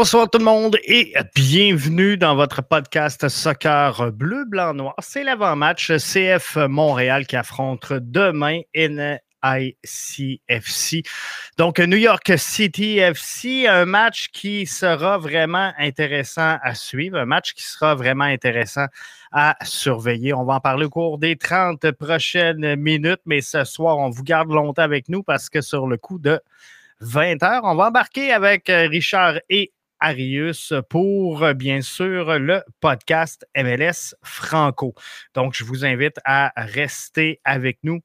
Bonsoir tout le monde et bienvenue dans votre podcast Soccer Bleu, Blanc, Noir. C'est l'avant-match CF Montréal qui affronte demain NICFC. Donc, New York City FC, un match qui sera vraiment intéressant à suivre, un match qui sera vraiment intéressant à surveiller. On va en parler au cours des 30 prochaines minutes, mais ce soir, on vous garde longtemps avec nous parce que sur le coup de 20 heures. On va embarquer avec euh, Richard et Arius pour, euh, bien sûr, le podcast MLS Franco. Donc, je vous invite à rester avec nous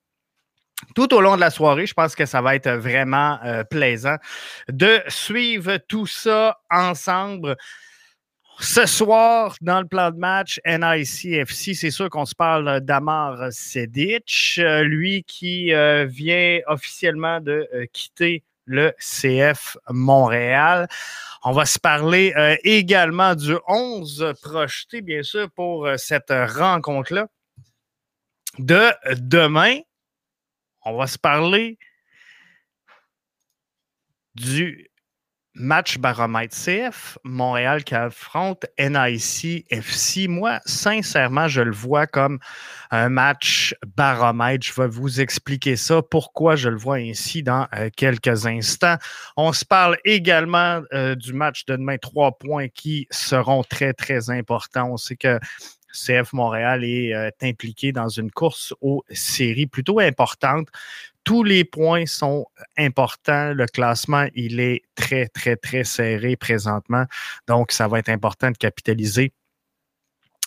tout au long de la soirée. Je pense que ça va être vraiment euh, plaisant de suivre tout ça ensemble. Ce soir, dans le plan de match NICFC, c'est sûr qu'on se parle d'Amar Sedic, lui qui vient officiellement de quitter le CF Montréal. On va se parler euh, également du 11 projeté, bien sûr, pour euh, cette rencontre-là. De demain, on va se parler du match baromètre CF, Montréal qui affronte NIC FC. Moi, sincèrement, je le vois comme un match baromètre. Je vais vous expliquer ça, pourquoi je le vois ainsi dans euh, quelques instants. On se parle également euh, du match de demain, trois points qui seront très, très importants. On sait que CF Montréal est euh, impliqué dans une course aux séries plutôt importante tous les points sont importants. Le classement, il est très, très, très serré présentement. Donc, ça va être important de capitaliser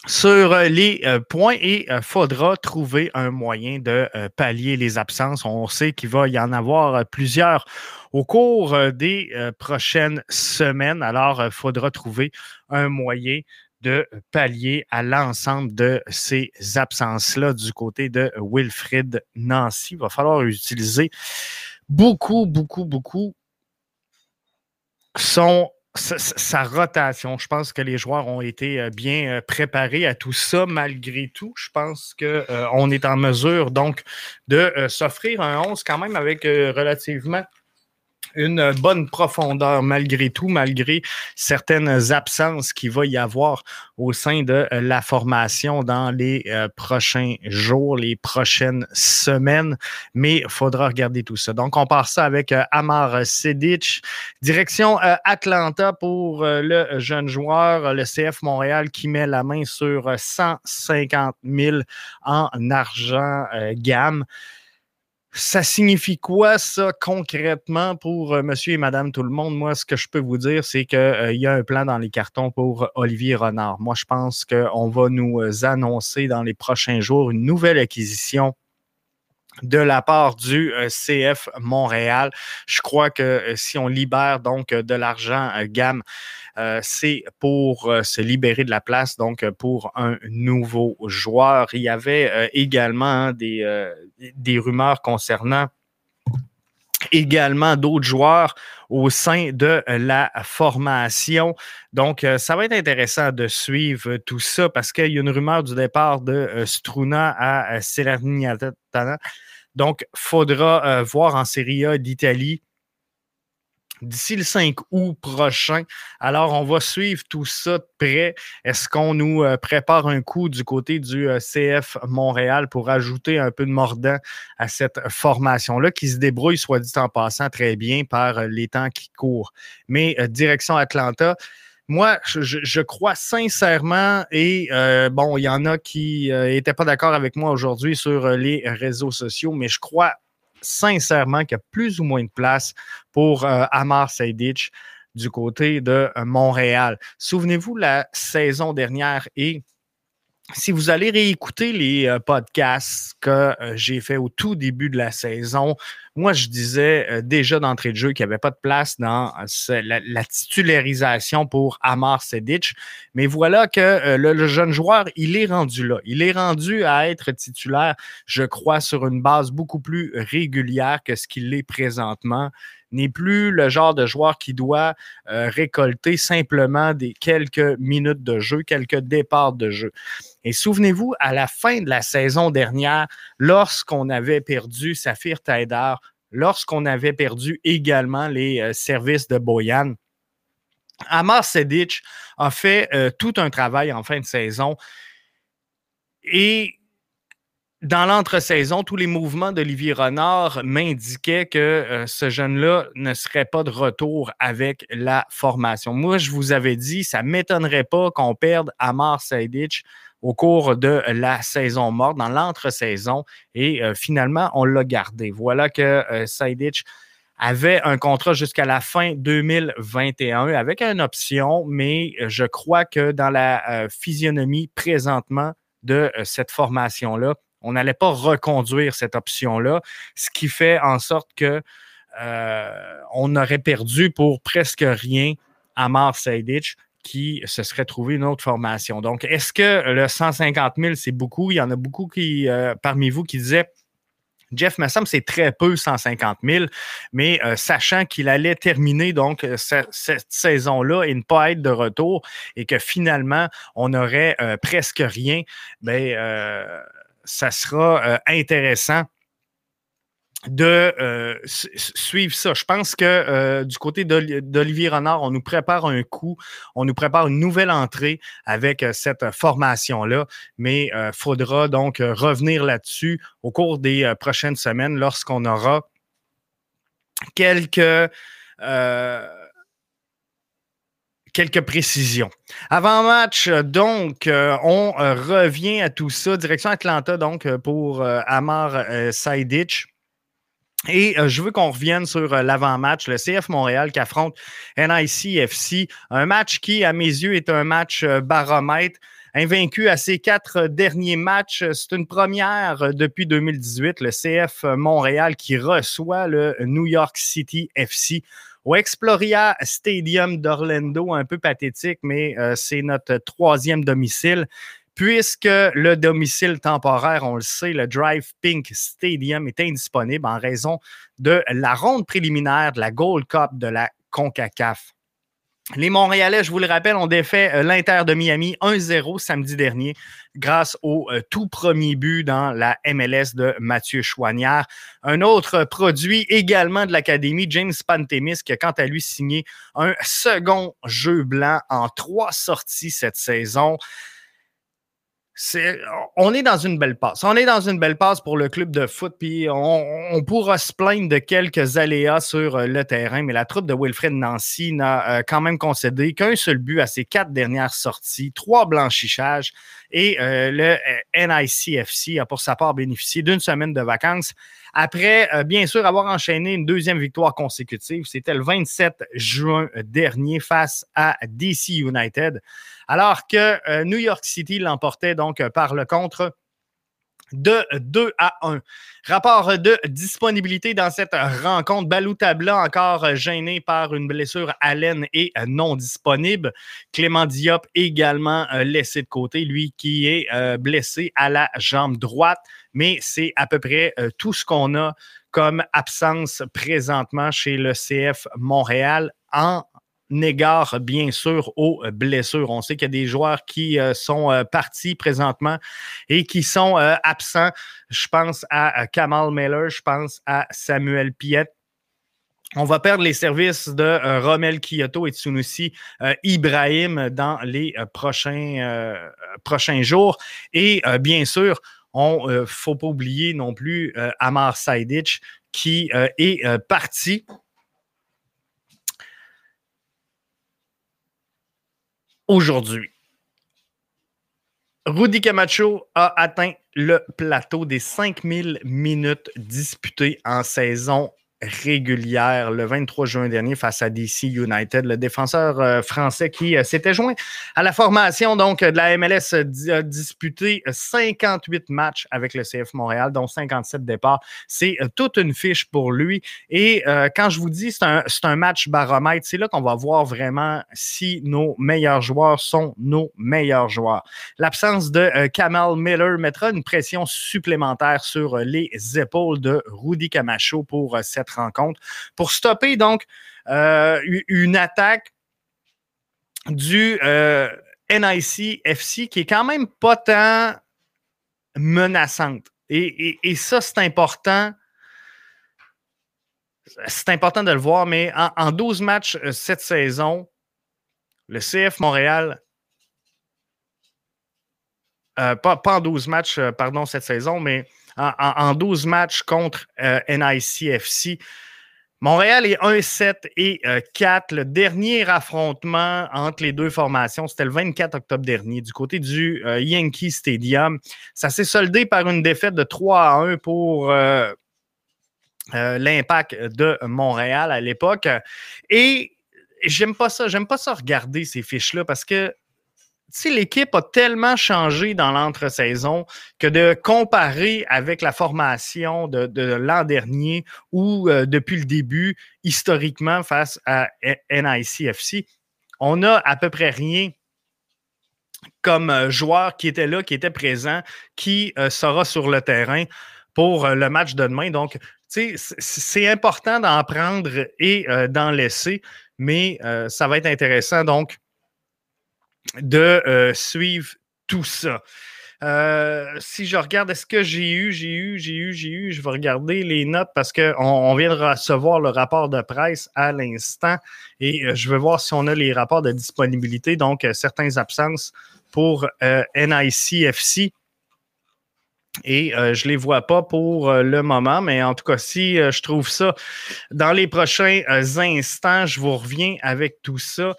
sur euh, les euh, points et il euh, faudra trouver un moyen de pallier les absences. On sait qu'il va y en avoir plusieurs au cours des prochaines semaines. Alors, il faudra trouver un moyen de pallier à l'ensemble de ces absences-là du côté de Wilfrid Nancy. Il va falloir utiliser beaucoup, beaucoup, beaucoup son, sa, rotation. Je pense que les joueurs ont été euh, bien euh, préparés à tout ça malgré tout. Je pense qu'on euh, est en mesure donc de s'offrir un 11 quand même avec relativement une bonne profondeur malgré tout, malgré certaines absences qu'il va y avoir au sein de euh, la formation dans les euh, prochains jours, les prochaines semaines. Mais il faudra regarder tout ça. Donc, on part ça avec euh, Amar Sedic. Direction Atlanta pour le jeune joueur, le CF Montréal qui met la main sur 150 000 en argent gamme. Ça signifie quoi, ça, concrètement, pour euh, monsieur et madame tout le monde? Moi, ce que je peux vous dire, c'est qu'il euh, y a un plan dans les cartons pour Olivier Renard. Moi, je pense qu'on va nous euh, annoncer dans les prochains jours une nouvelle acquisition de la part du CF Montréal. Je crois que si on libère donc de l'argent gamme euh, c'est pour euh, se libérer de la place, donc euh, pour un nouveau joueur. Il y avait également hein, des, rumeurs concernant également d'autres joueurs au sein de la formation. Donc, ça va être intéressant de suivre tout ça parce qu'il y a une rumeur du départ de Struna à Salernitana. Donc, faudra voir en Serie A d'Italie d'ici le 5 août prochain. Alors, on va suivre tout ça de près. Est-ce qu'on nous euh, prépare un coup du côté du euh, CF Montréal pour ajouter un peu de mordant à cette formation-là qui se débrouille, soit dit en passant, très bien par euh, les temps qui courent? Mais direction Atlanta. Moi, je, crois sincèrement, et bon, il y en a qui n'étaient pas d'accord avec moi aujourd'hui sur les réseaux sociaux, mais je crois sincèrement qu'il y a plus ou moins de place pour euh, Amar Seydic du côté de euh, Montréal. Souvenez-vous, la saison dernière et si vous allez réécouter les euh, podcasts que j'ai fait au tout début de la saison, moi, je disais euh, déjà d'entrée de jeu qu'il n'y avait pas de place dans euh, la, titularisation pour Amar Sedic. Mais voilà que euh, le, jeune joueur, il est rendu là. Il est rendu à être titulaire, je crois, sur une base beaucoup plus régulière que ce qu'il est présentement n'est plus le genre de joueur qui doit récolter simplement des quelques minutes de jeu, quelques départs de jeu. Et souvenez-vous, à la fin de la saison dernière, lorsqu'on avait perdu Saphir Taïdar, lorsqu'on avait perdu également les euh, services de Boyan, Amar Sedic a fait tout un travail en fin de saison et dans l'entre-saison, tous les mouvements d'Olivier Renard m'indiquaient que euh, ce jeune-là ne serait pas de retour avec la formation. Moi, je vous avais dit, ça ne m'étonnerait pas qu'on perde Amar Saidic au cours de la saison morte, dans l'entre-saison, et euh, finalement, on l'a gardé. Voilà que euh, avait un contrat jusqu'à la fin 2021 avec une option, mais je crois que dans la euh, physionomie présentement de cette formation-là, on n'allait pas reconduire cette option-là, ce qui fait en sorte que euh, on aurait perdu pour presque rien Amar Seydic qui se serait trouvé une autre formation. Donc, est-ce que le 150 000, c'est beaucoup? Il y en a beaucoup qui, euh, parmi vous qui disaient Jeff, me semble c'est très peu, 150 000, mais euh, sachant qu'il allait terminer donc cette, saison-là et ne pas être de retour et que finalement on aurait presque rien, ben ça sera euh, intéressant de euh, suivre ça. Je pense que euh, du côté d'Olivier Renard, on nous prépare un coup, on nous prépare une nouvelle entrée avec cette formation-là, mais il faudra donc revenir là-dessus au cours des prochaines semaines lorsqu'on aura quelques quelques précisions. Avant match, donc, euh, on euh, revient à tout ça. Direction Atlanta, donc, euh, pour Amar Saidic. Et je veux qu'on revienne sur l'avant-match, le CF Montréal qui affronte NICFC. Un match qui, à mes yeux, est un match baromètre. Invaincu à ses quatre derniers matchs, c'est une première depuis 2018. Le CF Montréal qui reçoit le New York City FC au Exploria Stadium d'Orlando, un peu pathétique, mais euh, c'est notre troisième domicile. Puisque le domicile temporaire, on le sait, le Drive Pink Stadium est indisponible en raison de la ronde préliminaire de la Gold Cup de la CONCACAF. Les Montréalais, je vous le rappelle, ont défait euh, l'Inter de Miami 1-0 samedi dernier grâce au euh, tout premier but dans la MLS de Mathieu Chouanière. Un autre produit également de l'Académie, James Pantemis, qui a quant à lui signé un second jeu blanc en trois sorties cette saison on est dans une belle passe. On est dans une belle passe pour le club de foot, puis on, pourra se plaindre de quelques aléas sur euh, le terrain, mais la troupe de Wilfred Nancy n'a euh, quand même concédé qu'un seul but à ses quatre dernières sorties, trois blanchissages, et euh, le NICFC a pour sa part bénéficié d'une semaine de vacances après, bien sûr, avoir enchaîné une deuxième victoire consécutive. C'était le 27 juin dernier face à DC United alors que euh, New York City l'emportait donc euh, par le contre de 2 à 1. Rapport de disponibilité dans cette rencontre. Balou Tabla encore gêné par une blessure à l'aine et non disponible. Clément Diop également euh, laissé de côté, lui qui est blessé à la jambe droite. Mais c'est à peu près tout ce qu'on a comme absence présentement chez le CF Montréal en n'égard bien sûr aux euh, blessures. On sait qu'il y a des joueurs qui euh, sont euh, partis présentement et qui sont absents. Je pense à Kamal Miller, je pense à Samuel Piet. On va perdre les services de Romel Kyoto et Tsunusi Ibrahim dans les prochains, prochains jours. Et bien sûr, on ne faut pas oublier non plus Amar Saidic qui est parti aujourd'hui. Rudy Camacho a atteint le plateau des 5000 minutes disputées en saison régulière le 23 juin dernier face à DC United, le défenseur euh, français qui euh, s'était joint à la formation donc de la MLS a disputé 58 matchs avec le CF Montréal, dont 57 départs. C'est euh, toute une fiche pour lui. Et quand je vous dis c'est un, un, match baromètre, c'est là qu'on va voir vraiment si nos meilleurs joueurs sont nos meilleurs joueurs. L'absence de Kamal Miller mettra une pression supplémentaire sur les épaules de Rudy Camacho pour cette rencontre pour stopper donc euh, une attaque du euh, NIC FC qui est quand même pas tant menaçante. Et, ça, c'est important. C'est important de le voir, mais en, 12 matchs euh, cette saison, le CF Montréal, pas, pas, en 12 matchs, pardon, cette saison, mais en, 12 matchs contre NICFC, Montréal est 1-7 et 4. Le dernier affrontement entre les deux formations, c'était le 24 octobre dernier du côté du Yankee Stadium. Ça s'est soldé par une défaite de 3 à 1 pour l'impact de Montréal à l'époque. Et j'aime pas ça. J'aime pas ça regarder ces fiches-là parce que l'équipe a tellement changé dans l'entre-saison que de comparer avec la formation de, l'an dernier ou euh, depuis le début, historiquement, face à NICFC, on a à peu près rien comme euh, joueur qui était là, qui était présent, qui euh, sera sur le terrain pour le match de demain. Donc, c'est important d'en prendre et d'en laisser, mais ça va être intéressant. Donc, de euh, suivre tout ça. Euh, si je regarde, est-ce que j'ai eu, j'ai eu, j'ai eu, j'ai eu, je vais regarder les notes parce qu'on on vient de recevoir le rapport de presse à l'instant et euh, je veux voir si on a les rapports de disponibilité, donc certaines absences pour NICFC. Et je ne les vois pas pour le moment, mais en tout cas, si je trouve ça dans les prochains instants, je vous reviens avec tout ça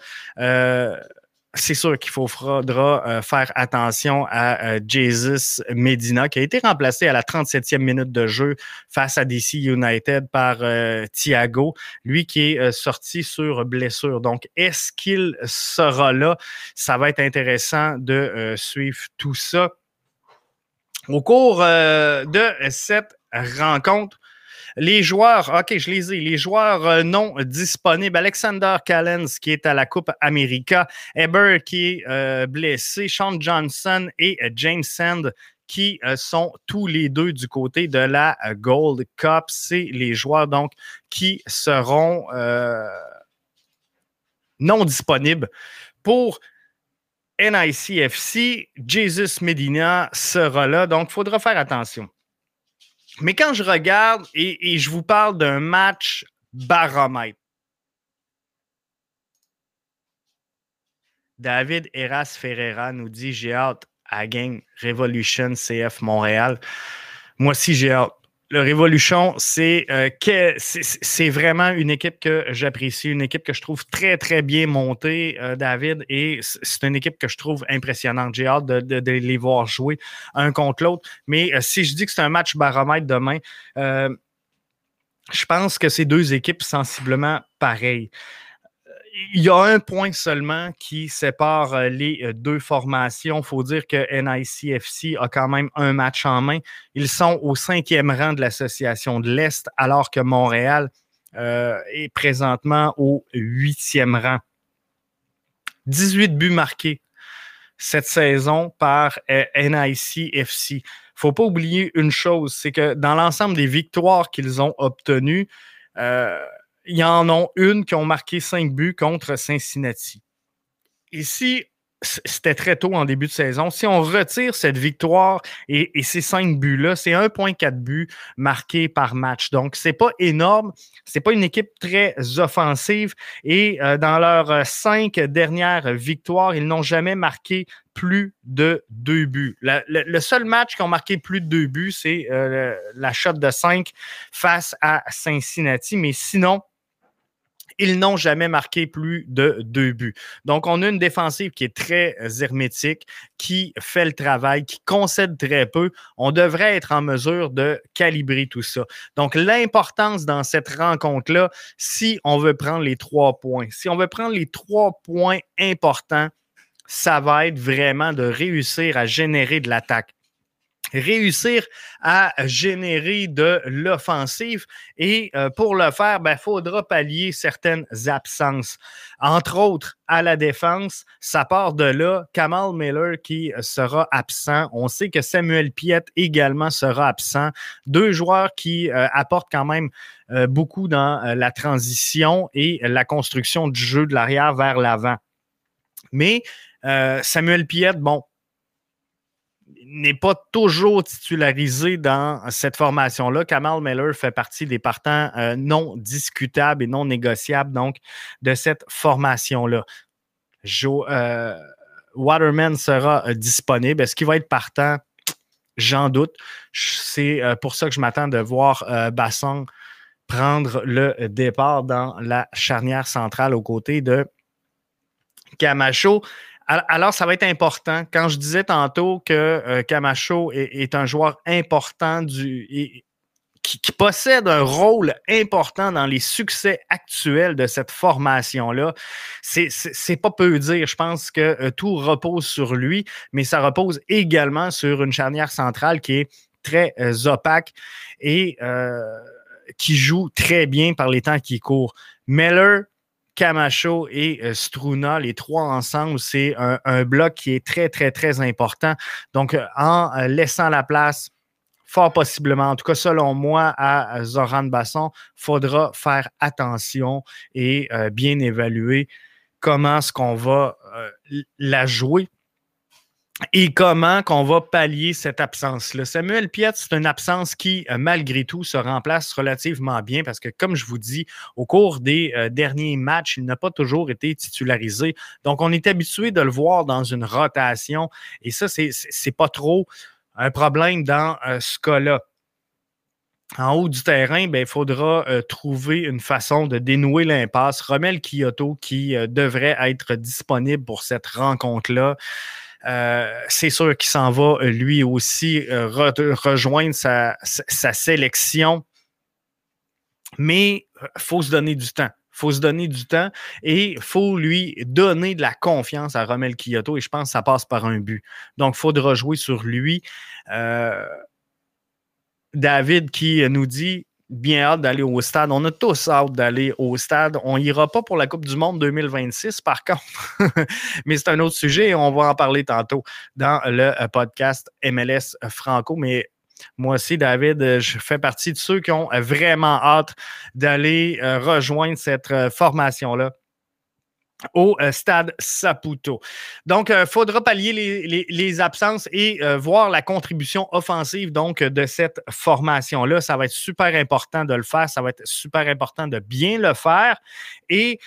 c'est sûr qu'il faudra euh, faire attention à euh, Jesus Medina, qui a été remplacé à la 37e minute de jeu face à DC United par euh, Thiago, lui qui est sorti sur blessure. Donc, est-ce qu'il sera là? Ça va être intéressant de suivre tout ça. Au cours de cette rencontre, les joueurs, OK, je les ai. Les joueurs euh, non disponibles. Alexander Callens qui est à la Coupe América. Eber qui est euh, blessé. Sean Johnson et euh, James Sand qui sont tous les deux du côté de la Gold Cup. C'est les joueurs donc qui seront non disponibles pour NICFC. Jesus Medina sera là, donc il faudra faire attention. Mais quand je regarde et, je vous parle d'un match baromètre, David Eras Ferreira nous dit J'ai hâte à game Revolution CF Montréal. Moi aussi, j'ai hâte le Revolution, euh, c'est vraiment une équipe que j'apprécie, une équipe que je trouve très, très bien montée, euh, David, et c'est une équipe que je trouve impressionnante. J'ai hâte de, les voir jouer un contre l'autre. Mais euh, si je dis que c'est un match baromètre demain, je pense que c'est deux équipes sensiblement pareilles il y a un point seulement qui sépare euh, les euh, deux formations. Il faut dire que NICFC a quand même un match en main. Ils sont au cinquième rang de l'association de l'Est, alors que Montréal euh, est présentement au huitième rang. 18 buts marqués cette saison par NICFC. Il ne faut pas oublier une chose, c'est que dans l'ensemble des victoires qu'ils ont obtenues, y en a une qui ont marqué cinq buts contre Cincinnati. Ici, c'était très tôt en début de saison. Si on retire cette victoire et, ces cinq buts-là, c'est 1,4 buts marqués par match. Donc, c'est pas énorme. C'est pas une équipe très offensive. Et euh, dans leurs cinq dernières victoires, ils n'ont jamais marqué plus de deux buts. le, seul match qui ont marqué plus de deux buts, c'est euh, la shot de cinq face à Cincinnati. Mais sinon, ils n'ont jamais marqué plus de deux buts. Donc, on a une défensive qui est très euh, hermétique, qui fait le travail, qui concède très peu. On devrait être en mesure de calibrer tout ça. Donc, l'importance dans cette rencontre-là, si on veut prendre les trois points, si on veut prendre les trois points importants, ça va être vraiment de réussir à générer de l'attaque réussir à générer de l'offensive. Et euh, pour le faire, il ben, faudra pallier certaines absences. Entre autres, à la défense, ça part de là. Kamal Miller qui sera absent. On sait que Samuel Piet également sera absent. Deux joueurs qui euh, apportent quand même euh, beaucoup dans la transition et la construction du jeu de l'arrière vers l'avant. Mais Samuel Piet, bon, n'est pas toujours titularisé dans cette formation-là. Kamal Miller fait partie des partants euh, non discutables et non négociables donc de cette formation-là. Joe, Waterman sera disponible. Est-ce qu'il va être partant? J'en doute. C'est pour ça que je m'attends de voir Basson prendre le départ dans la charnière centrale aux côtés de Camacho. Alors, ça va être important. Quand je disais tantôt que euh, Camacho est, un joueur important du, qui, possède un rôle important dans les succès actuels de cette formation-là, c'est pas peu dire. Je pense que euh, tout repose sur lui, mais ça repose également sur une charnière centrale qui est très euh, opaque et qui joue très bien par les temps qui courent. Meller, Camacho et euh, Struna, les trois ensemble, c'est un, bloc qui est très, très, très important. Donc, euh, en euh, laissant la place, fort possiblement, en tout cas selon moi, à Zoran Basson, faudra faire attention et bien évaluer comment est-ce qu'on va la jouer et comment qu'on va pallier cette absence-là? Samuel Piet, c'est une absence qui, euh, malgré tout, se remplace relativement bien parce que, comme je vous dis, au cours des euh, derniers matchs, il n'a pas toujours été titularisé. Donc, on est habitué de le voir dans une rotation et ça, c'est n'est pas trop un problème dans euh, ce cas-là. En haut du terrain, ben, il faudra trouver une façon de dénouer l'impasse. Romel Kyoto, qui devrait être disponible pour cette rencontre-là, c'est sûr qu'il s'en va euh, lui aussi euh, rejoindre sa, sélection. Mais il faut se donner du temps. Il faut se donner du temps et il faut lui donner de la confiance à Romel Kyoto et je pense que ça passe par un but. Donc, il faudra jouer sur lui. David qui nous dit bien hâte d'aller au stade. On a tous hâte d'aller au stade. On n'ira pas pour la Coupe du Monde 2026, par contre. Mais c'est un autre sujet et on va en parler tantôt dans le euh, podcast MLS Franco. Mais moi aussi, David, je fais partie de ceux qui ont vraiment hâte d'aller euh, rejoindre cette euh, formation-là au euh, stade Saputo. Donc, il euh, faudra pallier les, absences et euh, voir la contribution offensive donc, de cette formation-là. Ça va être super important de le faire. Ça va être super important de bien le faire. Et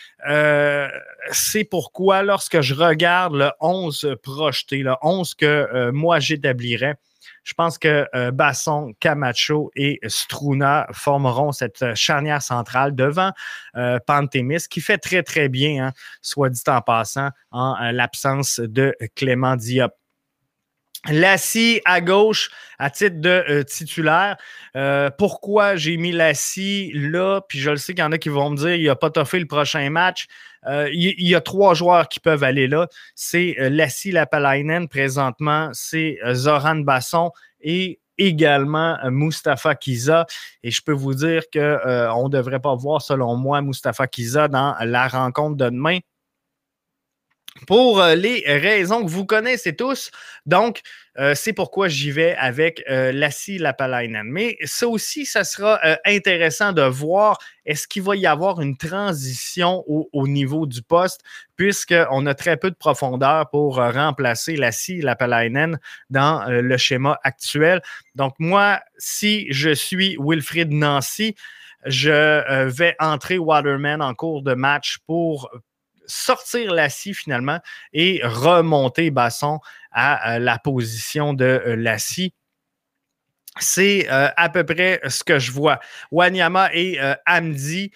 c'est pourquoi, lorsque je regarde le 11 projeté, le 11 que moi j'établirais, je pense que euh, Basson, Camacho et Struna formeront cette euh, charnière centrale devant euh, Pantémis, qui fait très, très bien, hein, soit dit en passant, en l'absence de Clément Diop. Lassie à gauche à titre de titulaire. pourquoi j'ai mis Lassie là? Puis je le sais qu'il y en a qui vont me dire il n'a pas toffé le prochain match. il, y a trois joueurs qui peuvent aller là. C'est Lassie Lapalainen présentement, c'est Zoran Basson et également Mustafa Kiza. Et je peux vous dire qu'on ne devrait pas voir, selon moi, Mustafa Kiza dans la rencontre de demain pour euh, les raisons que vous connaissez tous. Donc, euh, c'est pourquoi j'y vais avec euh, Lassie Lapalainen. Mais ça aussi, ça sera euh, intéressant de voir est-ce qu'il va y avoir une transition au, niveau du poste, puisqu'on a très peu de profondeur pour remplacer Lassie Lapalainen dans le schéma actuel. Donc, moi, si je suis Wilfried Nancy, je vais entrer Waterman en cours de match pour sortir la scie finalement et remonter Basson à, la position de euh, la scie. C'est euh, à peu près ce que je vois. Wanyama et euh, Amdi,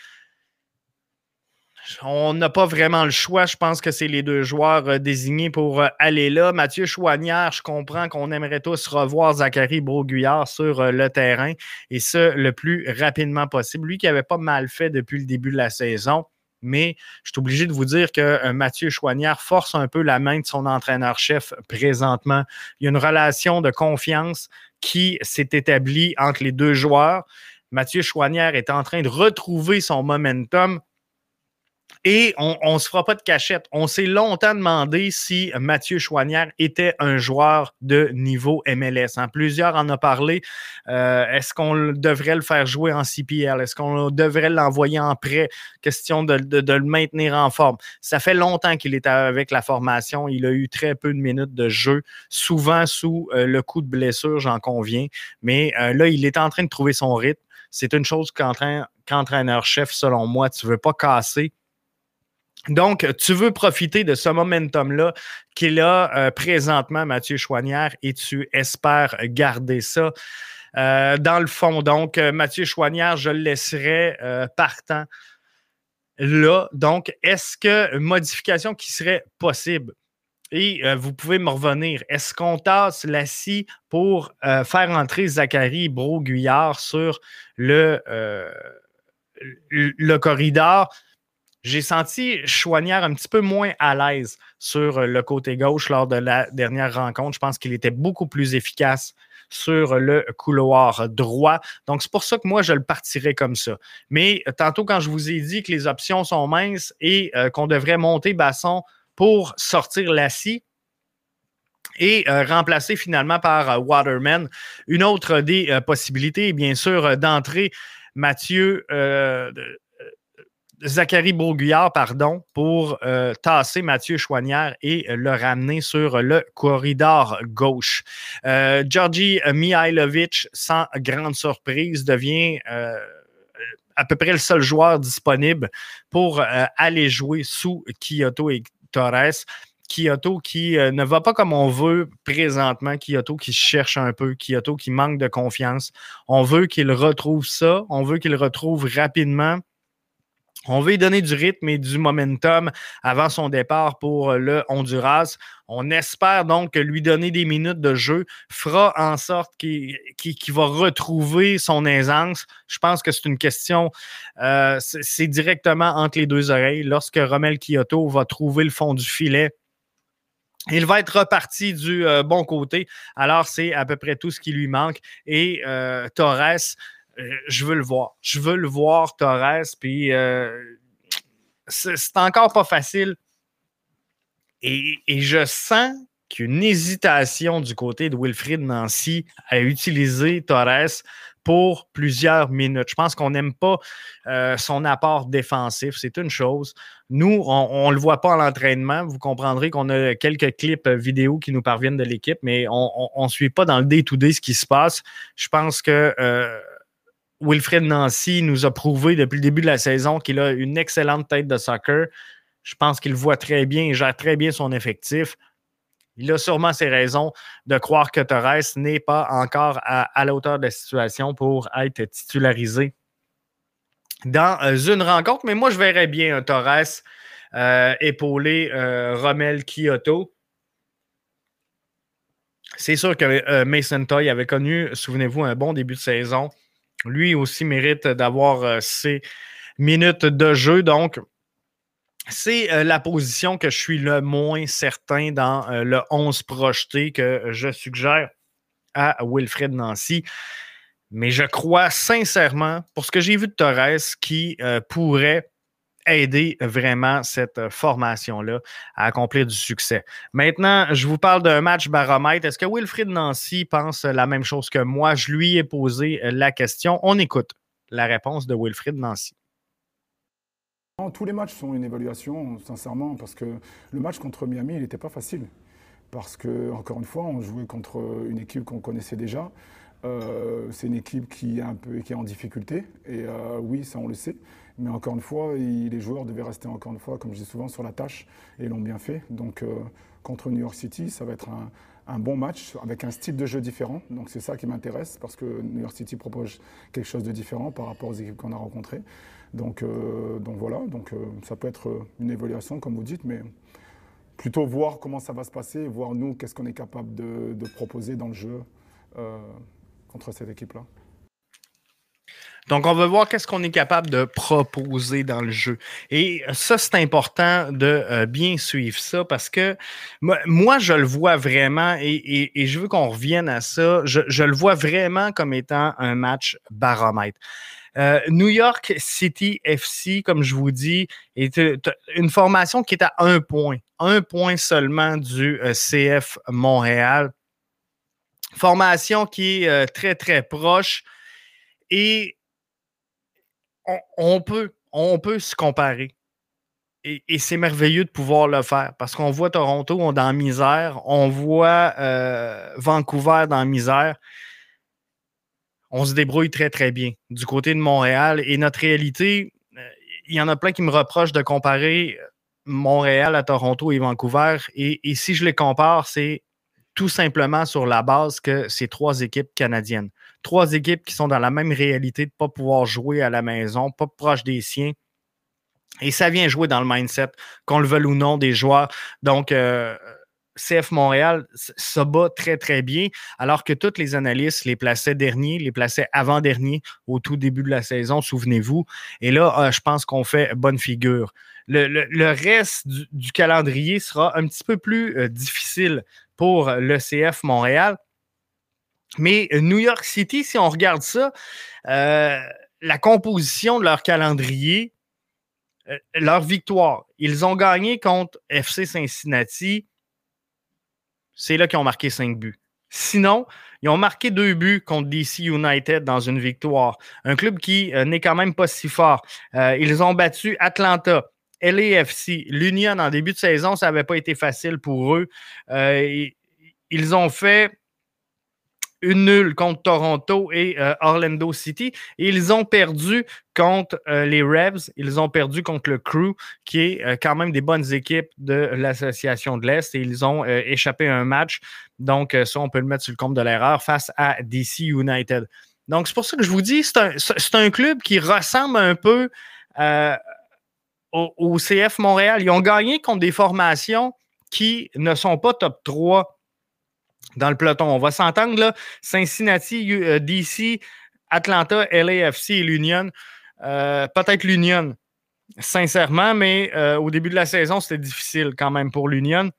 on n'a pas vraiment le choix. Je pense que c'est les deux joueurs désignés pour aller là. Mathieu Chouanière, je comprends qu'on aimerait tous revoir Zachary Broguillard sur le terrain et ce, le plus rapidement possible. Lui qui avait pas mal fait depuis le début de la saison mais je suis obligé de vous dire que euh, Mathieu Chouanière force un peu la main de son entraîneur-chef présentement. Il y a une relation de confiance qui s'est établie entre les deux joueurs. Mathieu Chouanière est en train de retrouver son momentum et on ne se fera pas de cachette. On s'est longtemps demandé si Mathieu Chouanière était un joueur de niveau MLS. Plusieurs en ont parlé. Euh, est-ce qu'on devrait le faire jouer en CPL? Est-ce qu'on devrait l'envoyer en prêt? Question de, le maintenir en forme. Ça fait longtemps qu'il est avec la formation. Il a eu très peu de minutes de jeu, souvent sous euh, le coup de blessure, j'en conviens. Mais euh, là, il est en train de trouver son rythme. C'est une chose qu'entraîneur-chef, selon moi, tu ne veux pas casser Donc, tu veux profiter de ce momentum-là qu'il a euh, présentement, Mathieu Chouanière, et tu espères garder ça. Euh, dans le fond, donc, euh, Mathieu Chouanière, je le laisserai partant là. Donc, est-ce que modification qui serait possible? Et vous pouvez me revenir. Est-ce qu'on tasse la scie pour faire entrer Zachary Bro-Guyard sur le, le corridor? J'ai senti Chouanière un petit peu moins à l'aise sur le côté gauche lors de la dernière rencontre. Je pense qu'il était beaucoup plus efficace sur le couloir droit. Donc, c'est pour ça que moi, je le partirais comme ça. Mais tantôt, quand je vous ai dit que les options sont minces et euh, qu'on devrait monter Basson pour sortir la scie, et euh, remplacer finalement par euh, Waterman. Une autre des possibilités, bien sûr, d'entrer Mathieu Zachary Bourguillard, pardon, pour euh, tasser Mathieu Chouanière et le ramener sur le corridor gauche. Euh, Georgi Mihailovic, sans grande surprise, devient euh, à peu près le seul joueur disponible pour aller jouer sous Kyoto et Torres. Kyoto qui ne va pas comme on veut présentement, Kyoto qui cherche un peu, Kyoto qui manque de confiance. On veut qu'il retrouve ça, on veut qu'il retrouve rapidement on veut lui donner du rythme et du momentum avant son départ pour le Honduras. On espère donc que lui donner des minutes de jeu fera en sorte qu'il va retrouver son aisance. Je pense que c'est une question, euh, c'est directement entre les deux oreilles. Lorsque Romel Kyoto va trouver le fond du filet, il va être reparti du euh, bon côté. Alors, c'est à peu près tout ce qui lui manque. Et euh, Torres, euh, je veux le voir. Je veux le voir, Torres. Puis euh, c'est encore pas facile. Et, je sens qu'une hésitation du côté de Wilfried Nancy à utiliser Torres pour plusieurs minutes. Je pense qu'on n'aime pas euh, son apport défensif, c'est une chose. Nous, on ne le voit pas en l'entraînement. Vous comprendrez qu'on a quelques clips vidéo qui nous parviennent de l'équipe, mais on ne suit pas dans le day-to-day ce qui se passe. Je pense que Wilfred Nancy nous a prouvé depuis le début de la saison qu'il a une excellente tête de soccer. Je pense qu'il voit très bien et gère très bien son effectif. Il a sûrement ses raisons de croire que Torres n'est pas encore à, la hauteur de la situation pour être titularisé dans euh, une rencontre. Mais moi, je verrais bien un Torres euh, épauler euh, Romel Kyoto. C'est sûr que Mason Toy avait connu, souvenez-vous, un bon début de saison lui aussi mérite d'avoir euh, ses minutes de jeu. Donc, c'est euh, la position que je suis le moins certain dans euh, le 11 projeté que je suggère à Wilfred Nancy. Mais je crois sincèrement, pour ce que j'ai vu de Torres, qui pourrait aider vraiment cette euh, formation-là à accomplir du succès. Maintenant, je vous parle d'un match baromètre. Est-ce que Wilfried Nancy pense la même chose que moi? Je lui ai posé euh, la question. On écoute la réponse de Wilfried Nancy. Tous les matchs sont une évaluation, sincèrement, parce que le match contre Miami, il n'était pas facile. Parce que, encore une fois, on jouait contre une équipe qu'on connaissait déjà. Euh, c'est une équipe qui est un peu qui est en difficulté. Et oui, ça on le sait. Mais encore une fois, les joueurs devaient rester encore une fois, comme je dis souvent, sur la tâche et l'ont bien fait. Donc euh, contre New York City, ça va être un, bon match avec un style de jeu différent. Donc c'est ça qui m'intéresse parce que New York City propose quelque chose de différent par rapport aux équipes qu'on a rencontrées. Donc, euh, donc voilà, donc, euh, ça peut être une évaluation comme vous dites, mais plutôt voir comment ça va se passer, voir nous qu'est-ce qu'on est capable de, proposer dans le jeu contre cette équipe-là. Donc, on va voir qu'est-ce qu'on est capable de proposer dans le jeu. Et ça, c'est important de euh, bien suivre ça parce que moi, je le vois vraiment et, je veux qu'on revienne à ça. Je, le vois vraiment comme étant un match baromètre. Euh, New York City FC, comme je vous dis, est une formation qui est à un point, un point seulement du euh, CF Montréal. Formation qui est très, très proche. Et on, peut, on peut se comparer. Et, c'est merveilleux de pouvoir le faire parce qu'on voit Toronto on, dans la misère, on voit euh, Vancouver dans la misère. On se débrouille très, très bien du côté de Montréal. Et notre réalité, euh, il y en a plein qui me reprochent de comparer Montréal à Toronto et Vancouver. Et, si je les compare, c'est tout simplement sur la base que c'est trois équipes canadiennes. Trois équipes qui sont dans la même réalité de ne pas pouvoir jouer à la maison, pas proche des siens. Et ça vient jouer dans le mindset, qu'on le veuille ou non, des joueurs. Donc, euh, CF Montréal se bat très, très bien, alors que toutes les analystes les plaçaient derniers, les plaçaient avant-dernier au tout début de la saison, souvenez-vous. Et là, euh, je pense qu'on fait bonne figure. Le, reste du, calendrier sera un petit peu plus euh, difficile pour le CF Montréal. Mais New York City, si on regarde ça, euh, la composition de leur calendrier, leur victoire, ils ont gagné contre FC Cincinnati, c'est là qu'ils ont marqué cinq buts. Sinon, ils ont marqué deux buts contre DC United dans une victoire. Un club qui euh, n'est quand même pas si fort. Euh, ils ont battu Atlanta, LAFC, l'Union en début de saison. Ça n'avait pas été facile pour eux. Euh, ils ont fait une nulle contre Toronto et euh, Orlando City. Et ils ont perdu contre euh, les Revs. Ils ont perdu contre le Crew, qui est euh, quand même des bonnes équipes de l'Association de l'Est. Et ils ont échappé un match. Donc, ça, on peut le mettre sur le compte de l'erreur face à DC United. Donc, c'est pour ça que je vous dis, c'est un, un, club qui ressemble un peu au, au CF Montréal. Ils ont gagné contre des formations qui ne sont pas top 3 dans le peloton. On va s'entendre là. Cincinnati, euh, DC, Atlanta, LAFC et l'Union. Euh, peut-être l'Union, sincèrement, mais euh, au début de la saison, c'était difficile quand même pour l'Union.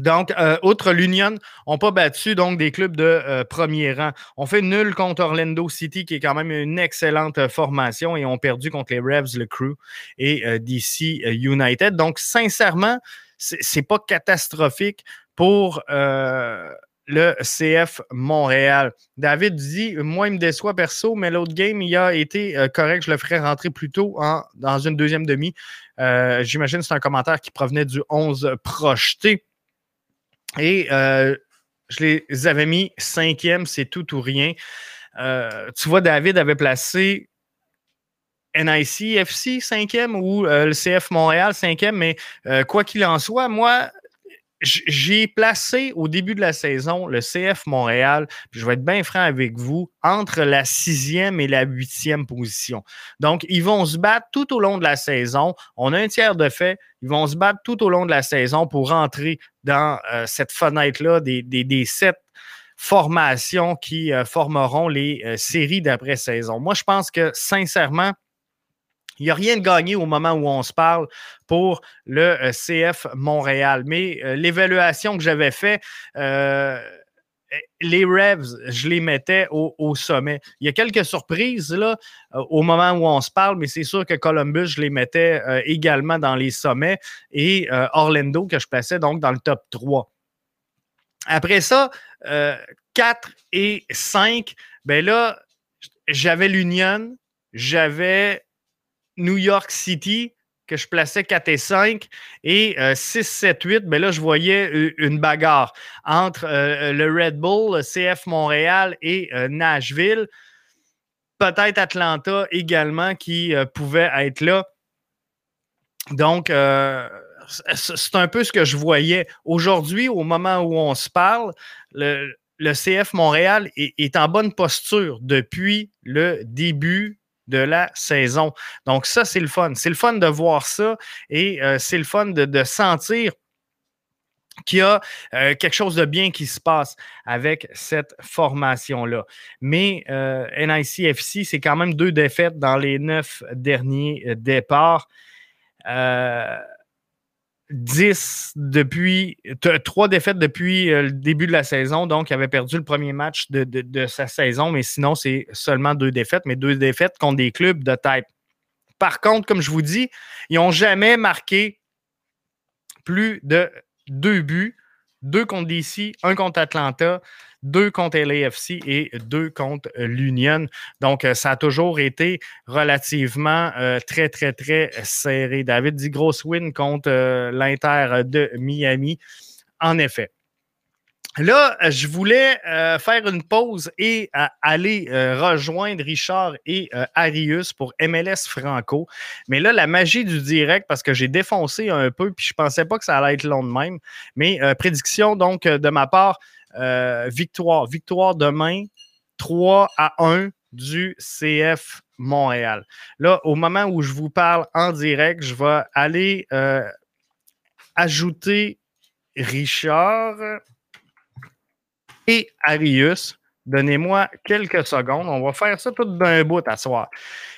Donc, outre l'Union, on n'a pas battu donc des clubs de premier rang. On fait nul contre Orlando City, qui est quand même une excellente formation, et on perdu contre les Revs, le Crew et DC United. Donc, sincèrement, c'est pas catastrophique pour euh, le CF Montréal. David dit Moi, il me déçoit perso, mais l'autre game, il a été euh, correct. Je le ferai rentrer plus tôt dans une deuxième demi. Euh, j'imagine que c'est un commentaire qui provenait du 11 projeté. Et je les avais mis cinquième, c'est tout ou rien. tu vois, David avait placé NIC FC cinquième ou le CF Montréal cinquième, mais quoi qu'il en soit, moi, j'ai placé au début de la saison le CF Montréal, puis je vais être bien franc avec vous, entre la sixième et la huitième position. Donc, ils vont se battre tout au long de la saison. On a un tiers de fait. Ils vont se battre tout au long de la saison pour rentrer dans euh, cette fenêtre-là des, des, sept formations qui euh, formeront les euh, séries d'après-saison. Moi, je pense que sincèrement, il n'y a rien de gagné au moment où on se parle pour le euh, CF Montréal. Mais euh, l'évaluation que j'avais faite, euh, les Revs, je les mettais au, sommet. Il y a quelques surprises là, au moment où on se parle, mais c'est sûr que Columbus, je les mettais également dans les sommets et Orlando, que je plaçais donc dans le top 3. Après ça, 4 et 5, ben là, j'avais l'Union, j'avais New York City, que je plaçais 4 et 5, et 6, 7, 8, ben là, je voyais euh, une bagarre entre euh, le Red Bull, le CF Montréal et euh, Nashville. Peut-être Atlanta également qui pouvait être là. Donc, c'est un peu ce que je voyais. Aujourd'hui, au moment où on se parle, le, CF Montréal est, en bonne posture depuis le début de la saison. Donc, ça, c'est le fun. C'est le fun de voir ça et euh, c'est le fun de, sentir qu'il y a euh, quelque chose de bien qui se passe avec cette formation-là. Mais euh, NICFC, c'est quand même deux défaites dans les neuf derniers départs. 10 depuis, trois défaites depuis euh, le début de la saison. Donc, il avait perdu le premier match de, sa saison, mais sinon, c'est seulement deux défaites, mais deux défaites contre des clubs de type. Par contre, comme je vous dis, ils n'ont jamais marqué plus de deux buts, deux contre DC, un contre Atlanta, deux contre LAFC et deux contre l'Union. Donc, euh, ça a toujours été relativement euh, très, très, très serré. David dit grosse win contre euh, l'Inter de Miami. En effet. Là, je voulais faire une pause et aller rejoindre Richard et Arius pour MLS Franco. Mais là, la magie du direct, parce que j'ai défoncé un peu, puis je pensais pas que ça allait être long de même. Mais prédiction, donc, de ma part, victoire. Victoire demain, 3 à 1 du CF Montréal. Là, au moment où je vous parle en direct, je vais aller ajouter Richard et Arius. Donnez-moi quelques secondes. On va faire ça tout d'un bout à soir.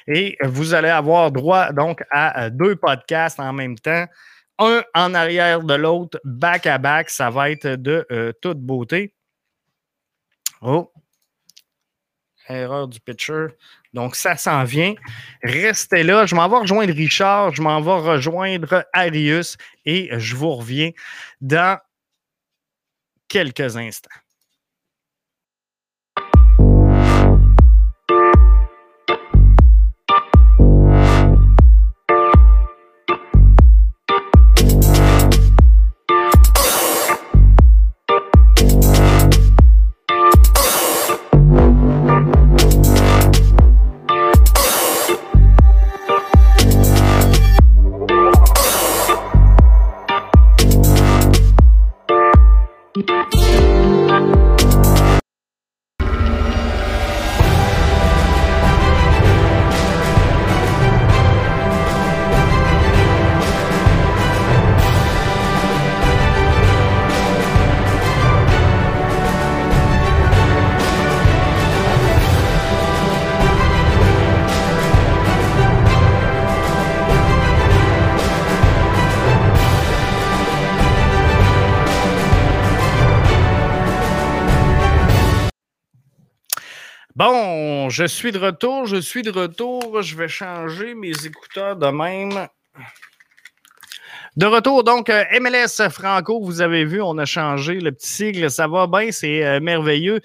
Et vous allez avoir droit donc à deux podcasts en même temps. Un en arrière de l'autre, back à back. Ça va être de euh, toute beauté. Oh. Erreur du pitcher. Donc, ça s'en vient. Restez là. Je m'en vais rejoindre Richard. Je m'en vais rejoindre Arius. Et je vous reviens dans quelques instants. Je suis de retour, je suis de retour. Je vais changer mes écouteurs de même. De retour, donc, euh, MLS Franco, vous avez vu, on a changé le petit sigle, ça va bien, c'est euh, merveilleux.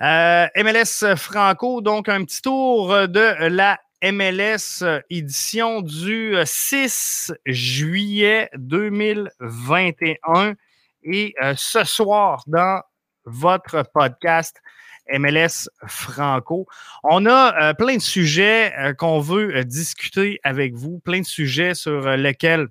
Euh, MLS Franco, donc, un petit tour de la MLS édition du 6 juillet 2021. Et ce soir, dans votre podcast, MLS Franco. On a euh, plein de sujets euh, qu'on veut euh, discuter avec vous, plein de sujets sur lesquels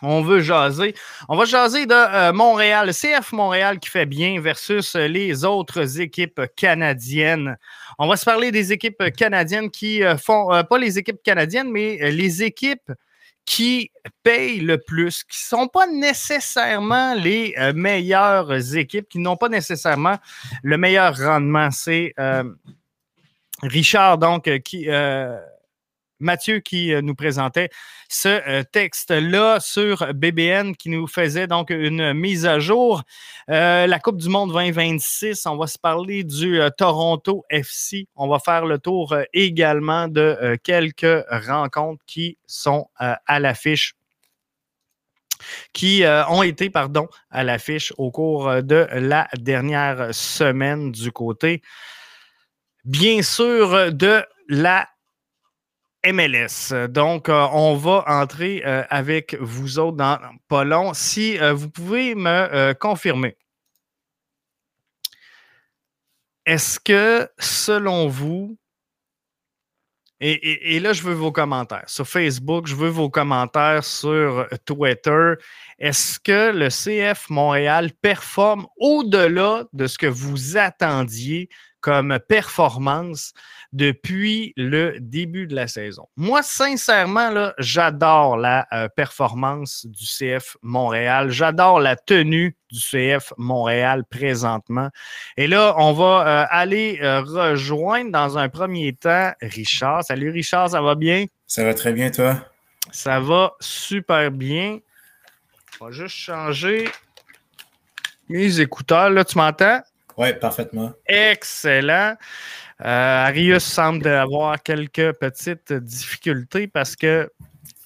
on veut jaser. On va jaser de Montréal, CF Montréal qui fait bien versus les autres équipes canadiennes. On va se parler des équipes canadiennes qui font, pas les équipes canadiennes, mais les équipes qui payent le plus, qui ne sont pas nécessairement les euh, meilleures équipes, qui n'ont pas nécessairement le meilleur rendement. C'est euh, Richard, donc, euh, qui, Mathieu qui euh, nous présentait ce euh, texte-là sur BBN qui nous faisait donc une mise à jour. Euh, la Coupe du Monde 2026, on va se parler du Toronto FC. On va faire le tour également de quelques rencontres qui sont à l'affiche qui ont été pardon, à l'affiche au cours de la dernière semaine du côté, bien sûr, de la MLS. Donc, euh, on va entrer euh, avec vous autres dans pas long. Si euh, vous pouvez me confirmer, est-ce que selon vous, et, là, je veux vos commentaires sur Facebook, je veux vos commentaires sur Twitter. Est-ce que le CF Montréal performe au-delà de ce que vous attendiez comme performance depuis le début de la saison. Moi, sincèrement, j'adore la euh, performance du CF Montréal. J'adore la tenue du CF Montréal présentement. Et là, on va euh, aller euh, rejoindre dans un premier temps Richard. Salut Richard, ça va bien? Ça va très bien, toi? Ça va super bien. On va juste changer mes écouteurs. Là, tu m'entends? Oui, parfaitement. Excellent. Euh, Arius semble avoir quelques petites difficultés parce que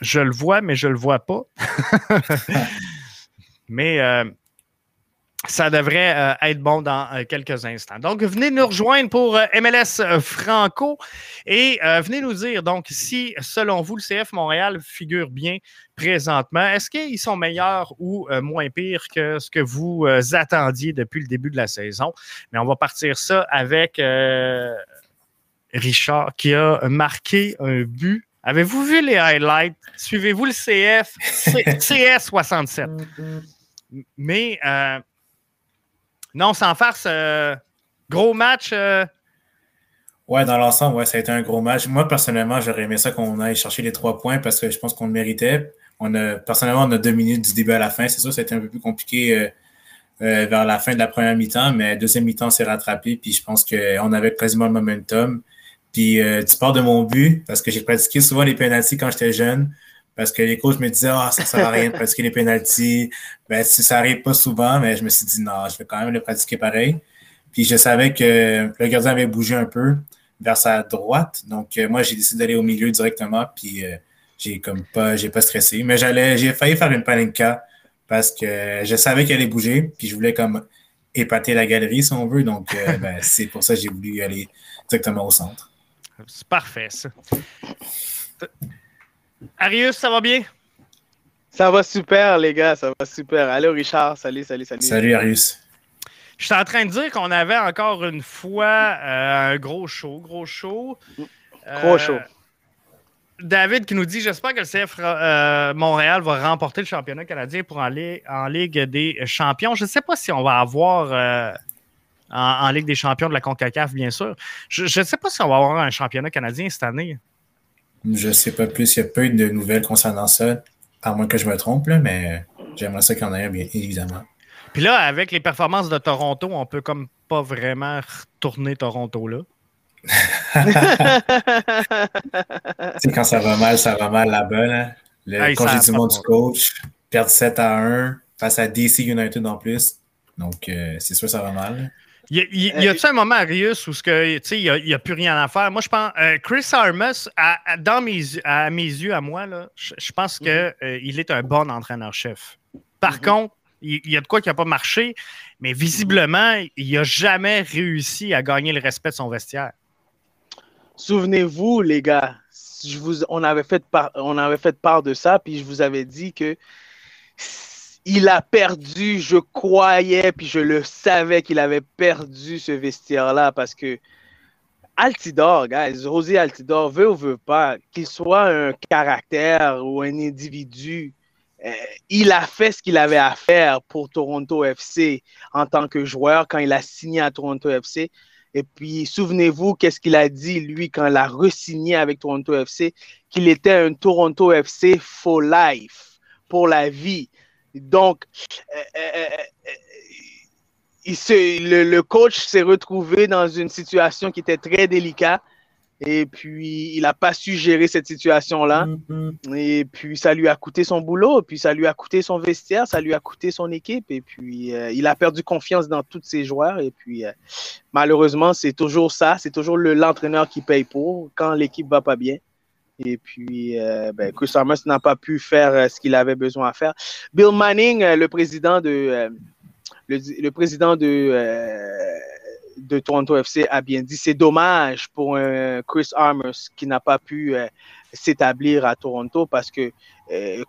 je le vois, mais je ne le vois pas. mais euh, ça devrait euh, être bon dans euh, quelques instants. Donc, venez nous rejoindre pour euh, MLS Franco et venez nous dire, donc, si, selon vous, le CF Montréal figure bien présentement, est-ce qu'ils sont meilleurs ou moins pires que ce que vous attendiez depuis le début de la saison? Mais on va partir ça avec Richard qui a marqué un but. Avez-vous vu les highlights? Suivez-vous le CF? CS 67. Mais non, sans farce, euh, gros match. Euh. Ouais, dans l'ensemble, ouais, ça a été un gros match. Moi, personnellement, j'aurais aimé ça qu'on aille chercher les trois points parce que je pense qu'on le méritait. On a, personnellement, on a deux minutes du début à la fin. C'est sûr, été un peu plus compliqué euh, vers la fin de la première mi-temps, mais deuxième mi-temps, s'est rattrapé. Puis je pense qu'on avait quasiment le momentum. Puis tu pars de mon but parce que j'ai pratiqué souvent les pénalties quand j'étais jeune parce que les coachs me disaient ah ça sert à rien de pratiquer les pénalties ben ça arrive pas souvent mais je me suis dit non je vais quand même le pratiquer pareil puis je savais que le gardien avait bougé un peu vers sa droite donc euh, moi j'ai décidé d'aller au milieu directement puis euh, j'ai comme pas j'ai pas stressé mais j'allais j'ai failli faire une palinka parce que je savais qu'elle allait bouger puis je voulais comme épater la galerie si on veut donc euh, ben, c'est pour ça que j'ai voulu aller directement au centre c'est parfait ça Arius, ça va bien? Ça va super, les gars, ça va super. Allô, Richard, salut, salut, salut. Salut, Arius. Je suis en train de dire qu'on avait encore une fois euh, un gros show, gros show. Gros euh, show. David qui nous dit J'espère que le CF euh, Montréal va remporter le championnat canadien pour aller en Ligue des champions. Je ne sais pas si on va avoir en, en, Ligue des champions de la CONCACAF, bien sûr. Je ne sais pas si on va avoir un championnat canadien cette année. Je ne sais pas plus. Il y a peu de nouvelles concernant ça, à moins que je me trompe, mais j'aimerais ça qu'il y en ait un, bien évidemment. Puis là, avec les performances de Toronto, on peut comme pas vraiment retourner Toronto là. quand ça va mal, ça va mal là-bas. Là. Le congé du monde du coach, perdre 7 à 1 face à DC United en plus. Donc, euh, c'est sûr, ça va mal. Y, y, a-tu un moment, Arius, où il n'y a, plus rien à faire? Moi, je pense. Euh, Chris Armus, à, dans mes, à mes yeux, à moi, là, je, pense qu'il mhm. euh, est un bon entraîneur-chef. Par mhm. contre, il y, a de quoi qui n'a pas marché, mais visiblement, il n'a jamais réussi à gagner le respect de son vestiaire. Souvenez-vous, les gars, on, avait fait part, de ça, puis je vous avais dit que il a perdu, je croyais, puis je le savais qu'il avait perdu ce vestiaire-là parce que Altidor, guys, Rosé Altidor, veut ou veut pas, qu'il soit un caractère ou un individu, euh, il a fait ce qu'il avait à faire pour Toronto FC en tant que joueur quand il a signé à Toronto FC. Et puis, souvenez-vous, qu'est-ce qu'il a dit, lui, quand il a re-signé avec Toronto FC, qu'il était un Toronto FC for life, pour la vie. Donc, euh, euh, euh, le, coach s'est retrouvé dans une situation qui était très délicate. Et puis, il n'a pas su gérer cette situation-là. Mm-hmm. Et puis, ça lui a coûté son boulot, puis ça lui a coûté son vestiaire, ça lui a coûté son équipe. Et puis, il a perdu confiance dans tous ses joueurs. Et puis, malheureusement, c'est toujours ça. C'est toujours l'entraîneur qui paye pour quand l'équipe va pas bien. Et puis, euh, ben, Chris Thomas n'a pas pu faire euh, ce qu'il avait besoin à faire. Bill Manning, euh, le président de, le, président de, de Toronto FC, a bien dit c'est dommage pour Chris Armers qui n'a pas pu s'établir à Toronto parce que,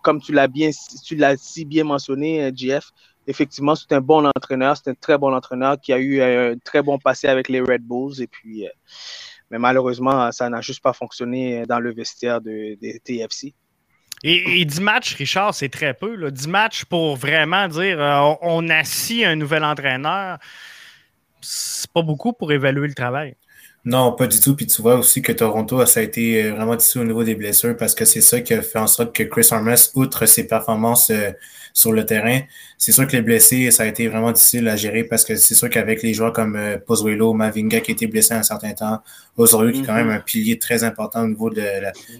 comme tu l'as bien, tu l'as si bien mentionné, JF, effectivement, c'est un bon entraîneur, c'est un très bon entraîneur qui a eu un très bon passé avec les Red Bulls et puis mais malheureusement, ça n'a juste pas fonctionné dans le vestiaire de, des TFC. Et, 10 matchs, Richard, c'est très peu. Là. 10 matchs pour vraiment dire euh, on assis un nouvel entraîneur, c'est pas beaucoup pour évaluer le travail. Non, pas du tout. Puis tu vois aussi que Toronto, ça a été euh, vraiment difficile au niveau des blessures parce que c'est ça qui a fait en sorte que Chris Armas, outre ses performances euh, sur le terrain, c'est sûr que les blessés, ça a été vraiment difficile à gérer parce que c'est sûr qu'avec les joueurs comme euh, Pozuelo, Mavinga qui a été blessé un certain temps, Osorio qui est quand même un pilier très important au niveau de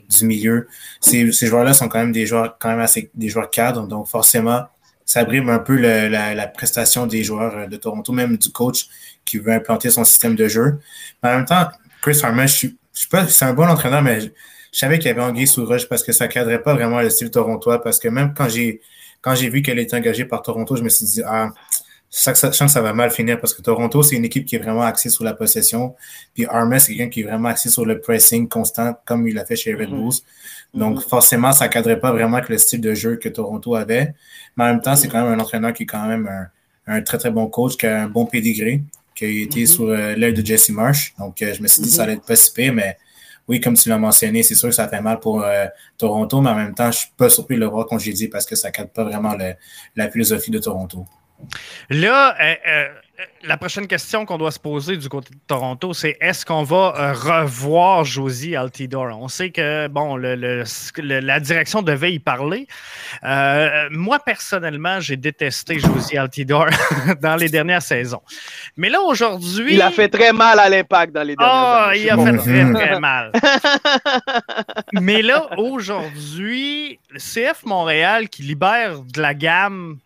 du milieu, ces, ces joueurs-là sont quand même des joueurs quand même assez des joueurs cadres. Donc forcément, ça brime un peu la, prestation des joueurs de Toronto, même du coach qui veut implanter son système de jeu. Mais en même temps, Chris Harman, je suis, sais pas, c'est un bon entraîneur, mais je, savais qu'il y avait Anguille sous roche parce que ça cadrait pas vraiment le style torontois. Parce que même quand j'ai quand j'ai vu qu'elle était engagée par Toronto, je me suis dit, ah, je sens que ça va mal finir parce que Toronto, c'est une équipe qui est vraiment axée sur la possession. Puis Armas, c'est quelqu'un qui est vraiment axé sur le pressing constant, comme il l'a fait chez Red mhm. Bulls. Donc, mhm. forcément, ça ne cadrait pas vraiment avec le style de jeu que Toronto avait. Mais en même temps, c'est quand même un entraîneur qui est quand même un, très, très bon coach, qui a un bon pédigré, qui a été mhm. sur euh, l'aile de Jesse Marsh. Donc, euh, je me suis dit que ça allait être pas si pire, mais oui, comme tu l'as mentionné, c'est sûr que ça fait mal pour euh, Toronto, mais en même temps, je suis pas surpris de le voir dit parce que ça ne cadre pas vraiment la philosophie de Toronto. Là, euh, euh, la prochaine question qu'on doit se poser du côté de Toronto, c'est est-ce qu'on va euh, revoir Josie Altidore? On sait que bon, la direction devait y parler. moi, personnellement, j'ai détesté Josie Altidore dans les dernières saisons. Mais là, aujourd'hui. Il a fait très mal à l'impact dans les dernières oh, il a fait très, très mal. Mais là, aujourd'hui, le CF Montréal qui libère de la gamme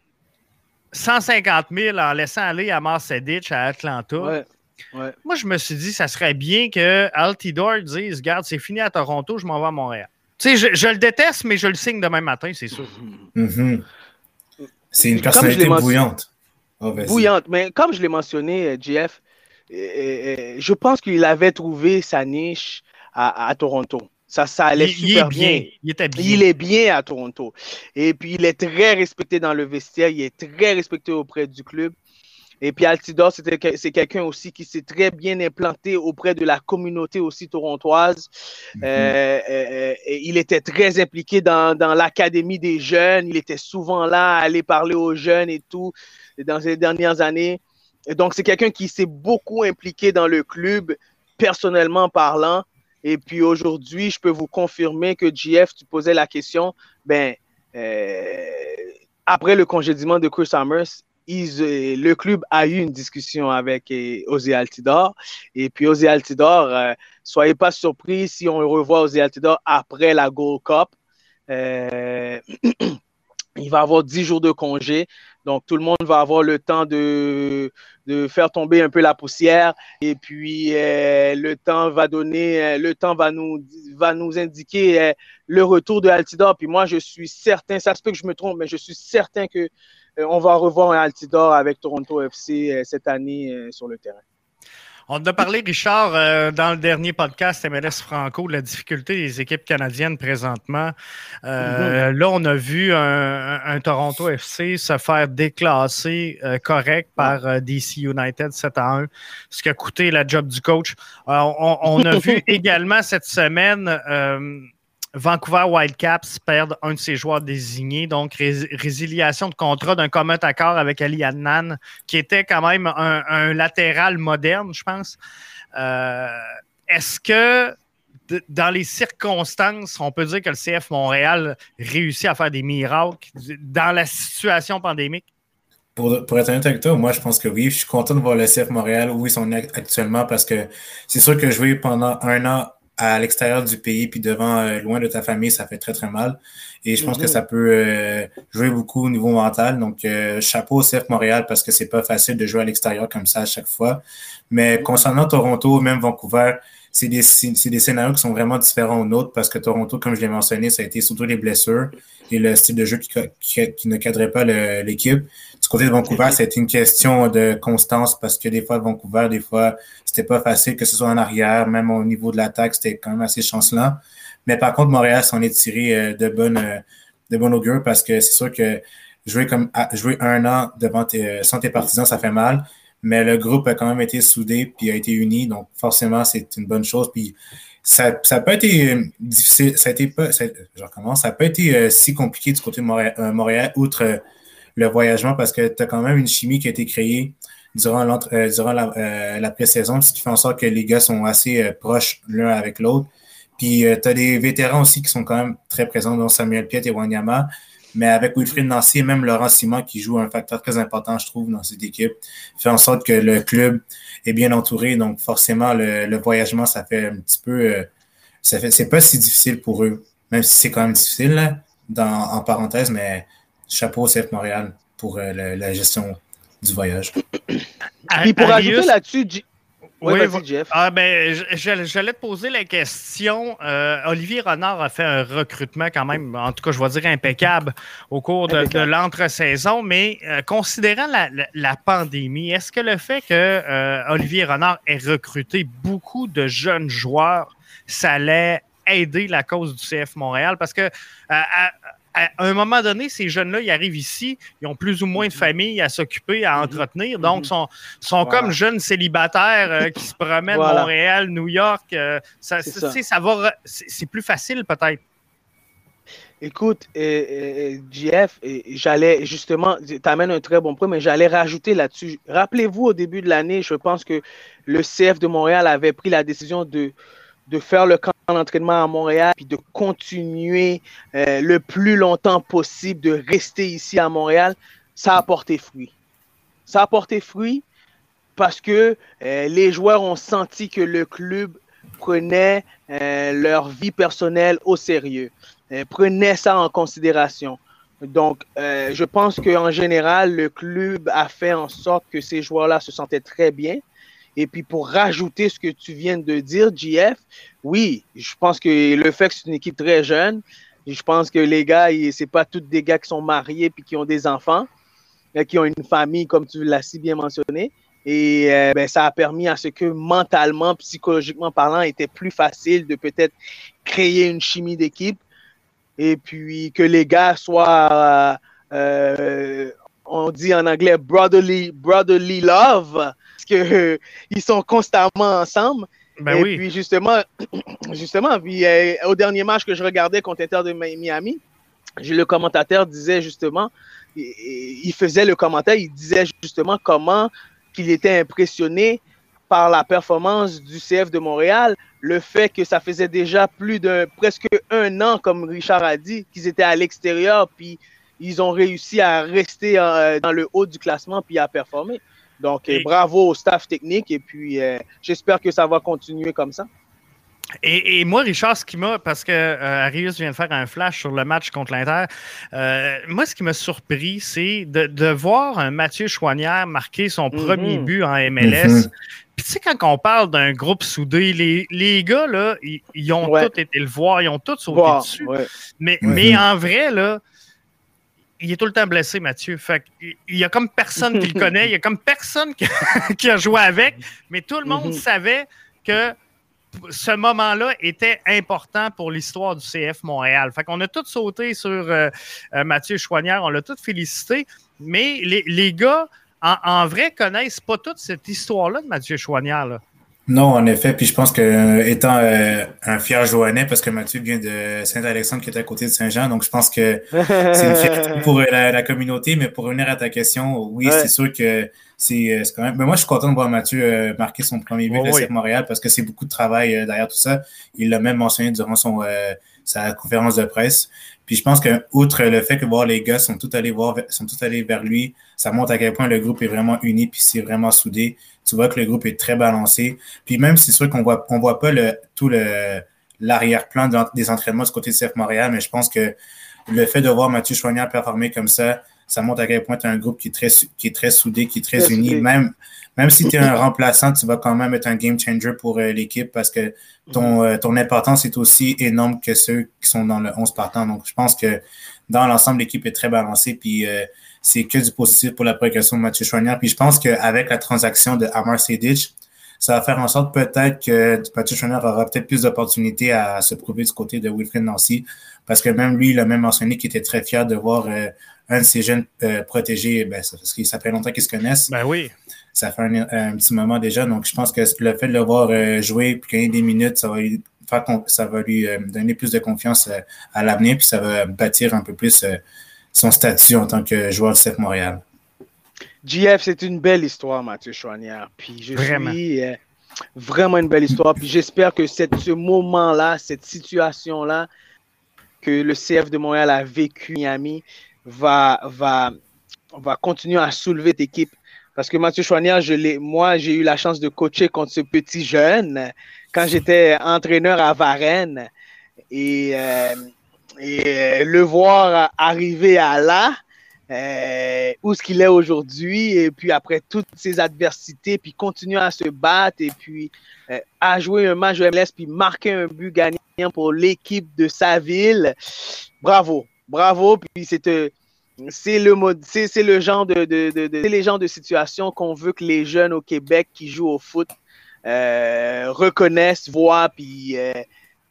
150 000 en laissant aller à Marceditch à Atlanta. Moi, je me suis dit, ça serait bien que Altidore dise Regarde, c'est fini à Toronto, je m'en vais à Montréal. Tu sais, je, le déteste, mais je le signe demain matin, c'est sûr. Mm-hmm. C'est une personnalité bouillante. Oh, bouillante, mais comme je l'ai mentionné, Jeff, euh, euh, je pense qu'il avait trouvé sa niche à Toronto. Ça, ça allait super bien. Il était bien. Il est bien à Toronto. Et puis, il est très respecté dans le vestiaire. Il est très respecté auprès du club. Et puis, Altidor, c'est quelqu'un aussi qui s'est très bien implanté auprès de la communauté aussi torontoise. Mm-hmm. Euh, euh, euh, il était très impliqué dans, dans l'académie des jeunes. Il était souvent là à aller parler aux jeunes et tout dans ces dernières années. Et donc, c'est quelqu'un qui s'est beaucoup impliqué dans le club, personnellement parlant. Et puis aujourd'hui, je peux vous confirmer que GF, tu posais la question, ben, euh, après le congédiement de Chris Summers, euh, le club a eu une discussion avec euh, Ozzy Altidor. Et puis Ozzy Altidor, soyez pas surpris si on revoit Ozzy Altidor après la Gold Cup. il va avoir 10 jours de congé. Donc, tout le monde va avoir le temps de, faire tomber un peu la poussière. Et puis, euh, le temps va donner, euh, le temps va nous, indiquer euh, le retour de Altidor. Puis moi, je suis certain, ça se peut que je me trompe, mais je suis certain que on va revoir un Altidor avec Toronto FC cette année sur le terrain. On a parlé, Richard, euh, dans le dernier podcast MLS Franco, de la difficulté des équipes canadiennes présentement. Euh, mhm. Là, on a vu un, Toronto FC se faire déclasser euh, correct par DC United 7 à 1, ce qui a coûté la job du coach. on, a vu également cette semaine Vancouver Wildcaps perdent un de ses joueurs désignés, donc résiliation de contrat d'un commun accord avec Ali Adnan, qui était quand même un, latéral moderne, je pense. Euh, est-ce que dans les circonstances, on peut dire que le CF Montréal réussit à faire des miracles dans la situation pandémique? Pour, pour, être honnête avec toi, moi, je pense que oui. Je suis content de voir le CF Montréal où ils sont actuellement parce que c'est sûr que jouer pendant un an à l'extérieur du pays puis devant euh, loin de ta famille, ça fait très très mal. Et je pense que mhm. ça peut euh, jouer beaucoup au niveau mental. Donc euh, chapeau au CF Montréal parce que c'est pas facile de jouer à l'extérieur comme ça à chaque fois. Mais concernant Toronto, même Vancouver, c'est des, des scénarios qui sont vraiment différents aux nôtres parce que Toronto, comme je l'ai mentionné, ça a été surtout les blessures et le style de jeu qui, qui, ne cadrait pas l'équipe. Du côté de Vancouver, c'était une question de constance parce que des fois, Vancouver, des fois, c'était pas facile, que ce soit en arrière, même au niveau de l'attaque, c'était quand même assez chancelant. Mais par contre, Montréal s'en est tiré euh, de bonne, euh, de bonne augure parce que c'est sûr que jouer comme jouer un an devant tes, sans tes partisans, ça fait mal. Mais le groupe a quand même été soudé puis a été uni, donc forcément, c'est une bonne chose. Puis ça n'a pas été euh, difficile, ça a été pas, ça, je recommence, ça n'a pas été euh, si compliqué du côté de Montréal, euh, Montréal outre le voyagement, parce que tu as quand même une chimie qui a été créée durant, durant la, la pré-saison, ce qui fait en sorte que les gars sont assez proches l'un avec l'autre. Puis tu as des vétérans aussi qui sont quand même très présents, dont Samuel Piet et Wanyama. Mais avec Wilfried Nancy et même Laurent Simon qui joue un facteur très important, je trouve, dans cette équipe, fait en sorte que le club est bien entouré. Donc, forcément, le, voyagement, ça fait un petit peu. Euh, ça fait, c'est pas si difficile pour eux, même si c'est quand même difficile, dans, en parenthèse, mais chapeau au CF Montréal pour euh, la gestion du voyage. Et pour ajouter là-dessus, Oui, Jeff. Ah, ben, j'allais te poser la question. Euh, Olivier Renard a fait un recrutement quand même, en tout cas, je vais dire impeccable au cours de, l'entre-saison, mais euh, considérant la, pandémie, est-ce que le fait que euh, Olivier Renard ait recruté beaucoup de jeunes joueurs, ça allait aider la cause du CF Montréal? Parce que à un moment donné, ces jeunes-là, ils arrivent ici, ils ont plus ou moins de mhm. famille à s'occuper, à mhm. entretenir. Donc, mhm. sont, sont comme jeunes célibataires euh, qui se promènent Montréal, New York. Euh, ça, ça. va, c'est plus facile peut-être. Écoute, JF, j'allais justement, tu amènes un très bon point, mais j'allais rajouter là-dessus. Rappelez-vous, au début de l'année, je pense que le CF de Montréal avait pris la décision de, de faire le camp d'entraînement à Montréal, puis de continuer euh, le plus longtemps possible, de rester ici à Montréal, ça a porté fruit. Ça a porté fruit parce que euh, les joueurs ont senti que le club prenait euh, leur vie personnelle au sérieux, prenait ça en considération. Donc, je pense qu'en général, le club a fait en sorte que ces joueurs-là se sentaient très bien. Et puis pour rajouter ce que tu viens de dire, JF, oui, je pense que le fait que c'est une équipe très jeune, je pense que les gars, c'est pas tous des gars qui sont mariés puis qui ont des enfants, qui ont une famille, comme tu l'as si bien mentionné. Et euh, ben, ça a permis à ce que mentalement, psychologiquement parlant, était plus facile de peut-être créer une chimie d'équipe et puis que les gars soient, euh, on dit en anglais, brotherly, brotherly love qu'ils sont constamment ensemble. Ben et puis justement, justement puis, euh, au dernier match que je regardais contre Inter de Miami, le commentateur disait justement, il, faisait le commentaire, il disait justement comment qu'il était impressionné par la performance du CF de Montréal, le fait que ça faisait déjà plus de presque un an, comme Richard a dit, qu'ils étaient à l'extérieur, puis ils ont réussi à rester euh, dans le haut du classement, puis à performer. Donc, bravo au staff technique et puis euh, j'espère que ça va continuer comme ça. Et, moi, Richard, ce qui m'a, parce que euh, Arius vient de faire un flash sur le match contre l'Inter, euh, moi, ce qui m'a surpris, c'est de, voir un Mathieu Chouanière marquer son mhm. premier but en MLS. Mhm. Puis tu sais, quand on parle d'un groupe soudé, les, les gars, là, ils, ont tous été le voir, ils ont tous sauté dessus. Mais, mais en vrai, là, il est tout le temps blessé, Mathieu. Fait il y a comme personne qui le connaît, il y a comme personne qui, a joué avec, mais tout le monde mhm. savait que ce moment-là était important pour l'histoire du CF Montréal. Fait qu'on a tous sauté sur euh, euh, Mathieu Chouanière, on l'a tous félicité, mais les, gars, en, en, vrai, connaissent pas toute cette histoire-là de Mathieu Chouanière. Là. Non, en effet. Puis je pense que euh, étant euh, un fier Joannais, parce que Mathieu vient de Saint-Alexandre qui est à côté de Saint-Jean, donc je pense que c'est une fierté pour euh, la, communauté. Mais pour revenir à ta question, oui, c'est sûr que c'est quand même. Mais moi, je suis content de voir Mathieu marquer son premier but oh, de Montréal parce que c'est beaucoup de travail derrière tout ça. Il l'a même mentionné durant son sa conférence de presse. Puis je pense que, outre le fait que voir les gars sont tous allés voir, sont tous allés vers lui, ça montre à quel point le groupe est vraiment uni puis c'est vraiment soudé. Tu vois que le groupe est très balancé. Puis même c'est sûr qu'on voit, on voit pas le, tout le, l'arrière-plan des entraînements du côté de CF Montréal, mais je pense que le fait de voir Mathieu Choignard performer comme ça, ça montre à quel point tu as un groupe qui est très, qui est très soudé, qui est très, uni. Même, même si tu es un remplaçant, tu vas quand même être un game changer pour euh, l'équipe parce que ton, mhm. euh, ton importance est aussi énorme que ceux qui sont dans le 11 partant. Donc, je pense que dans l'ensemble, l'équipe est très balancée. Puis, euh, c'est que du positif pour la progression de Mathieu Chouanière. Puis, je pense qu'avec la transaction de Amar Sedic, ça va faire en sorte peut-être que Mathieu Chouanière aura peut-être plus d'opportunités à se prouver du côté de Wilfred Nancy. Parce que même lui, il a même mentionné qu'il était très fier de voir un de ses jeunes protégés, ben, parce qu'il s'appelle longtemps qu'ils se connaissent. Ben oui ça fait un, petit moment déjà. Donc, je pense que le fait de le voir euh, jouer et gagner des minutes, ça va lui, faire, ça va lui euh, donner plus de confiance euh, à l'avenir, puis ça va bâtir un peu plus son statut en tant que joueur de CF Montréal. JF, c'est une belle histoire, Mathieu Chouanière. Puis je vraiment. suis vraiment une belle histoire. Puis j'espère que cette, ce moment-là, cette situation-là que le CF de Montréal a vécu Miami va, va, va continuer à soulever cette équipe parce que Mathieu Chouanière, moi, j'ai eu la chance de coacher contre ce petit jeune quand j'étais entraîneur à Varennes. Et, euh, euh, le voir arriver à là, euh, où ce qu'il est aujourd'hui, et puis après toutes ces adversités, puis continuer à se battre, et puis à jouer un match de MLS, puis marquer un but gagnant pour l'équipe de sa ville. Bravo, bravo, puis c'est c'est le genre de, de, situations qu'on veut que les jeunes au Québec qui jouent au foot euh, reconnaissent, voient, puis, euh,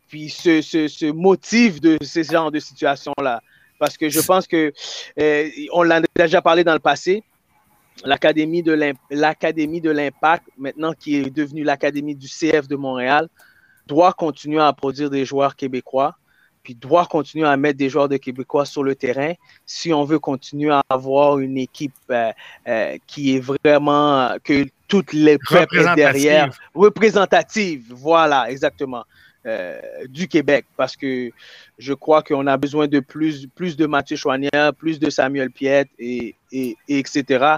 puis se, se, motivent de ces genres de situations-là. Parce que je pense que euh, on l'a déjà parlé dans le passé. L'Académie de l'Impact, maintenant qui est devenue l'Académie du CF de Montréal, doit continuer à produire des joueurs québécois puis doit continuer à mettre des joueurs de Québécois sur le terrain si on veut continuer à avoir une équipe euh, euh, qui est vraiment que toutes les peuples derrière. Représentative, voilà exactement euh, du Québec. Parce que je crois qu'on a besoin de plus plus de Mathieu Chouanière, plus de Samuel Piette et, et, etc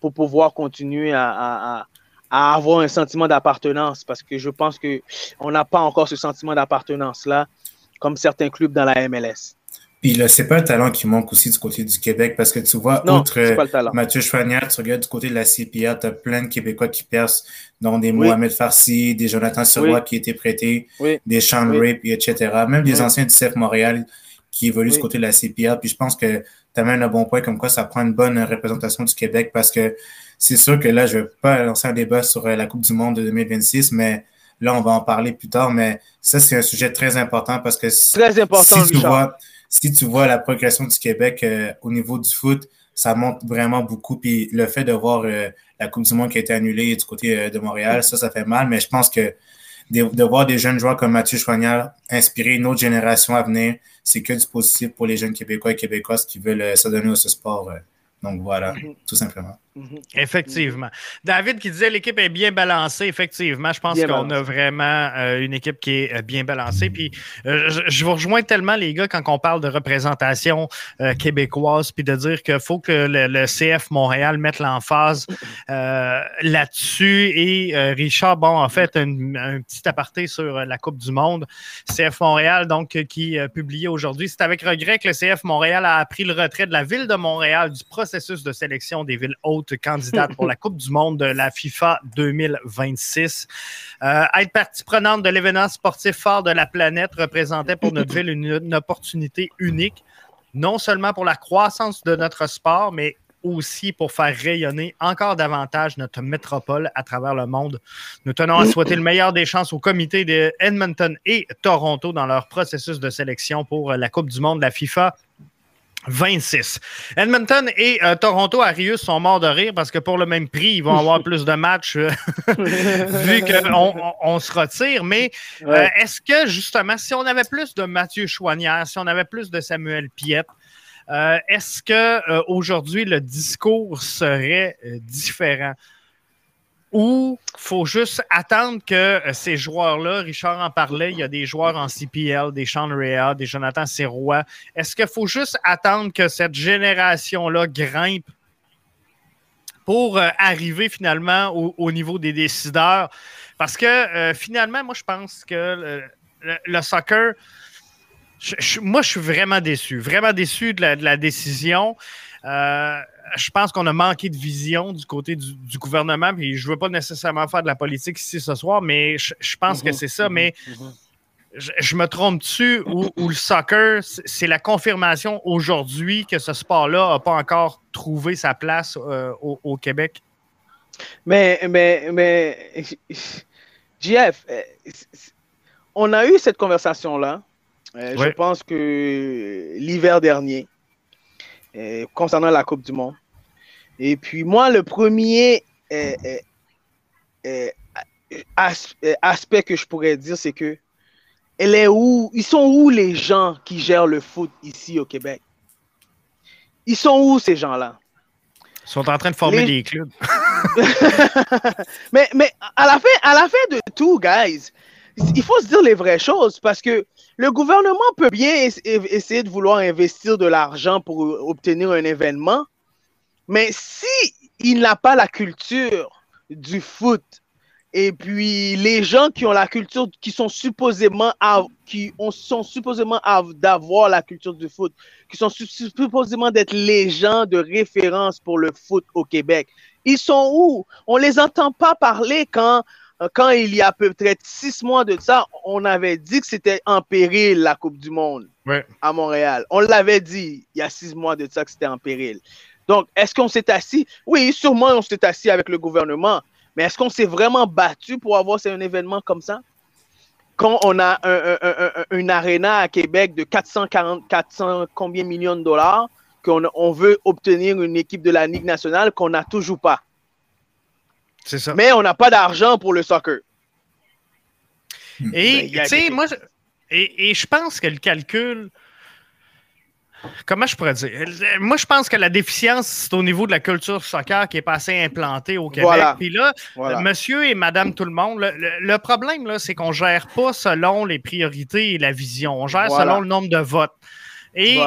pour pouvoir continuer à, à, à avoir un sentiment d'appartenance. Parce que je pense que on n'a pas encore ce sentiment d'appartenance là comme certains clubs dans la MLS. Puis là, c'est pas le talent qui manque aussi du côté du Québec parce que tu vois, outre Mathieu Chouanière, tu regardes du côté de la CPA, tu as plein de Québécois qui percent, dont des Mohamed Farsi, des Jonathan Sirois qui étaient prêtés, des Sean Rape, etc. Même des anciens du CF Montréal qui évoluent du côté de la CPA. Puis je pense que tu as même un bon point comme quoi ça prend une bonne représentation du Québec parce que c'est sûr que là, je vais pas lancer un débat sur euh, la Coupe du Monde de 2026, mais Là, on va en parler plus tard, mais ça, c'est un sujet très important parce que très important, si, tu vois, si tu vois la progression du Québec euh, au niveau du foot, ça monte vraiment beaucoup. Puis le fait de voir euh, la Coupe du Monde qui a été annulée du côté euh, de Montréal, ça, ça fait mal. Mais je pense que de, voir des jeunes joueurs comme Mathieu Chouanière inspirer une autre génération à venir, c'est que du positif pour les jeunes Québécois et Québécoises qui veulent s'adonner à ce sport. Donc voilà, mhm. tout simplement. Mhm. Effectivement. David qui disait l'équipe est bien balancée. Effectivement, je pense qu'on a vraiment euh, une équipe qui est euh, bien balancée. Puis euh, je, vous rejoins tellement, les gars, quand on parle de représentation québécoise, puis de dire qu'il faut que le, CF Montréal mette l'emphase là-dessus. Et Richard, bon, en fait, un, petit aparté sur la Coupe du Monde. CF Montréal, donc, qui publié aujourd'hui. C'est avec regret que le CF Montréal a appris le retrait de la ville de Montréal du processus de sélection des villes hautes candidate pour la Coupe du Monde de la FIFA 2026. Euh, être partie prenante de l'événement sportif fort de la planète représentait pour notre ville une, opportunité unique, non seulement pour la croissance de notre sport, mais aussi pour faire rayonner encore davantage notre métropole à travers le monde. Nous tenons à souhaiter le meilleur des chances au comité de Edmonton et Toronto dans leur processus de sélection pour la Coupe du Monde de la FIFA 26. Edmonton et euh, Toronto, Arius sont morts de rire parce que pour le même prix, ils vont avoir plus de matchs euh, vu qu'on on, se retire. Mais euh, est-ce que justement, si on avait plus de Mathieu Chouanière, si on avait plus de Samuel Piette, est-ce que aujourd'hui le discours serait différent? Ou faut juste attendre que euh, ces joueurs-là, Richard en parlait, il y a des joueurs en CPL, des Sean Rea, des Jonathan Serrois. Est-ce qu'il faut juste attendre que cette génération-là grimpe pour euh, arriver finalement au, niveau des décideurs? Parce que euh, finalement, moi, je pense que le, soccer, moi, je suis vraiment déçu, vraiment déçu de la, décision je pense qu'on a manqué de vision du côté du, gouvernement. Puis je ne veux pas nécessairement faire de la politique ici ce soir, mais je, pense que mhm. c'est ça. Mhm. Mais mhm. je, me trompe-tu ou, le soccer, c'est la confirmation aujourd'hui que ce sport-là n'a pas encore trouvé sa place euh, au, Québec? Mais, mais, mais, JF, euh, on a eu cette conversation-là. Euh, je pense que l'hiver dernier, concernant la Coupe du Monde. Et puis moi, le premier euh, euh, euh, aspect que je pourrais dire, c'est que elle est où, ils sont où les gens qui gèrent le foot ici au Québec? Ils sont où ces gens-là? Ils sont en train de former des clubs. mais mais à, la fin, à la fin de tout, guys, il faut se dire les vraies choses parce que le gouvernement peut bien essayer de vouloir investir de l'argent pour obtenir un événement, mais si il n'a pas la culture du foot Et puis, les gens qui ont la culture, qui sont supposément, qui ont, sont supposément d'avoir la culture du foot, qui sont supposément d'être les gens de référence pour le foot au Québec, ils sont où? On les entend pas parler quand, quand il y a peut-être six mois de ça, on avait dit que c'était en péril la Coupe du Monde à Montréal. On l'avait dit il y a six mois de ça que c'était en péril. Donc, est-ce qu'on s'est assis? Oui, sûrement on s'est assis avec le gouvernement, mais est-ce qu'on s'est vraiment battu pour avoir un événement comme ça? Quand on a un, une aréna à Québec de 440, 400 combien millions de dollars, qu'on on veut obtenir une équipe de la Ligue nationale qu'on n'a toujours pas. C'est ça. Mais on n'a pas d'argent pour le soccer. Et, tu sais, moi, et, et, je pense que le calcul, Comment je pourrais dire? Moi, je pense que la déficience, c'est au niveau de la culture soccer qui est pas assez implantée au Québec. Puis là, monsieur et madame tout le monde, le, problème, là, c'est qu'on ne gère pas selon les priorités et la vision. On gère selon le nombre de votes. Et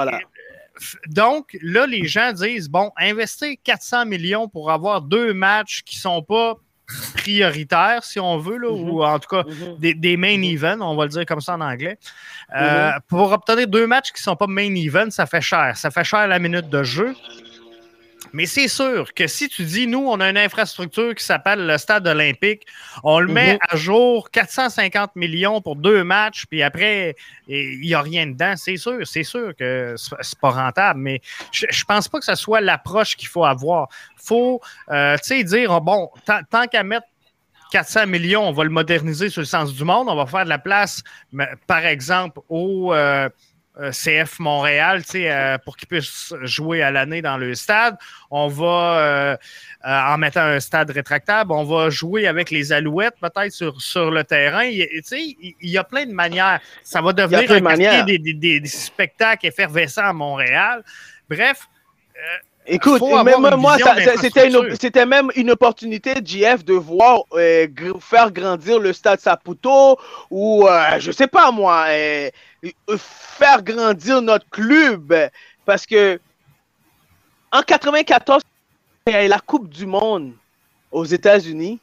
donc, là, les gens disent, bon, investir 400 millions pour avoir deux matchs qui ne sont pas prioritaires, si on veut, là, ou mhm. en tout cas mhm. des, main mhm. events, on va le dire comme ça en anglais. Euh, pour obtenir deux matchs qui ne sont pas main event, ça fait cher. Ça fait cher la minute de jeu. Mais c'est sûr que si tu dis, nous, on a une infrastructure qui s'appelle le stade olympique, on le met à jour 450 millions pour deux matchs, puis après, il n'y a rien dedans, c'est sûr, c'est sûr que c'est pas rentable, mais je, ne pense pas que ce soit l'approche qu'il faut avoir. Il faut, euh, tu sais, dire, oh, bon, tant qu'à mettre 400 millions, on va le moderniser sur le sens du monde. On va faire de la place, par exemple, au, euh, CF Montréal, euh, pour qu'ils puissent jouer à l'année dans le stade. On va, euh, en mettant un stade rétractable, on va jouer avec les alouettes peut-être sur, sur le terrain. Il, il, y a plein de manières. Ça va devenir un des, des, des, spectacles effervescents à Montréal. Bref. Écoute, même moi, c'était même une opportunité, JF, de voir faire grandir le stade Saputo ou, je sais pas moi, faire grandir notre club. Parce que en 94, il y a la Coupe du Monde aux États-Unis.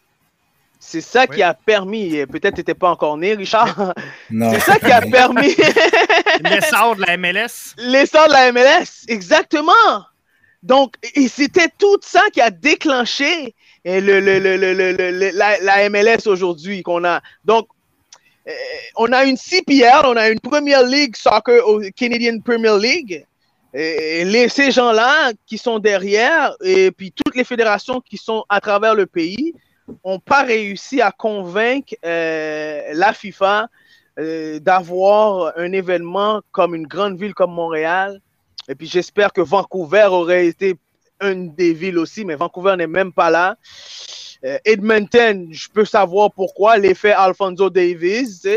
C'est ça qui a permis, peut-être tu pas encore né, Richard. C'est ça qui a permis. L'essor de la MLS. L'essor de la MLS, exactement. Donc, c'était tout ça qui a déclenché le, la, MLS aujourd'hui qu'on a. Donc, euh, on a une CPL, on a une Premier League Soccer Canadian Premier League. Les, ces gens-là qui sont derrière, et puis toutes les fédérations qui sont à travers le pays, n'ont pas réussi à convaincre la FIFA d'avoir un événement comme une grande ville comme Montréal. Et puis j'espère que Vancouver aurait été une des villes aussi, mais Vancouver n'est même pas là. Euh, Edmonton, je peux savoir pourquoi, l'effet Alfonso Davis.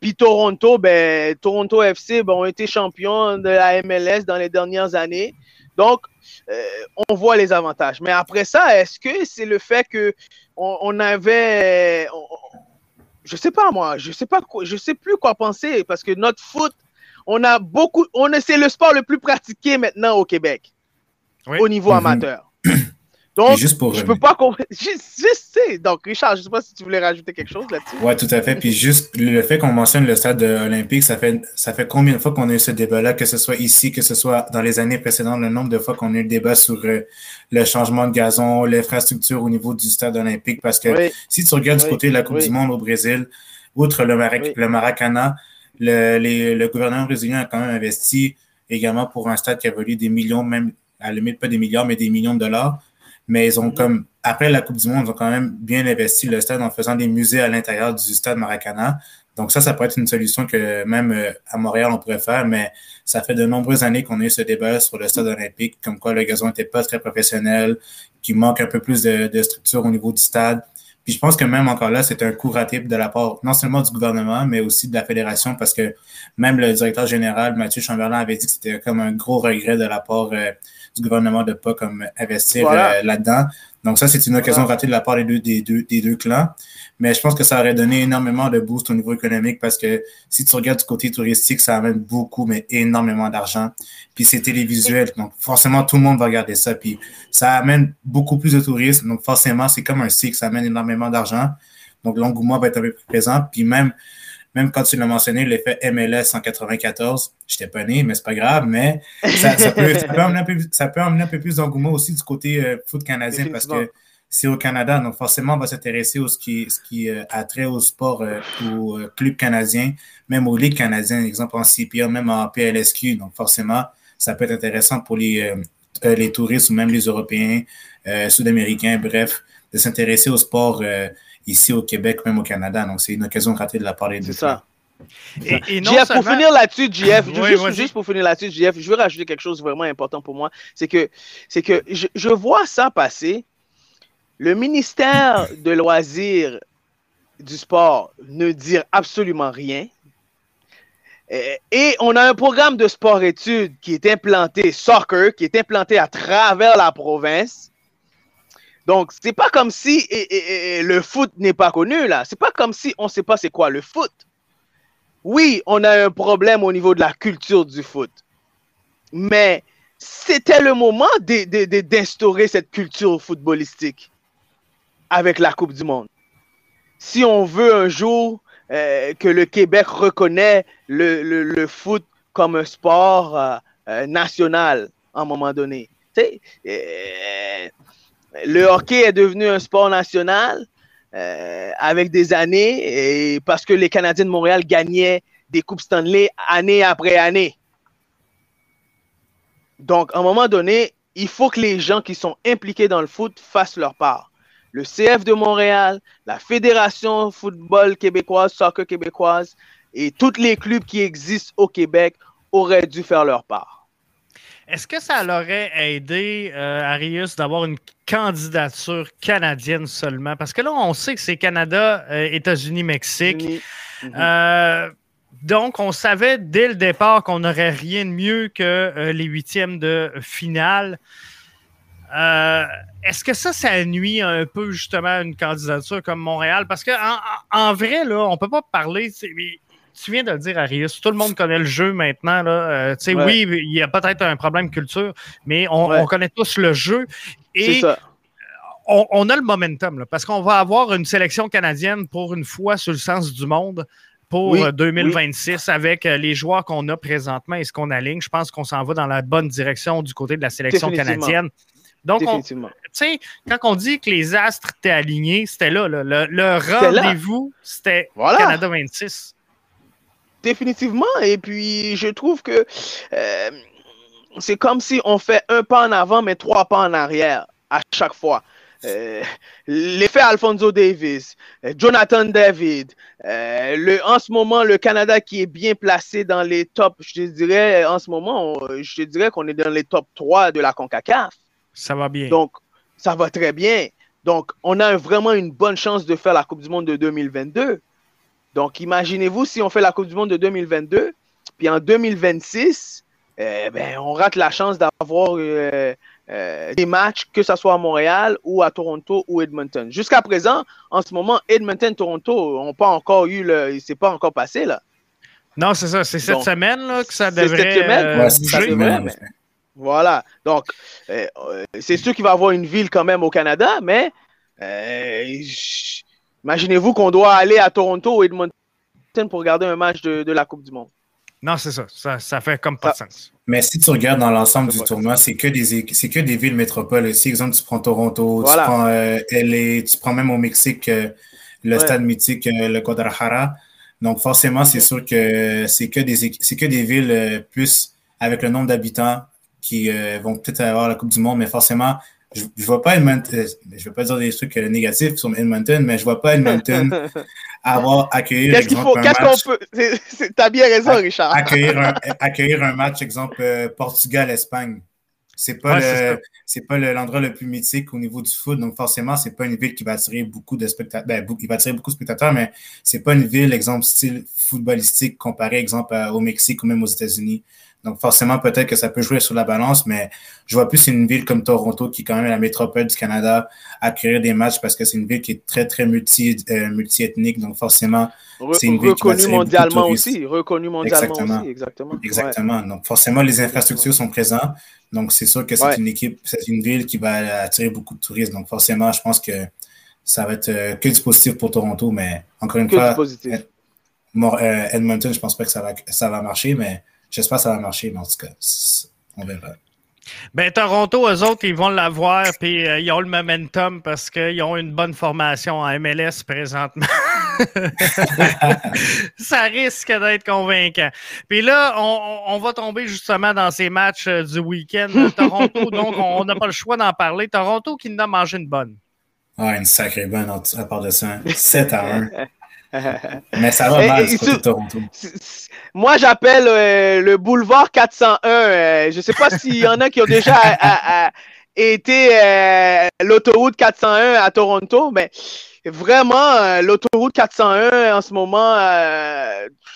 Puis Toronto, ben, Toronto FC ben, ont été champions de la MLS dans les dernières années. Donc, euh, on voit les avantages. Mais après ça, est-ce que c'est le fait que on, avait, je sais pas moi, je sais pas je sais plus quoi penser parce que notre foot, on a beaucoup, on c'est le sport le plus pratiqué maintenant au Québec au niveau mhm. amateur. Donc, juste pour, je peux pas juste, Donc, Richard, je sais pas si tu voulais rajouter quelque chose là-dessus. Oui, tout à fait. Puis juste le fait qu'on mentionne le stade olympique, ça fait, ça fait combien de fois qu'on a eu ce débat-là, que ce soit ici, que ce soit dans les années précédentes, le nombre de fois qu'on a eu le débat sur euh, le changement de gazon, l'infrastructure au niveau du stade olympique? Parce que si tu regardes du côté de la Coupe du Monde au Brésil, outre le, le Maracana, le, le gouvernement brésilien a quand même investi également pour un stade qui a valu des millions, même à la limite pas des milliards, mais des millions de dollars mais ils ont comme, après la Coupe du Monde, ils ont quand même bien investi le stade en faisant des musées à l'intérieur du stade Maracana. Donc ça, ça pourrait être une solution que même euh, à Montréal, on pourrait faire, mais ça fait de nombreuses années qu'on a eu ce débat sur le stade olympique, comme quoi le gazon n'était pas très professionnel, qu'il manque un peu plus de, de, structure au niveau du stade. Puis je pense que même encore là, c'est un coup raté de la part non seulement du gouvernement, mais aussi de la fédération, parce que même le directeur général, Mathieu Chamberlain, avait dit que c'était comme un gros regret de la part euh, du gouvernement de pas comme investir euh, là-dedans. Donc ça, c'est une occasion ratée de la part des deux, des, deux, des deux clans. Mais je pense que ça aurait donné énormément de boost au niveau économique parce que si tu regardes du côté touristique, ça amène beaucoup, mais énormément d'argent. Puis c'est télévisuel, donc forcément tout le monde va regarder ça. Puis ça amène beaucoup plus de tourisme, donc forcément c'est comme un cycle, ça amène énormément d'argent. Donc l'engouement va être un peu plus présent. Puis même même quand tu l'as mentionné, l'effet MLS en 94, j'étais pas né, mais c'est pas grave, mais ça, peut, amener un peu, plus d'engouement aussi du côté euh, foot canadien parce que c'est au Canada, donc forcément, on va s'intéresser à ce qui, ce qui euh, a trait au sport, euh, au club canadien, même aux ligues canadiennes, exemple en CPA, même en PLSQ. Donc forcément, ça peut être intéressant pour les, les touristes ou même les Européens, Sud-Américains, bref, de s'intéresser au sport ici au Québec, même au Canada. Donc, c'est une occasion ratée de la part des deux. C'est ça. Et, pour finir là-dessus, JF, juste, pour finir là-dessus, JF, je veux rajouter quelque chose vraiment important pour moi. C'est que, c'est que je, vois ça passer. Le ministère de loisirs du sport ne dit absolument rien. Et on a un programme de sport-études qui est implanté, soccer, qui est implanté à travers la province. Donc, c'est pas comme si le foot n'est pas connu là. C'est pas comme si on sait pas c'est quoi le foot. Oui, on a un problème au niveau de la culture du foot. Mais c'était le moment d'instaurer cette culture footballistique avec la Coupe du Monde. Si on veut un jour euh, que le Québec reconnaît le, foot comme un sport euh, euh, national à un moment donné. Le hockey est devenu un sport national euh, avec des années parce que les Canadiens de Montréal gagnaient des Coupes Stanley année après année. Donc, à un moment donné, il faut que les gens qui sont impliqués dans le foot fassent leur part. Le CF de Montréal, la Fédération football québécoise, soccer québécoise et tous les clubs qui existent au Québec auraient dû faire leur part. Est-ce que ça l'aurait aidé, euh, Arius, d'avoir une candidature canadienne seulement? Parce que là, on sait que c'est Canada, euh, États-Unis, Mexique. Euh, donc, on savait dès le départ qu'on n'aurait rien de mieux que les huitièmes de finale. Est-ce que ça, ça nuit un peu justement à une candidature comme Montréal? Parce qu'en en, vrai, là, on ne peut pas parler tu viens de le dire, Arius, tout le monde connaît le jeu maintenant. Là. Euh, Oui, il y a peut-être un problème culture, mais on, connaît tous le jeu. Et On, a le momentum, parce qu'on va avoir une sélection canadienne pour une fois sur le sens du monde pour 2026 euh, avec euh, les joueurs qu'on a présentement et ce qu'on aligne. Je pense qu'on s'en va dans la bonne direction du côté de la sélection canadienne. Donc, tu sais, quand on dit que les astres étaient alignés, c'était là, Le, rendez-vous, c'était Canada 26 définitivement. Et puis, je trouve que euh, c'est comme si on fait un pas en avant, mais trois pas en arrière à chaque fois. Euh, l'effet Alfonso Davis, euh, Jonathan David, le, en ce moment, le Canada qui est bien placé dans les top, je te dirais, en ce moment, je te dirais qu'on est dans les top 3 de la CONCACAF. Ça va bien. Donc, ça va très bien. Donc, on a vraiment une bonne chance de faire la Coupe du Monde de 2022. Donc, imaginez-vous si on fait la Coupe du Monde de 2022, puis en 2026, eh ben, on rate la chance d'avoir euh, euh, des matchs, que ce soit à Montréal ou à Toronto ou Edmonton. Jusqu'à présent, en ce moment, Edmonton-Toronto n'ont pas encore eu le. Il s'est pas encore passé, là. Non, c'est ça. C'est cette semaine là, que ça devrait. Cette semaine, euh, semaine voilà. Donc, c'est sûr qu'il va y avoir une ville quand même au Canada, mais Imaginez-vous qu'on doit aller à Toronto ou Edmonton pour regarder un match de, la Coupe du Monde. Non, c'est ça. ça. ça. fait comme pas de sens. Mais si tu regardes dans l'ensemble du tournoi, c'est que des que des villes métropoles. Si, exemple, tu prends Toronto, tu prends euh, LA, tu prends même au Mexique euh, le stade mythique, euh, le Guadalajara. Donc, forcément, c'est sûr que c'est que des que des villes plus avec le nombre d'habitants qui vont peut-être avoir la Coupe du Monde, mais forcément, je ne vois pas Edmonton, euh, je ne vais pas dire des trucs euh, négatifs sur Edmonton, mais je ne vois pas Edmonton avoir accueillir. Qu'est-ce qu'il faut, qu'est-ce qu'on peut. Tu as bien raison, Richard. accueillir, un, accueillir un match, exemple, euh, Portugal-Espagne. C'est pas le, c'est pas l'endroit le, plus mythique au niveau du foot, donc forcément, c'est pas une ville qui va attirer beaucoup de spectateurs. Ben, il va attirer beaucoup de spectateurs, mais c'est pas une ville, exemple, style footballistique comparé, exemple, au Mexique ou même aux États-Unis. Donc, forcément, peut-être que ça peut jouer sur la balance, mais je vois plus une ville comme Toronto, qui est quand même la métropole du Canada, accueillir des matchs parce que c'est une ville qui est très, très multi, euh, multi-ethnique. Donc, forcément, c'est une ville reconnue mondialement aussi. Reconnue mondialement exactement. aussi. Exactement. Exactement. Donc, forcément, les infrastructures sont présentes. Donc, c'est sûr que c'est une équipe, c'est une ville qui va attirer beaucoup de touristes. Donc, forcément, je pense que ça va être euh, que du positif pour Toronto, mais encore une fois, euh, Edmonton, je pense pas que ça va, ça va marcher, mais j'espère que ça va marcher, mais en tout cas, on verra. Ben, Toronto, eux autres, ils vont l'avoir, puis euh, ils ont le momentum parce qu'ils ont une bonne formation en MLS présentement. ça risque d'être convaincant. Puis là, on, on, va tomber justement dans ces matchs du week-end. Toronto, donc, on n'a pas le choix d'en parler. Toronto qui nous a mangé une bonne. Ah, une sacrée bonne à part de ça. 7 à 1. Mais ça va mal Toronto. Moi, j'appelle euh, le boulevard 401. Euh, je ne sais pas s'il y en a qui ont déjà été euh, l'autoroute 401 à Toronto, mais vraiment, l'autoroute 401 en ce moment,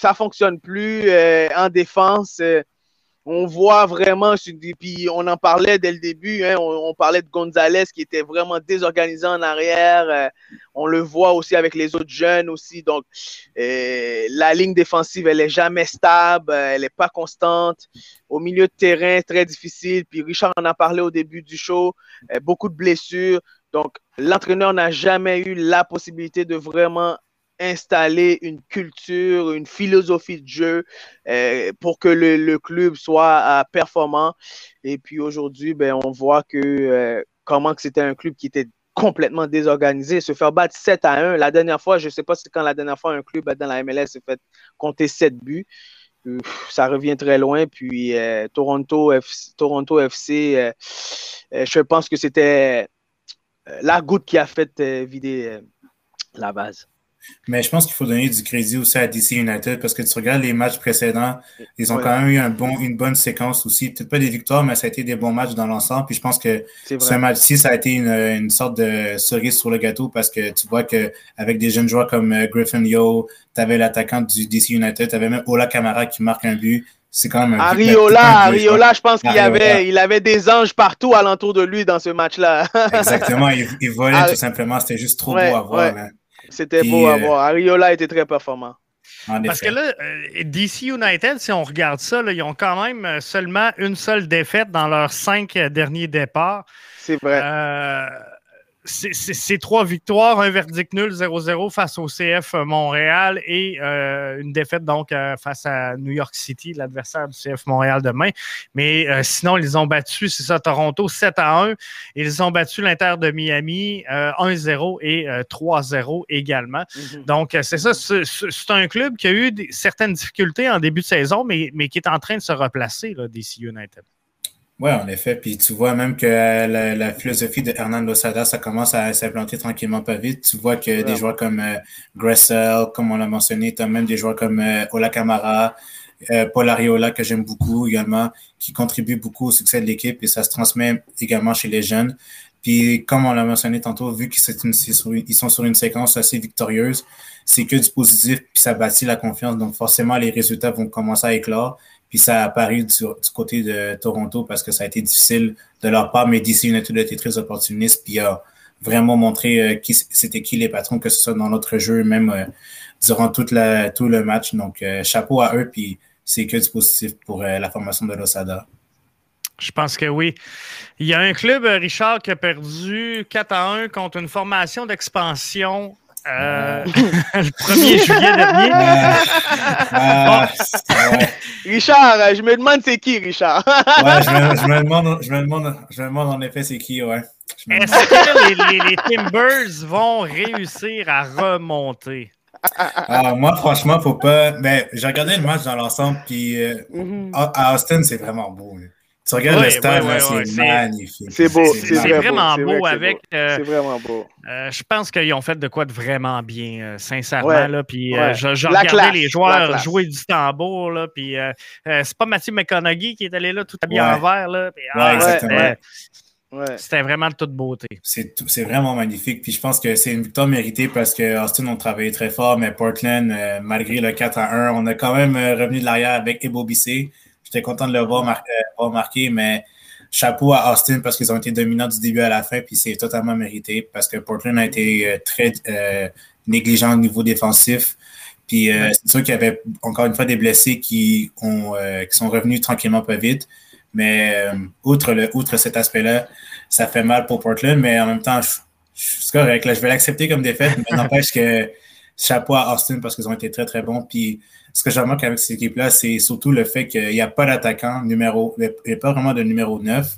ça ne fonctionne plus en défense on voit vraiment, puis on en parlait dès le début, hein, on, parlait de Gonzalez qui était vraiment désorganisé en arrière. Euh, on le voit aussi avec les autres jeunes aussi. Donc, euh, la ligne défensive, elle est jamais stable, euh, elle n'est pas constante. Au milieu de terrain, très difficile. Puis Richard en a parlé au début du show, beaucoup de blessures. Donc, l'entraîneur n'a jamais eu la possibilité de vraiment installer une culture, une philosophie de jeu euh, pour que le, club soit euh, performant. Et puis aujourd'hui, ben, on voit que euh, comment que c'était un club qui était complètement désorganisé. Se faire battre 7 à 1. La dernière fois, je ne sais pas si quand la dernière fois un club dans la MLS s'est fait compter 7 buts. ça revient très loin. Puis Toronto, Toronto FC je pense que c'était la goutte qui a fait vider la base. Mais je pense qu'il faut donner du crédit aussi à DC United parce que tu regardes les matchs précédents, ils ont quand même eu un bon, une bonne séquence aussi. Peut-être pas des victoires, mais ça a été des bons matchs dans l'ensemble. Puis je pense que ce match-ci, ça a été une, une, sorte de cerise sur le gâteau parce que tu vois qu'avec des jeunes joueurs comme euh, Griffin Yo, tu avais l'attaquant du DC United, tu avais même Ola Camara qui marque un but. C'est quand même un Ariola, Ariola, je pense qu'il avait, il avait des anges partout alentour de lui dans ce match-là. Exactement, il, il volait tout simplement. C'était juste trop beau à voir. Hein. C'était beau à euh, voir. Ariola était très performant. Parce que là, euh, DC United, si on regarde ça, ils ont quand même euh, seulement une seule défaite dans leurs cinq derniers départs. C'est vrai c'est trois victoires, un verdict nul 0-0 face au CF Montréal et euh, une défaite donc euh, face à New York City, l'adversaire du CF Montréal demain. Mais euh, sinon, ils ont battu, c'est ça, Toronto 7 à 1. Ils ont battu l'Inter de Miami 1-0 et 3-0 également. Mm-hmm. Donc, c'est ça, c'est un club qui a eu certaines difficultés en début de saison, mais, mais qui est en train de se replacer, là, DC United. Oui, en effet. Puis tu vois même que la, philosophie de Hernan Losada, ça commence à s'implanter tranquillement pas vite. Tu vois que des joueurs comme euh, Gressel, comme on l'a mentionné, tu as même des joueurs comme euh, Ola Camara, euh, Paul Ariola, que j'aime beaucoup également, qui contribuent beaucoup au succès de l'équipe et ça se transmet également chez les jeunes. Puis comme on l'a mentionné tantôt, vu qu'ils sont sur une séquence assez victorieuse, c'est que du positif, puis ça bâtit la confiance. Donc forcément, les résultats vont commencer à éclore. Puis ça a apparu du, côté de Toronto parce que ça a été difficile de leur part, mais d'ici, une étude a été très opportuniste, puis a vraiment montré euh, qui c'était qui les patrons, que ce soit dans notre jeu, même euh, durant tout le match. Donc, euh, chapeau à eux, puis c'est que du positif pour la formation de l'Osada. Je pense que oui. Il y a un club, Richard, qui a perdu 4 à 1 contre une formation d'expansion euh, le 1er juillet dernier. Richard, je me demande c'est qui, Richard. ouais, je me, demande, je, me demande, je me demande en effet c'est qui, ouais. Est-ce que les, les, Timbers vont réussir à remonter? Ah, moi, franchement, faut pas. Mais ben, j'ai regardé le match dans l'ensemble, puis euh, mm-hmm. à Austin, c'est vraiment beau. Tu regardes le stade, c'est magnifique. C'est beau. C'est vraiment beau avec. Euh, c'est vraiment beau. Euh, je pense qu'ils ont fait de quoi de vraiment bien, euh, sincèrement. Là, puis, je, regardais les joueurs jouer du tambour. Là, puis, c'est pas Mathieu McConaughey qui est allé là tout habillé en vert. Là, ah, C'était vraiment de toute beauté. C'est vraiment magnifique. Puis je pense que c'est une victoire méritée parce que Austin ont travaillé très fort, mais Portland, malgré le 4 à 1, on a quand même revenu de l'arrière avec Ebo Bissé. J'étais content de le voir, marquer, mais chapeau à Austin parce qu'ils ont été dominants du début à la fin, puis c'est totalement mérité parce que Portland a été très négligent au niveau défensif. Puis c'est sûr qu'il y avait encore une fois des blessés qui, ont, qui sont revenus tranquillement pas vite. Mais outre, le, outre cet aspect-là, ça fait mal pour Portland, mais en même temps, je, suis correct. Là, je vais l'accepter comme défaite, mais n'empêche que chapeau à Austin parce qu'ils ont été très, très bons. Puis ce que je remarque avec cette équipe-là, c'est surtout le fait qu'il n'y a pas d'attaquant numéro, il n'y a pas vraiment de numéro 9,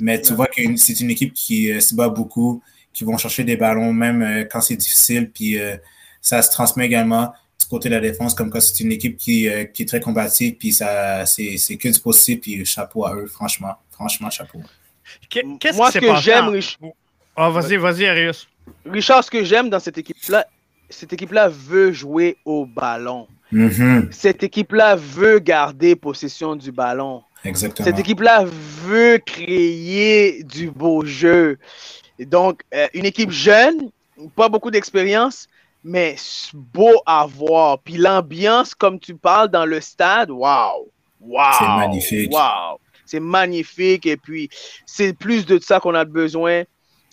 mais tu vois que c'est une équipe qui euh, se bat beaucoup, qui vont chercher des ballons même euh, quand c'est difficile, puis euh, ça se transmet également du côté de la défense, comme quand c'est une équipe qui, qui, est très combative, puis ça, c'est que du possible, puis chapeau à eux, franchement, franchement, chapeau. Qu'est-ce Moi, ce que j'aime, Richard. Ah, vas-y, vas-y, Arius. Richard, ce que j'aime dans cette équipe-là, cette équipe-là veut jouer au ballon. Mm-hmm. Cette équipe-là veut garder possession du ballon. Exactement. Cette équipe-là veut créer du beau jeu. donc, euh, une équipe jeune, pas beaucoup d'expérience, mais beau à voir. Puis l'ambiance, comme tu parles dans le stade, waouh! Wow, c'est magnifique. Wow! C'est magnifique. Et puis, c'est plus de ça qu'on a besoin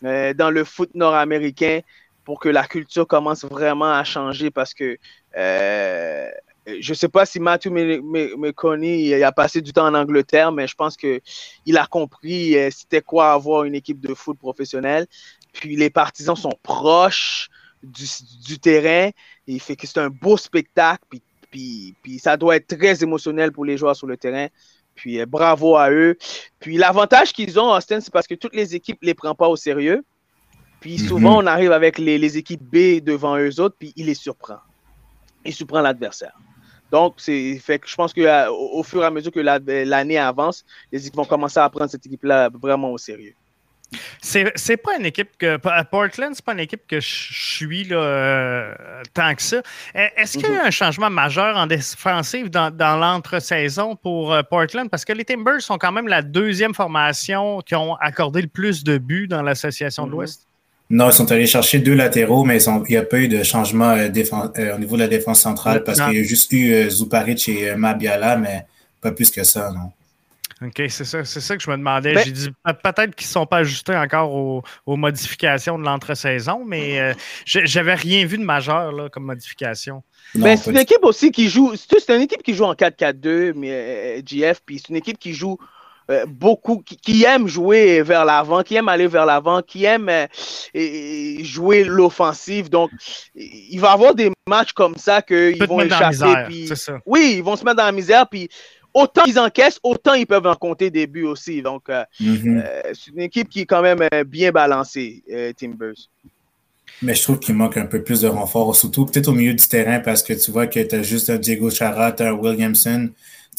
euh, dans le foot nord-américain pour que la culture commence vraiment à changer parce que je ne sais pas si Matthew McConaughey il a passé du temps en Angleterre, mais je pense qu'il a compris euh, c'était quoi avoir une équipe de foot professionnelle. Puis les partisans sont proches du, terrain. il fait que c'est un beau spectacle. Puis, puis, ça doit être très émotionnel pour les joueurs sur le terrain. Puis euh, bravo à eux. Puis l'avantage qu'ils ont, Austin, c'est parce que toutes les équipes ne les prennent pas au sérieux. Puis mhm. souvent, on arrive avec les, équipes B devant eux autres, puis il les surprend. Il surprend l'adversaire. Donc, c'est fait que je pense qu'au euh, au fur et à mesure que l'année avance, les équipes vont commencer à prendre cette équipe-là vraiment au sérieux. C'est pas une équipe que. Portland, c'est pas une équipe que je suis là, euh, tant que ça. E, est-ce qu'il y a eu mhm. un changement majeur en défensive dans, dans l'entre-saison pour euh, Portland? Parce que les Timbers sont quand même la deuxième formation qui ont accordé le plus de buts dans l'Association de mhm. l'Ouest. Non, ils sont allés chercher deux latéraux, mais il n'y a pas eu de changement euh, au niveau de la défense centrale parce qu'il y a juste eu Zuparic et Mabiala, mais pas plus que ça, non. OK, c'est ça, c'est ça que je me demandais. Ben J'ai dit peut-être qu'ils ne sont pas ajustés encore aux, modifications de l'entre-saison, mais euh, j'avais rien vu de majeur là, comme modification. Ben, c'est une équipe aussi qui joue. C'est une équipe qui joue en 4-4-2, mais euh, GF, puis c'est une équipe qui joue euh, beaucoup, qui, aime jouer vers l'avant, qui aime aller vers l'avant, qui aime jouer l'offensive. Donc, il va y avoir des matchs comme ça qu'ils vont échapper. Puis, oui, ils vont se mettre dans la misère. Puis autant ils encaissent, autant ils peuvent en compter des buts aussi. Donc, euh, mhm. euh, c'est une équipe qui est quand même euh, bien balancée, Timbers. Mais je trouve qu'il manque un peu plus de renfort, surtout peut-être au milieu du terrain, parce que tu vois que tu as juste un Diego Chara, un Williamson,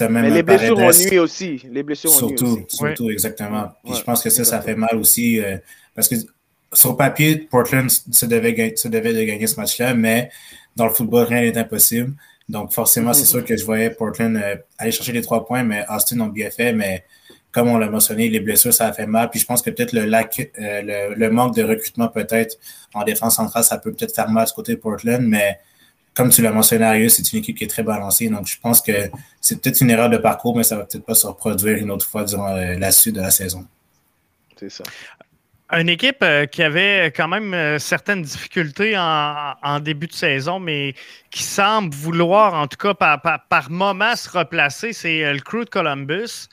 même Mais les blessures ont nuit aussi. Les blessures surtout, ont nuit Surtout, exactement. Puis je pense que ça, ça fait mal aussi, parce que sur papier, Portland se devait, se devait de gagner ce match-là, mais dans le football, rien n'est impossible. Donc, forcément, c'est mm-hmm. sûr que je voyais Portland euh, aller chercher les trois points, mais Austin ont bien fait. Mais comme on l'a mentionné, les blessures, ça a fait mal. Puis je pense que peut-être le, lac, euh, le, manque de recrutement, peut-être en défense centrale, ça peut peut-être faire mal à ce côté de Portland. Mais comme tu l'as mentionné, Arius, c'est une équipe qui est très balancée. Donc, je pense que c'est peut-être une erreur de parcours, mais ça va peut-être pas se reproduire une autre fois durant euh, la suite de la saison. C'est ça. Une équipe euh, qui avait quand même euh, certaines difficultés en, début de saison, mais qui semble vouloir, en tout cas par, par, moment, se replacer, c'est euh, le Crew de Columbus.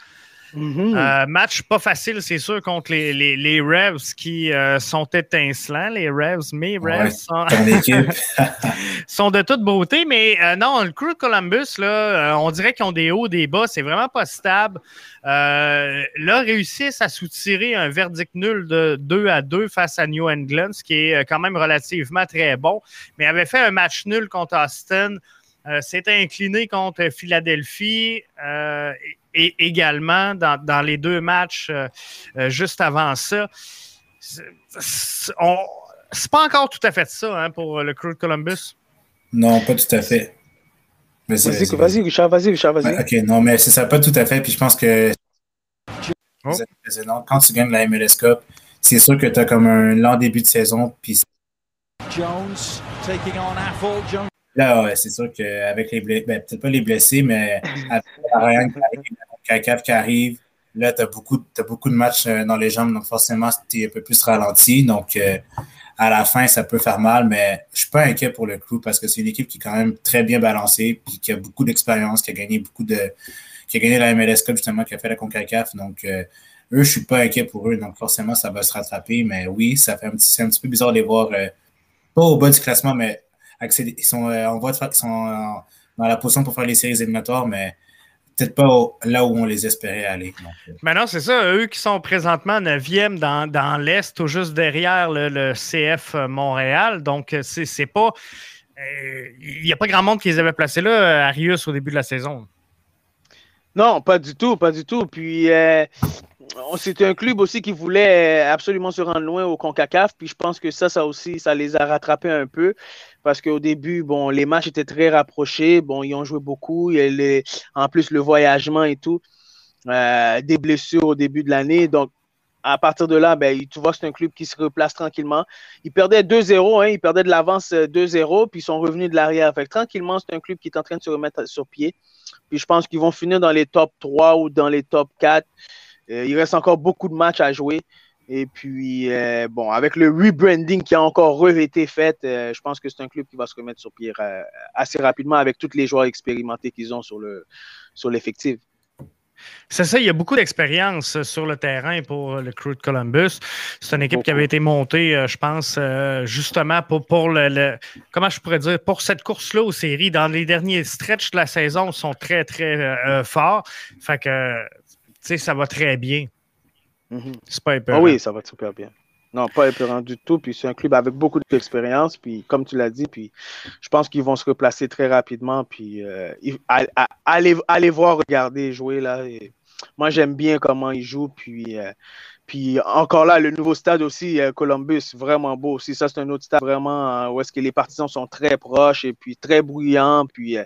Mm-hmm. match pas facile, c'est sûr, contre les, les, Revs qui sont étincelants. Les Revs, mes Revs sont, de toute beauté. Mais non, le crew de Columbus, là, on dirait qu'ils ont des hauts, des bas. C'est vraiment pas stable. Euh, là, réussissent à soutirer un verdict nul de 2 à 2 face à New England, ce qui est euh, quand même relativement très bon. Mais avait fait un match nul contre Austin. Euh, incliné contre Philadelphie et également dans, les deux matchs juste avant ça. C'est pas encore tout à fait ça hein, pour le crew de Columbus. Non, pas tout à fait. Vas-y, vas-y, Richard, vas-y, Richard, vas-y. ok, non, mais c'est ça, pas tout à fait. Puis je pense que oh. quand tu gagnes la MLS Cup, c'est sûr que tu as comme un lent début de saison. Puis Jones taking on Apple. Jones. Là, c'est sûr qu'avec les blessés, ben, peut-être pas les blessés, mais avec CACAF qui arrive. Là, tu as beaucoup, as beaucoup de matchs dans les jambes, donc forcément, tu un peu plus ralenti. Donc, à la fin, ça peut faire mal, mais je suis pas inquiet pour le crew parce que c'est une équipe qui est quand même très bien balancée, puis qui a beaucoup d'expérience, qui a gagné beaucoup de, qui a gagné la MLS Cup justement, qui a fait la CONCACAF. Donc, eux, je suis pas inquiet pour eux, donc forcément, ça va se rattraper. Mais oui, ça fait un petit, c'est un petit peu bizarre de les voir, pas au bas du classement, mais ils sont, on voit, ils sont dans la position pour faire les séries éliminatoires, mais peut-être pas là où on les espérait aller. Euh. Mais non, c'est ça. Eux qui sont présentement 9e dans, dans l'Est, tout juste derrière le, CF Montréal. Donc, c'est pas. Euh, il n'y a pas grand monde qui les avait placés là, Arius, au début de la saison. Non, pas du tout, pas du tout. Puis, euh, c'était un club aussi qui voulait absolument se rendre loin au CONCACAF. Puis, je pense que ça, ça aussi, ça les a rattrapés un peu parce qu'au début, bon, les matchs étaient très rapprochés. Bon, ils ont joué beaucoup. En plus, le voyagement et tout. Euh, des blessures au début de l'année. Donc, à partir de là, ben, tu vois c'est un club qui se replace tranquillement. Ils perdaient 2-0, hein, ils perdaient de l'avance 2-0, euh, puis ils sont revenus de l'arrière. Fait tranquillement, c'est un club qui est en train de se remettre sur pied. Puis je pense qu'ils vont finir dans les top 3 ou dans les top 4. Euh, il reste encore beaucoup de matchs à jouer. Et puis, euh, bon, avec le rebranding qui a encore été fait, euh, je pense que c'est un club qui va se remettre sur pied euh, assez rapidement avec tous les joueurs expérimentés qu'ils ont sur, le, sur l'effectif. C'est ça, il y a beaucoup d'expérience sur le terrain pour le Crew de Columbus. C'est une équipe qui avait été montée, je pense, justement pour, pour le, Comment je pourrais dire Pour cette course-là aux séries, dans les derniers stretches de la saison, sont très, très forts. Fait que, tu sais, ça va très bien. Mhm. C'est pas épeurant. Ah oui, ça va super bien. Non, pas épeurant du tout. Puis c'est un club avec beaucoup d'expérience. Puis comme tu l'as dit, puis je pense qu'ils vont se replacer très rapidement. Puis euh, allez, voir, regarder jouer là. moi, j'aime bien comment ils jouent. Puis, euh, puis encore là, le nouveau stade aussi, euh, Columbus, vraiment beau aussi. Ça, c'est un autre stade vraiment où est-ce que les partisans sont très proches et puis très bruyants. Puis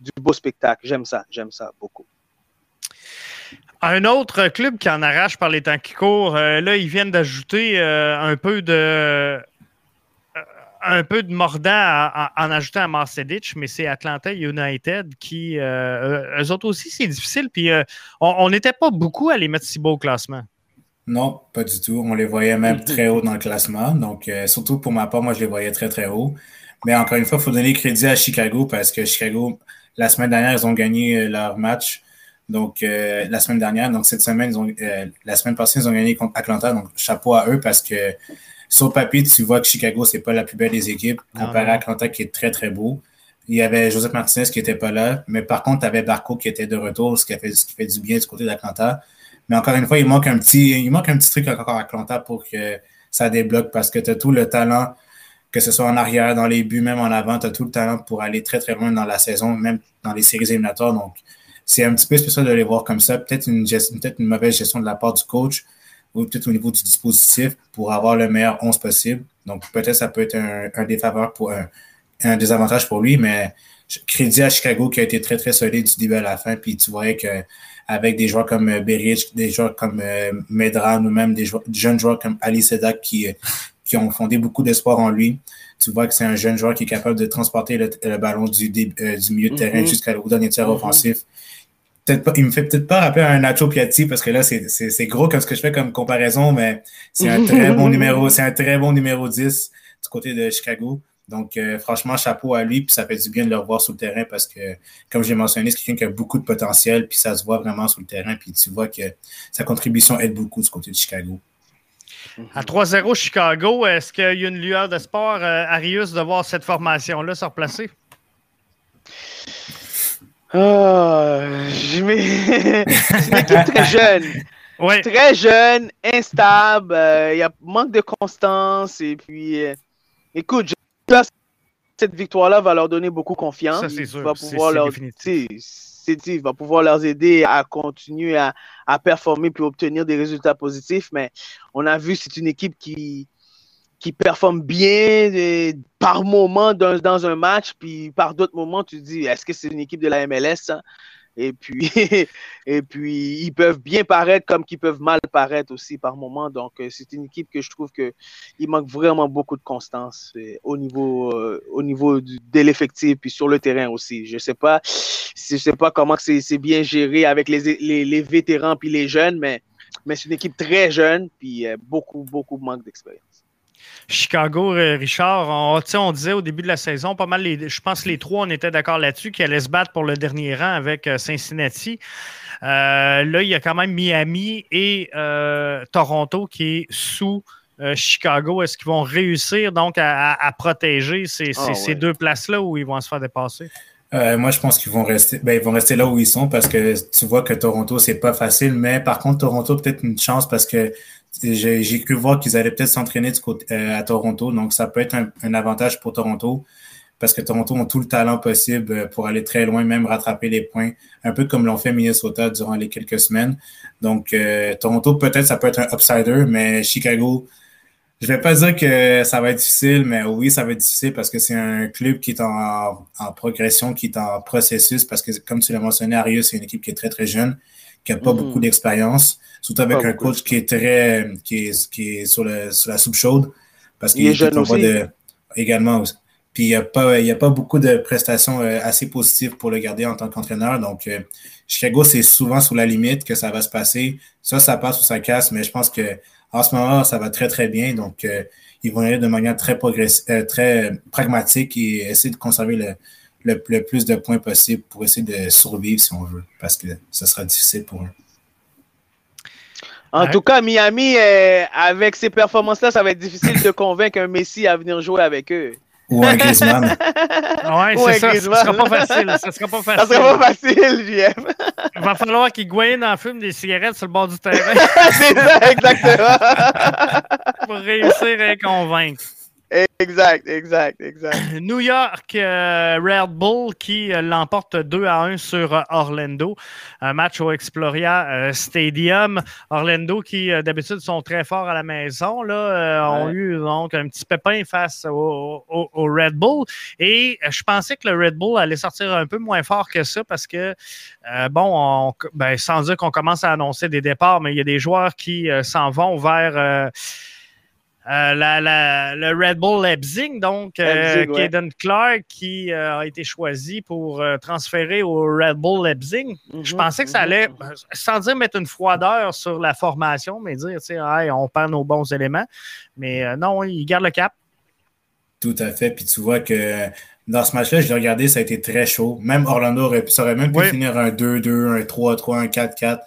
du beau spectacle. J'aime ça. J'aime ça beaucoup. Un autre club qui en arrache par les temps qui courent, euh, là, ils viennent d'ajouter euh, un peu de euh, un peu de mordant en ajoutant à Marcedic, mais c'est Atlanta United qui, eux autres aussi, c'est difficile. Puis on n'était pas beaucoup à les mettre si beau au classement. Non, pas du tout. On les voyait même très haut dans le classement. Donc, surtout pour ma part, moi, je les voyais très, très haut. Mais encore une fois, il faut donner crédit à Chicago parce que Chicago, la semaine dernière, ils ont gagné leur match. Donc, euh, la semaine dernière, donc cette semaine, ils ont, euh, la semaine passée, ils ont gagné contre Atlanta. Donc, chapeau à eux parce que sur papier, tu vois que Chicago, c'est pas la plus belle des équipes comparé à Atlanta qui est très, très beau. Il y avait Joseph Martinez qui était pas là, mais par contre, tu avais Barco qui était de retour, ce qui, fait, ce qui fait du bien du côté d'Atlanta. Mais encore une fois, il manque un petit, il manque un petit truc encore à Atlanta pour que ça débloque parce que tu as tout le talent, que ce soit en arrière, dans les buts, même en avant, tu as tout le talent pour aller très, très loin dans la saison, même dans les séries éliminatoires. Donc, c'est un petit peu spécial de les voir comme ça. Peut-être une, peut une mauvaise gestion de la part du coach ou peut-être au niveau du dispositif pour avoir le meilleur 11 possible. Donc, peut-être ça peut être un, un défaveur pour un, un, désavantage pour lui, mais crédit à Chicago qui a été très, très solide du début à la fin. Puis tu voyais qu'avec des joueurs comme euh, Berich, des joueurs comme euh, Medran ou même des, jeunes joueurs comme Ali Sedak qui, euh, qui ont fondé beaucoup d'espoir en lui, tu vois que c'est un jeune joueur qui est capable de transporter le, ballon du, du milieu de terrain mm-hmm. jusqu'à jusqu'au dernier mm-hmm. offensif il me fait peut-être pas rappeler un Nacho Piatti parce que là, c'est gros comme ce que je fais comme comparaison, mais c'est un très bon numéro, c'est un très bon numéro 10 du côté de Chicago. Donc, euh, franchement, chapeau à lui, puis ça fait du bien de le revoir sur le terrain parce que, comme j'ai mentionné, c'est quelqu'un qui a beaucoup de potentiel, puis ça se voit vraiment sur le terrain, puis tu vois que sa contribution aide beaucoup du côté de Chicago. À 3-0 Chicago, est-ce qu'il y a une lueur de sport, euh, Arius, de voir cette formation-là se replacer? Oh, je c'est une équipe très jeune. Très jeune, instable, il euh, y a manque de constance. Et puis, euh, écoute, je cette victoire-là va leur donner beaucoup confiance. Ça, c'est sûr. Va pouvoir leur, c'est, va pouvoir leur aider à continuer à, à performer puis obtenir des résultats positifs. Mais on a vu, c'est une équipe qui, qui performe bien par moment dans, un match, puis par d'autres moments, tu te dis, est-ce que c'est une équipe de la MLS? Et puis, et puis, ils peuvent bien paraître comme qu'ils peuvent mal paraître aussi par moment. Donc, euh, c'est une équipe que je trouve qu'il manque vraiment beaucoup de constance euh, au niveau, euh, au niveau de l'effectif puis sur le terrain aussi. Je sais pas, je sais pas comment c'est bien géré avec les, les, les, vétérans puis les jeunes, mais, mais c'est une équipe très jeune puis beaucoup, beaucoup manque d'expérience. Chicago, euh, Richard, on, on, disait au début de la saison, pas mal, les, je pense que les trois, on était d'accord là-dessus, qu'ils allaient se battre pour le dernier rang avec euh, Cincinnati. Euh, là, il y a quand même Miami et Toronto qui est sous Chicago. Est-ce qu'ils vont réussir donc à, protéger ces, ah, deux places-là ou ils vont se faire dépasser? moi, je pense qu'ils vont rester, ben, ils vont rester là où ils sont parce que tu vois que Toronto, c'est pas facile, mais par contre, Toronto, peut-être une chance parce que j'ai cru voir qu'ils allaient peut-être s'entraîner euh, à Toronto, donc ça peut être un, avantage pour Toronto parce que Toronto ont tout le talent possible euh, pour aller très loin, même rattraper les points, un peu comme l'ont fait Minnesota durant les quelques semaines. Donc euh, Toronto peut-être ça peut être un upsider, mais Chicago, je vais pas dire que ça va être difficile, mais oui, ça va être difficile parce que c'est un club qui est en, progression, qui est en processus, parce que comme tu l'as mentionné, Arius, c'est une équipe qui est très très jeune qui n'a pas mm-hmm. beaucoup d'expérience, surtout avec un coach qui est très qui est, qui est sur, le, sur la soupe chaude. Parce qu'il est jeune aussi. De, également. Puis il n'y a, pas, a pas beaucoup de prestations euh, assez positives pour le garder en tant qu'entraîneur. Donc, euh, Chicago, c'est souvent sur la limite que ça va se passer. Ça, ça passe ou ça casse, mais je pense que en ce moment, ça va très, très bien. Donc, euh, ils vont y aller de manière très, très pragmatique et essayer de conserver le, le, plus de points possible pour essayer de survivre si on veut, parce que ce sera difficile pour eux. En tout cas, Miami, euh, avec ces performances-là, ça va être difficile de convaincre un Messi à venir jouer avec eux. Ou un Griezmann. oui, c'est ça. Ce sera pas facile. Ça sera pas facile. Ça sera pas facile, JM. Il va falloir qu'il goyenne en fume des cigarettes sur le bord du terrain. c'est ça, exactement. pour réussir à convaincre. Exact, exact, exact. New York euh, Red Bull qui euh, l'emporte 2 à 1 sur euh, Orlando. Un match au Exploria Stadium. Orlando qui d'habitude sont très forts à la maison là, ont eu donc un petit pépin face au, Red Bull. Et je pensais que le Red Bull allait sortir un peu moins fort que ça parce que, bon, ben, sans dire qu'on commence à annoncer des départs, mais il y a des joueurs qui s'en vont vers euh, la, le Red Bull Leipzig, donc euh, Clark, qui euh, a été choisi pour transférer au Red Bull Leipzig. Je mhm, pensais que ça mhm. allait, sans dire mettre une froideur sur la formation, mais dire, tu sais, on perd nos bons éléments. Mais non, il garde le cap. Tout à fait. Puis tu vois que dans ce match-là, je l'ai regardé, ça a été très chaud. Même Orlando aurait, ça aurait même pu finir un 2-2, un 3-3, un 4-4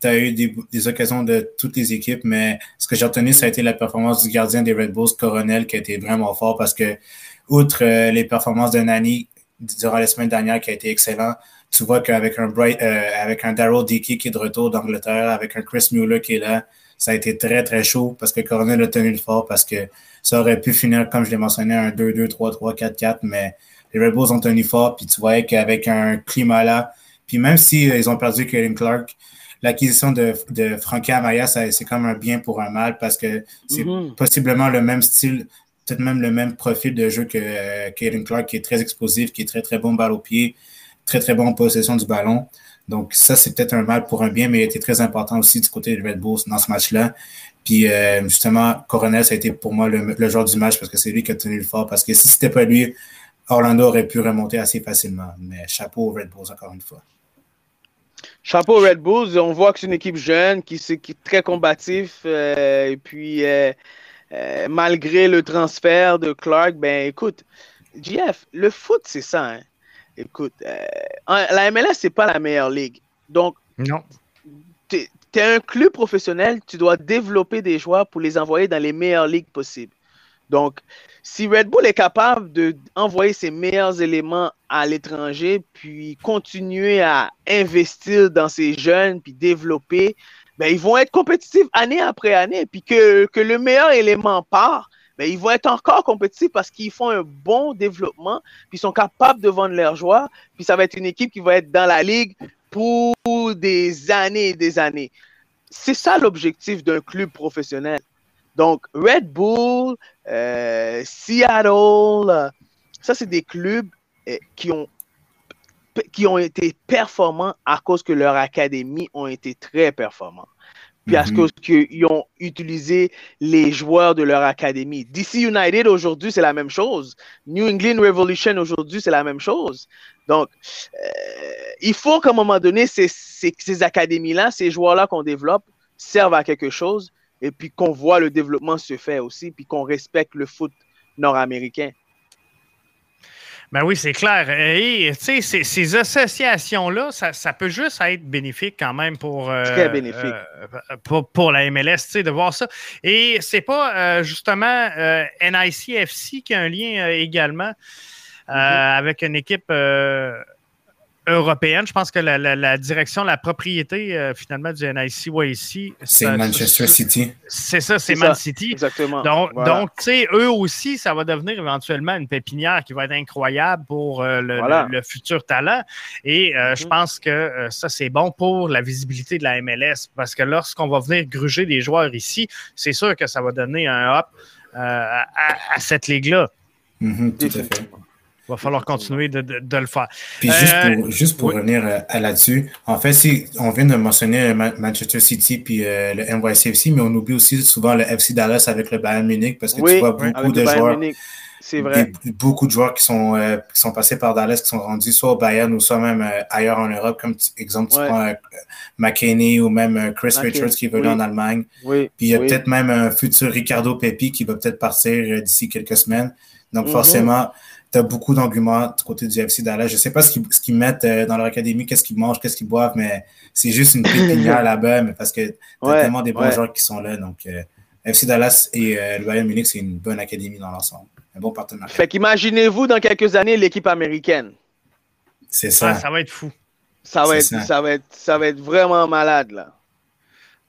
tu as eu des, occasions de toutes les équipes, mais ce que j'ai retenu, ça a été la performance du gardien des Red Bulls, Coronel, qui a été vraiment fort parce que, outre euh, les performances de Nani durant la semaine dernière, qui a été excellent, tu vois qu'avec un, euh, un Daryl Dickey qui est de retour d'Angleterre, avec un Chris Mueller qui est là, ça a été très, très chaud parce que Coronel a tenu le fort parce que ça aurait pu finir, comme je l'ai mentionné, un 2-2, 3-3, 4-4, mais les Red Bulls ont tenu fort, puis tu voyais qu'avec un climat là, puis même s'ils ils ont perdu Kevin Clark, l'acquisition de, de Frankie Amaya, c'est comme un bien pour un mal parce que c'est mm-hmm. possiblement le même style, peut-être même le même profil de jeu que euh, Clark, qui est très explosif, qui est très, très bon balle au pied, très, très bon en possession du ballon. Donc, ça, c'est peut-être un mal pour un bien, mais il était très important aussi du côté de Red Bulls dans ce match-là. Puis, euh, justement, Coronel, ça a été pour moi le, le joueur du match parce que c'est lui qui a tenu le fort. Parce que si c'était pas lui, Orlando aurait pu remonter assez facilement. Mais chapeau aux Red Bulls, encore une fois. Chapeau Red Bulls, on voit que c'est une équipe jeune qui, est très combatif. Euh, et puis, euh, euh, malgré le transfert de Clark, ben écoute, JF, le foot, c'est ça. Hein. Écoute, la MLS, c'est pas la meilleure ligue. Donc, non. tu es, un club professionnel, tu dois développer des joueurs pour les envoyer dans les meilleures ligues possibles. Donc, si Red Bull est capable d'envoyer ses meilleurs éléments à l'étranger, puis continuer à investir dans ces jeunes, puis développer, ben, ils vont être compétitifs année après année. Puis que, le meilleur élément part, ben, ils vont être encore compétitifs parce qu'ils font un bon développement, puis ils sont capables de vendre leurs joueurs. Puis ça va être une équipe qui va être dans la ligue pour des années et des années. C'est ça l'objectif d'un club professionnel. Donc, Red Bull, euh, Seattle, euh, ça, c'est des clubs euh, qui ont qui ont été performants à cause que leur académie ont été très performants. Puis à cause qu'ils ont utilisé les joueurs de leur académie. DC United aujourd'hui, c'est la même chose. New England Revolution aujourd'hui, c'est la même chose. Donc, euh, il faut qu'à un moment donné, ces, ces, ces académies-là, ces joueurs-là qu'on développe, servent à quelque chose et puis qu'on voit le développement se faire aussi, puis qu'on respecte le foot nord-américain. Ben oui, c'est clair. Et ces, ces associations-là, ça, ça, peut juste être bénéfique quand même pour, euh, Très bénéfique. Euh, pour, pour, la MLS, de voir ça. Et c'est pas euh, justement NICFC qui a un lien également mm -hmm. avec une équipe européenne. Je pense que la, la, la direction, la propriété euh, finalement du NIC c'est Manchester City. C'est ça, c'est Man City. Exactement. Donc, voilà. donc tu sais, eux aussi, ça va devenir éventuellement une pépinière qui va être incroyable pour euh, le, voilà. le, le, futur talent. Et euh, mm -hmm. je pense que euh, ça, c'est bon pour la visibilité de la MLS parce que lorsqu'on va venir gruger des joueurs ici, c'est sûr que ça va donner un hop euh, à, à, cette ligue-là. Mm -hmm, tout à fait va falloir continuer de, de, de le faire. Puis juste euh, pour, juste pour oui. revenir à, à là-dessus, en fait, si on vient de mentionner Manchester City puis euh, le NYCFC, mais on oublie aussi souvent le FC Dallas avec le Bayern Munich parce que oui, tu vois beaucoup de joueurs. C'est vrai. Des, beaucoup de joueurs qui sont, euh, qui sont passés par Dallas, qui sont rendus soit au Bayern ou soit même euh, ailleurs en Europe, comme exemple, tu ouais. prends euh, McKinney ou même Chris McKinney. Richards qui est venu oui. en Allemagne. Oui. Puis il y a peut-être même un futur Ricardo Pepi qui va peut-être partir d'ici quelques semaines. Donc, mm -hmm. forcément, tu as beaucoup d'arguments du côté du FC Dallas. Je ne sais pas ce qu'ils, ce qu'ils mettent euh, dans leur académie, qu'est-ce qu'ils mangent, qu'est-ce qu'ils boivent, mais c'est juste une pépinière là-bas, mais parce que tu as ouais, tellement des bons ouais. joueurs qui sont là. Donc, euh, FC Dallas et euh, le Bayern Munich, c'est une bonne académie dans l'ensemble. Un bon partenariat. Fait qu'imaginez-vous dans quelques années l'équipe américaine? C'est ça. Ah, ça va être fou. Ça va être, ça. ça. va être, ça va être vraiment malade, là.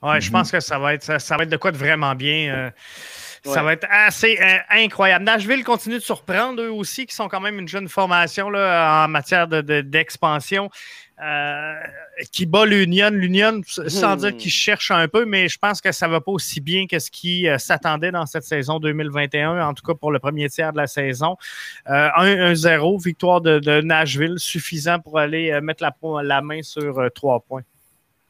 Ouais, mm -hmm. je pense que ça va être, ça, ça, va être de quoi de vraiment bien. Euh, Ouais. Ça va être assez euh, incroyable. Nashville continue de surprendre eux aussi, qui sont quand même une jeune formation là, en matière d'expansion. De, de, euh, qui bat l'Union. L'Union, sans hmm. dire qu'ils cherchent un peu, mais je pense que ça ne va pas aussi bien que ce qui euh, s'attendait dans cette saison 2021, en tout cas pour le premier tiers de la saison. 1-0, victoire de, de, Nashville, suffisant pour aller mettre la, la main sur trois points.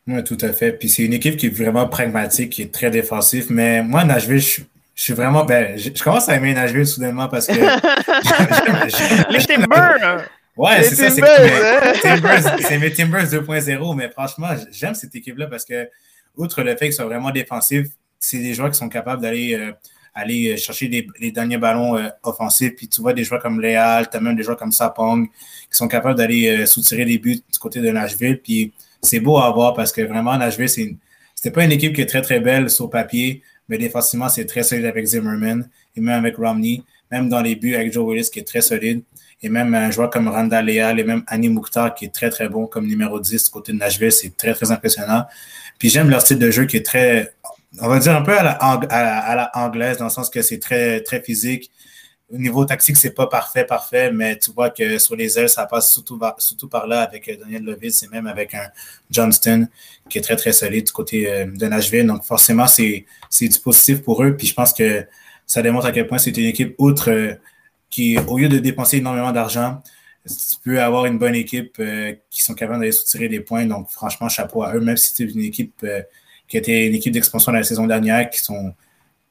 Oui, tout à fait. Puis c'est une équipe qui est vraiment pragmatique, qui est très défensive. Mais moi, Nashville, je je suis vraiment. Ben, je, je, commence à aimer Nashville soudainement parce que. Les Timbers! Ouais, c'est ça, c'est Timbers. C'est mes Timbers 2.0, mais franchement, j'aime cette équipe-là parce que, outre le fait qu'ils sont vraiment défensifs, c'est des joueurs qui sont capables d'aller euh, aller chercher les, les, derniers ballons euh, offensifs. Puis tu vois des joueurs comme Léal, tu as même des joueurs comme Sapong qui sont capables d'aller euh, soutirer les buts du côté de Nashville. Puis c'est beau à voir parce que vraiment, Nashville, c'est c'était pas une équipe qui est très, très belle sur papier, mais défensivement, c'est très solide avec Zimmerman et même avec Romney, même dans les buts avec Joe Willis qui est très solide, et même un joueur comme Randa Leal et même Annie Mouktar qui est très très bon comme numéro 10 côté de Nashville, c'est très très impressionnant. Puis j'aime leur style de jeu qui est très, on va dire un peu à la, à la, à la anglaise, dans le sens que c'est très très physique. Au niveau tactique, c'est pas parfait, parfait, mais tu vois que sur les ailes, ça passe surtout, surtout par là avec Daniel Lovitz et même avec un Johnston qui est très, très solide du côté de Nashville. Donc, forcément, c'est du positif pour eux. Puis je pense que ça démontre à quel point c'est une équipe outre qui, au lieu de dépenser énormément d'argent, tu peux avoir une bonne équipe euh, qui sont capables d'aller soutirer des points. Donc, franchement, chapeau à eux, même si c'est une équipe euh, qui était une équipe d'expansion la saison dernière, qui sont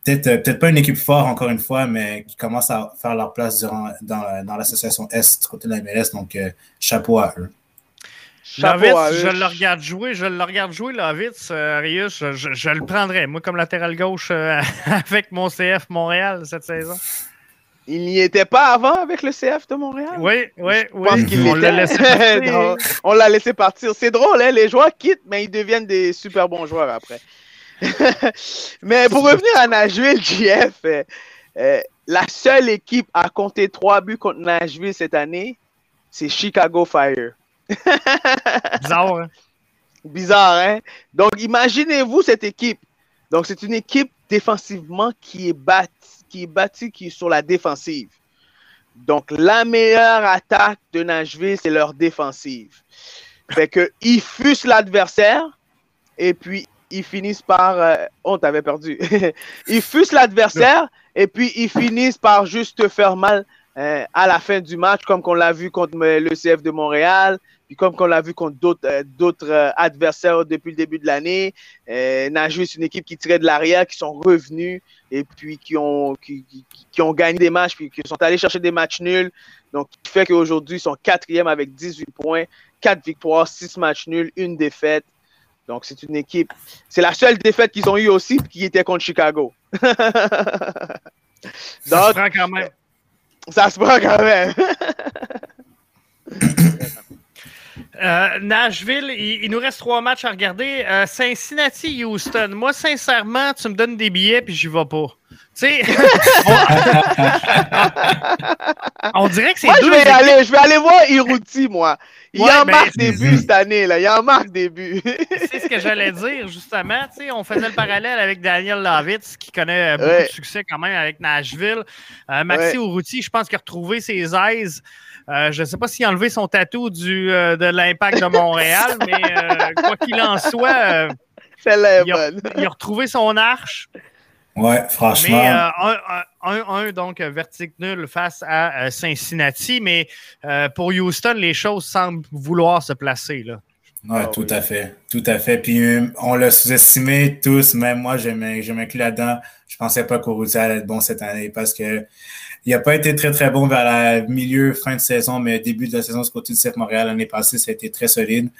peut-être euh, peut-être pas une équipe forte, encore une fois, mais qui commencent à faire leur place durant, dans, dans l'association Est du côté de la MLS. Donc, euh, chapeau à eux. Lovitz, je le regarde jouer, je le regarde jouer, Lovitz, euh, Arius, je, je, je, le prendrais, moi, comme latéral gauche euh, avec mon CF Montréal cette saison. Il n'y était pas avant avec le CF de Montréal? Oui, oui, je oui. Pense qu'il on l'a laissé partir. on l'a laissé partir. C'est drôle, hein? les joueurs quittent, mais ils deviennent des super bons joueurs après. mais pour revenir à Nashville, JF, euh, euh, la seule équipe à compter trois buts contre Nashville cette année, c'est Chicago Fire. Bizarre, hein? Bizarre, hein? Donc, imaginez-vous cette équipe. Donc, c'est une équipe défensivement qui est bâtie, qui est bâtie, qui est sur la défensive. Donc, la meilleure attaque de Nashville, c'est leur défensive. Fait que, ils fussent l'adversaire et puis ils finissent par. Euh, on t'avait perdu. ils fussent l'adversaire et puis ils finissent par juste te faire mal euh, à la fin du match, comme qu'on l'a vu contre le CF de Montréal, puis comme qu'on l'a vu contre d'autres euh, euh, adversaires depuis le début de l'année. Nashville, c'est une équipe qui tirait de l'arrière, qui sont revenus et puis qui ont, qui, ont gagné des matchs, puis qui sont allés chercher des matchs nuls. Donc, qui fait qu'aujourd'hui, ils sont quatrième avec 18 points, 4 victoires, 6 matchs nuls, une défaite. Donc, c'est une équipe. C'est la seule défaite qu'ils ont eue aussi, qui était contre Chicago. Ça se prend quand même. Ça se prend quand même. Euh, Nashville, il, nous reste trois matchs à regarder. Euh, Cincinnati, Houston. Moi, sincèrement, tu me donnes des billets puis j'y vais pas. Sais, on... dirait que c'est Moi, je vais, aller, je vais aller voir Iruti, moi. Il y en marque des buts cette année, là. Il en marque des buts. c'est ce que j'allais dire, justement. Tu sais, on faisait le parallèle avec Daniel Lavitz, qui connaît beaucoup de succès quand même avec Nashville. Euh, Maxi ouais. je pense qu'il a retrouvé ses aises. Euh, je ne sais pas s'il a enlevé son tatou du, euh, de l'impact de Montréal, mais quoi qu'il en soit, il a, il, a, retrouvé son arche. Ouais, franchement. Mais 1-1, donc vertique nul face à Cincinnati. Mais pour Houston, les choses semblent vouloir se placer. Là. Ouais, ah tout à fait. Tout à fait. Puis on l'a sous-estimé tous, même moi, je m'inclus là-dedans. Je pensais pas qu'Oruti allait être bon cette année parce que il n'a pas été très, très bon vers le milieu, fin de saison, mais début de la saison ce côté du CF Montréal l'année passée, ça a été très solide.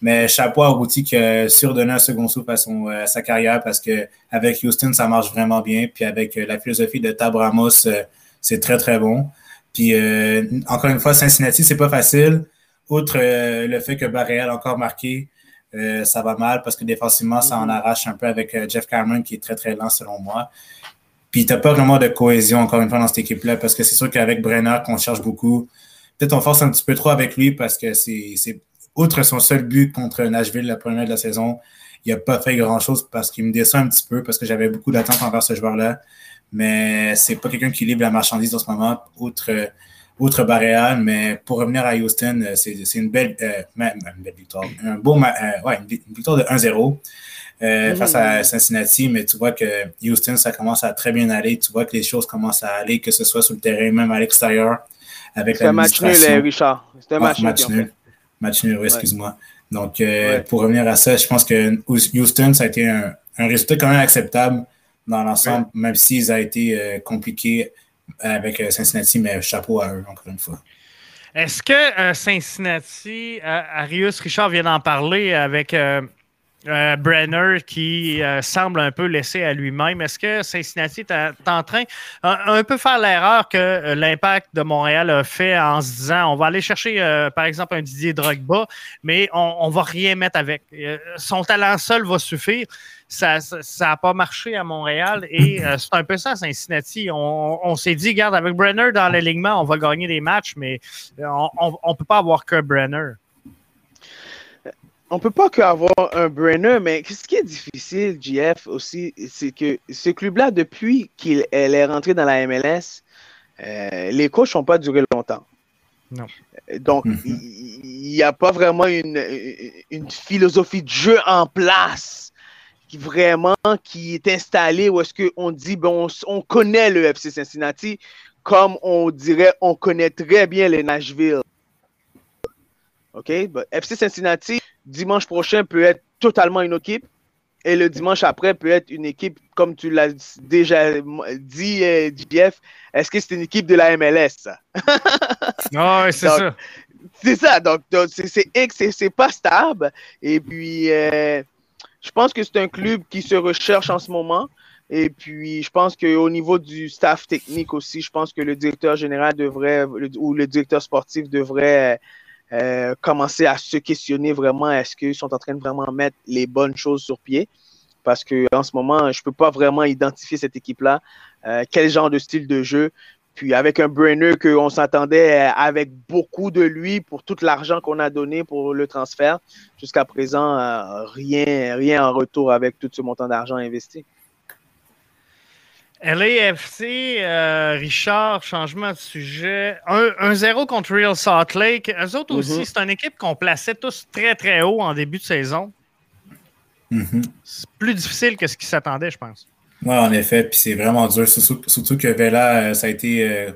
Mais chapeau à Routy qui a un second souffle à, sa carrière parce que avec Houston, ça marche vraiment bien. Puis avec euh, la philosophie de Tab Ramos, euh, c'est très, très bon. Puis euh, encore une fois, Cincinnati, c'est pas facile. Outre le fait que Barréal a encore marqué, ça va mal parce que défensivement, ça en mm-hmm. arrache un peu avec Jeff Cameron qui est très, très lent selon moi. Puis t'as pas vraiment de cohésion, encore une fois, dans cette équipe-là, parce que c'est sûr qu'avec Brenner, qu'on cherche beaucoup, peut-être on force un petit peu trop avec lui parce que c'est, outre son seul but contre Nashville la première de la saison, il n'a pas fait grand-chose parce qu'il me descend un petit peu, parce que j'avais beaucoup d'attentes envers ce joueur-là. Mais c'est pas quelqu'un qui livre la marchandise en ce moment, outre, outre Barréal. Mais pour revenir à Houston, c'est, une belle, euh, une belle victoire. Un beau, euh, ouais, une victoire de 1-0. Euh, face à Cincinnati, mais tu vois que Houston, ça commence à très bien aller. Tu vois que les choses commencent à aller, que ce soit sur le terrain, même à l'extérieur. C'est un match nul, euh, Richard. C'est un match, nul. Match nul, excuse-moi. Donc, euh, pour revenir à ça, je pense que Houston, ça a été un, résultat quand même acceptable dans l'ensemble, même s'ils ont été compliqués avec Cincinnati, mais chapeau à eux, encore une fois. Est-ce que Cincinnati, Arius Richard vient d'en parler avec euh, Brenner qui euh, semble un peu laissé à lui-même. Est-ce que Cincinnati est, en train un, peu faire l'erreur que euh, l'impact de Montréal a fait en se disant on va aller chercher par exemple un Didier Drogba, mais on, ne va rien mettre avec. son talent seul va suffire. Ça n'a pas marché à Montréal et c'est un peu ça Cincinnati. On, on s'est dit, regarde, avec Brenner dans l'alignement, on va gagner des matchs, mais on ne peut pas avoir que Brenner on peut pas qu'avoir un Brenner, mais ce qui est difficile, JF, aussi, c'est que ce club-là, depuis qu'elle est rentrée dans la MLS, euh, les coachs n'ont pas duré longtemps. Non. Donc, mhm. il n'y a pas vraiment une, une, philosophie de jeu en place qui vraiment qui est installée où est-ce qu'on dit, bon, on, connaît le FC Cincinnati comme on dirait, on connaît très bien les Nashville. OK? FC Cincinnati, dimanche prochain, peut être totalement une équipe. Et le dimanche après peut être une équipe, comme tu l'as déjà dit, euh, JF, est-ce que c'est une équipe de la MLS, ça? Ah oui, c'est ça. C'est ça. Donc, c'est pas stable. Et puis, euh, je pense que c'est un club qui se recherche en ce moment. Et puis, je pense qu'au niveau du staff technique aussi, je pense que le directeur général devrait, ou le directeur sportif devrait euh, commencer à se questionner vraiment est-ce qu'ils sont en train de vraiment mettre les bonnes choses sur pied? Parce que en ce moment, je ne peux pas vraiment identifier cette équipe-là, euh, quel genre de style de jeu. Puis avec un Brenner qu'on s'attendait avec beaucoup de lui pour tout l'argent qu'on a donné pour le transfert, jusqu'à présent, euh, rien, rien en retour avec tout ce montant d'argent investi. LAFC, euh, Richard, changement de sujet. 1-0 contre Real Salt Lake. Eux autres aussi, mhm. c'est une équipe qu'on plaçait tous très, très haut en début de saison. Mhm. C'est plus difficile que ce qui s'attendait, je pense. Oui, en effet, puis c'est vraiment dur, surtout, que Vela, ça a été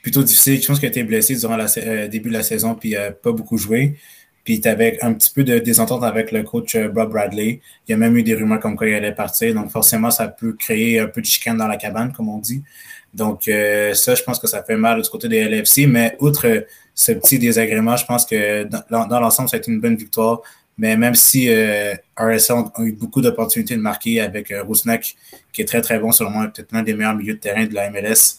plutôt difficile. Je pense qu'il a été blessé durant le début de la saison, puis il n'a pas beaucoup joué. Puis tu avais un petit peu de désentente avec le coach euh, Bob Bradley. Il y a même eu des rumeurs comme quoi il allait partir. Donc forcément, ça peut créer un peu de chicane dans la cabane, comme on dit. Donc euh, ça, je pense que ça fait mal du côté des LFC. Mais outre ce petit désagrément, je pense que dans, l'ensemble, ça a été une bonne victoire. Mais même si euh, RSL a eu beaucoup d'opportunités de marquer avec euh, qui est très très bon, selon peut-être l'un des meilleurs milieux de terrain de la MLS.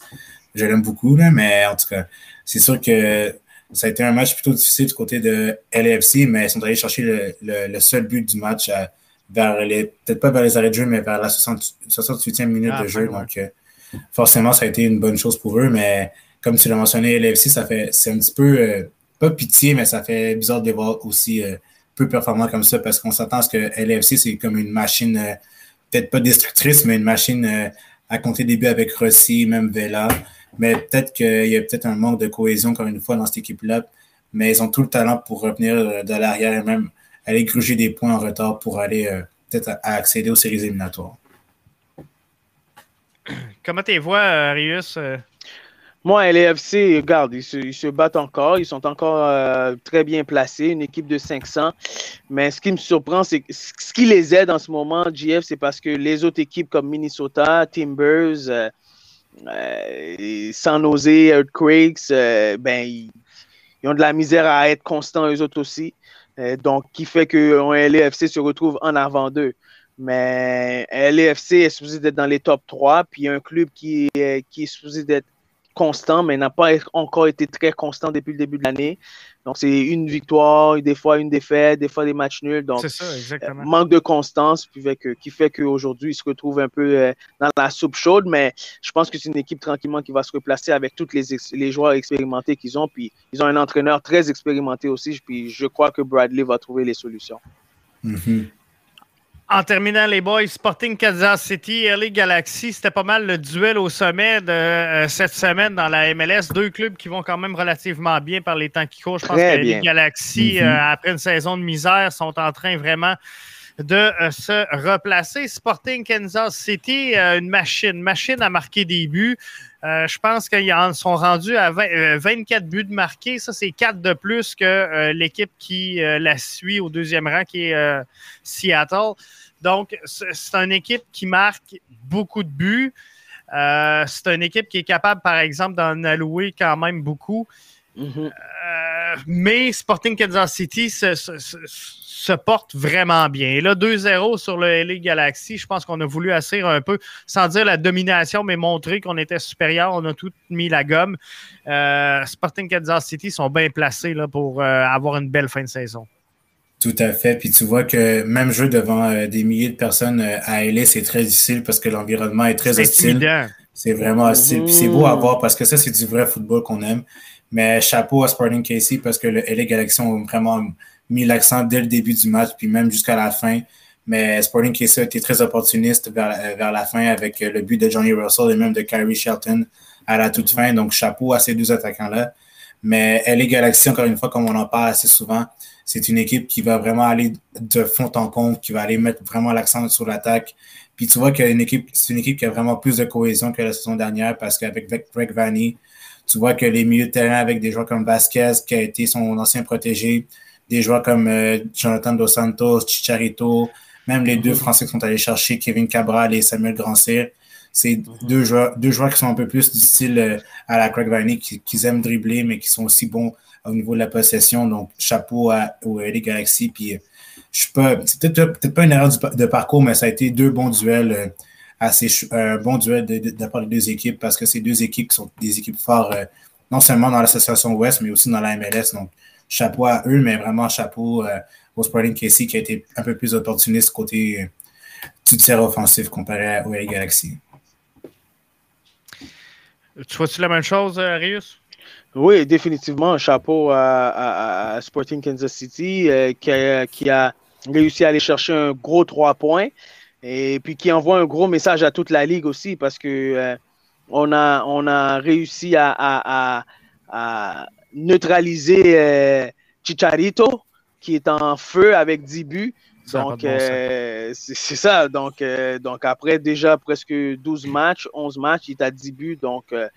Je l'aime beaucoup, là, mais en tout cas, c'est sûr que ça a été un match plutôt difficile du côté de LAFC, mais ils sont allés chercher le, seul but du match vers les, peut-être pas vers les arrêts de jeu, mais vers la 68e minute ah, de jeu. Donc, euh, forcément, ça a été une bonne chose pour eux, mais comme tu l'as mentionné, LAFC, ça fait, c'est un petit peu, euh, pas pitié, mais ça fait bizarre de les voir aussi euh, peu performants comme ça parce qu'on s'attend à ce que LAFC, c'est comme une machine, peut-être pas destructrice, mais une machine à compter des buts avec Rossi, même Vela. Mais peut-être qu'il y a peut-être un manque de cohésion, encore une fois, dans cette équipe-là. Mais ils ont tout le talent pour revenir euh, de l'arrière et même aller gruger des points en retard pour aller euh, peut-être accéder aux séries éliminatoires. Comment tu vois, euh, Arius? Moi, LAFC, regarde, ils se, battent encore. Ils sont encore très bien placés, une équipe de 500. Mais ce qui me surprend, c'est ce qui les aide en ce moment, GF, c'est parce que les autres équipes comme Minnesota, Timbers, euh, sans oser Earthquakes, euh, ben, ils, ont de la misère à être constants eux autres aussi. Euh, donc, qui fait que LAFC se retrouve en avant d'eux. Mais LAFC est supposé d'être dans les top 3, puis un club qui qui est supposé d'être constant, mais n'a pas encore été très constant depuis le début de l'année. Donc, c'est une victoire, des fois une défaite, des fois des matchs nuls. Donc, ça, exactement. Euh, manque de constance qui fait, que, qui fait qu'aujourd'hui, il se retrouve un peu euh, dans la soupe chaude. Mais je pense que c'est une équipe tranquillement qui va se replacer avec tous les, les joueurs expérimentés qu'ils ont. Puis, ils ont un entraîneur très expérimenté aussi. Puis, je crois que Bradley va trouver les solutions. Mm-hmm. En terminant, les boys, Sporting Kansas City, LA Galaxy, c'était pas mal le duel au sommet de euh, cette semaine dans la MLS. Deux clubs qui vont quand même relativement bien par les temps qui courent. Je pense que les Galaxy, mhm. euh, après une saison de misère, sont en train vraiment de euh, se replacer. Sporting Kansas City, une machine, machine à marquer des buts. Euh, je pense qu'ils en sont rendus à 24 euh, buts marqués. Ça, c'est 4 de plus que euh, l'équipe qui la suit au deuxième rang, qui est Seattle. Donc, c'est une équipe qui marque beaucoup de buts. c'est une équipe qui est capable, par exemple, d'en allouer quand même beaucoup. Mm-hmm. mais Sporting Kansas City, se porte vraiment bien. Et là, 2-0 sur le LA Galaxy, je pense qu'on a voulu assez un peu, sans dire la domination, mais montrer qu'on était supérieur. On a tout mis la gomme. Euh, Sporting Kansas City sont bien placés là, pour euh, avoir une belle fin de saison. Tout à fait. Puis tu vois que même jouer devant euh, des milliers de personnes à LA, c'est très difficile parce que l'environnement est très hostile. C'est vraiment hostile. Puis c'est beau à voir parce que ça, c'est du vrai football qu'on aime. Mais chapeau à Sporting KC parce que le LA Galaxy ont vraiment mis l'accent dès le début du match, puis même jusqu'à la fin. Mais Sporting KC a été très opportuniste vers, la fin avec le but de Johnny Russell et même de Kyrie Shelton à la toute fin. Donc, chapeau à ces deux attaquants-là. Mais LA Galaxy, encore une fois, comme on en parle assez souvent, c'est une équipe qui va vraiment aller de fond en comble, qui va aller mettre vraiment l'accent sur l'attaque. Puis tu vois que c'est une équipe qui a vraiment plus de cohésion que la saison dernière parce qu'avec Greg Vanny, tu vois que les milieux de terrain avec des joueurs comme Vasquez, qui a été son ancien protégé, des joueurs comme euh, Jonathan Dos Santos, Chicharito, même les deux mhm. Français qui sont allés chercher, Kevin Cabral et Samuel Grandcir. C'est mhm. deux, joueurs, deux joueurs qui sont un peu plus du style euh, à la Craig Varney, qui, aiment dribbler, mais qui sont aussi bons au niveau de la possession. Donc, chapeau à, aux LA Galaxy. Puis, euh, je suis pas, c'est peut-être pas une erreur de parcours, mais ça a été deux bons duels, assez, un bon duel de, de, part des deux équipes, parce que ces deux équipes sont des équipes fortes, non seulement dans l'association Ouest, mais aussi dans la MLS. Donc, chapeau à eux, mais vraiment chapeau euh, au Sporting Casey qui a été un peu plus opportuniste côté euh, tout tiers offensif comparé au LA Galaxy. Tu vois-tu la même chose, euh, Arius? Oui, définitivement. Chapeau à, Sporting Kansas City qui, a, réussi à aller chercher un gros trois points et puis qui envoie un gros message à toute la ligue aussi parce que on, a, on a réussi à, neutraliser euh, Chicharito, qui est en feu avec 10 buts. Donc, euh, c'est ça. Donc, euh, donc, après déjà presque 12 matchs, 11 matchs, il t'a 10 buts. Donc, euh,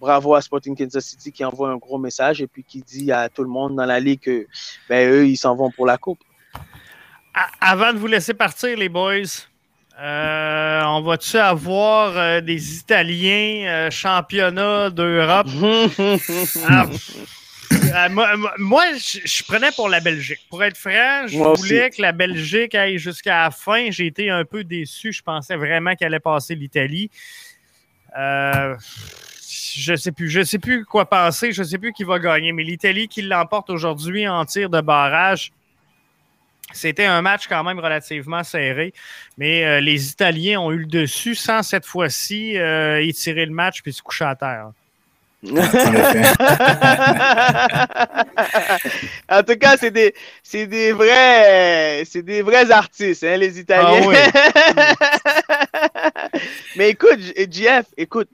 bravo à Sporting Kansas City qui envoie un gros message et puis qui dit à tout le monde dans la ligue que ben, eux, ils s'en vont pour la coupe. Avant de vous laisser partir, les boys, on va-tu avoir des Italiens championnats d'Europe? Ah, euh, moi, je, prenais pour la Belgique. Pour être franc, je voulais que la Belgique aille jusqu'à la fin. J'ai été un peu déçu. Je pensais vraiment qu'elle allait passer l'Italie. Euh, je sais plus. Je sais plus quoi penser. Je sais plus qui va gagner. Mais l'Italie qui l'emporte aujourd'hui en tir de barrage. C'était un match quand même relativement serré, mais euh, les Italiens ont eu le dessus sans cette fois-ci étirer le match puis se coucher à terre. en tout cas, c'est des, c'est des vrais, c'est des vrais artistes, hein, les Italiens. Ah Mais écoute, Jeff, écoute,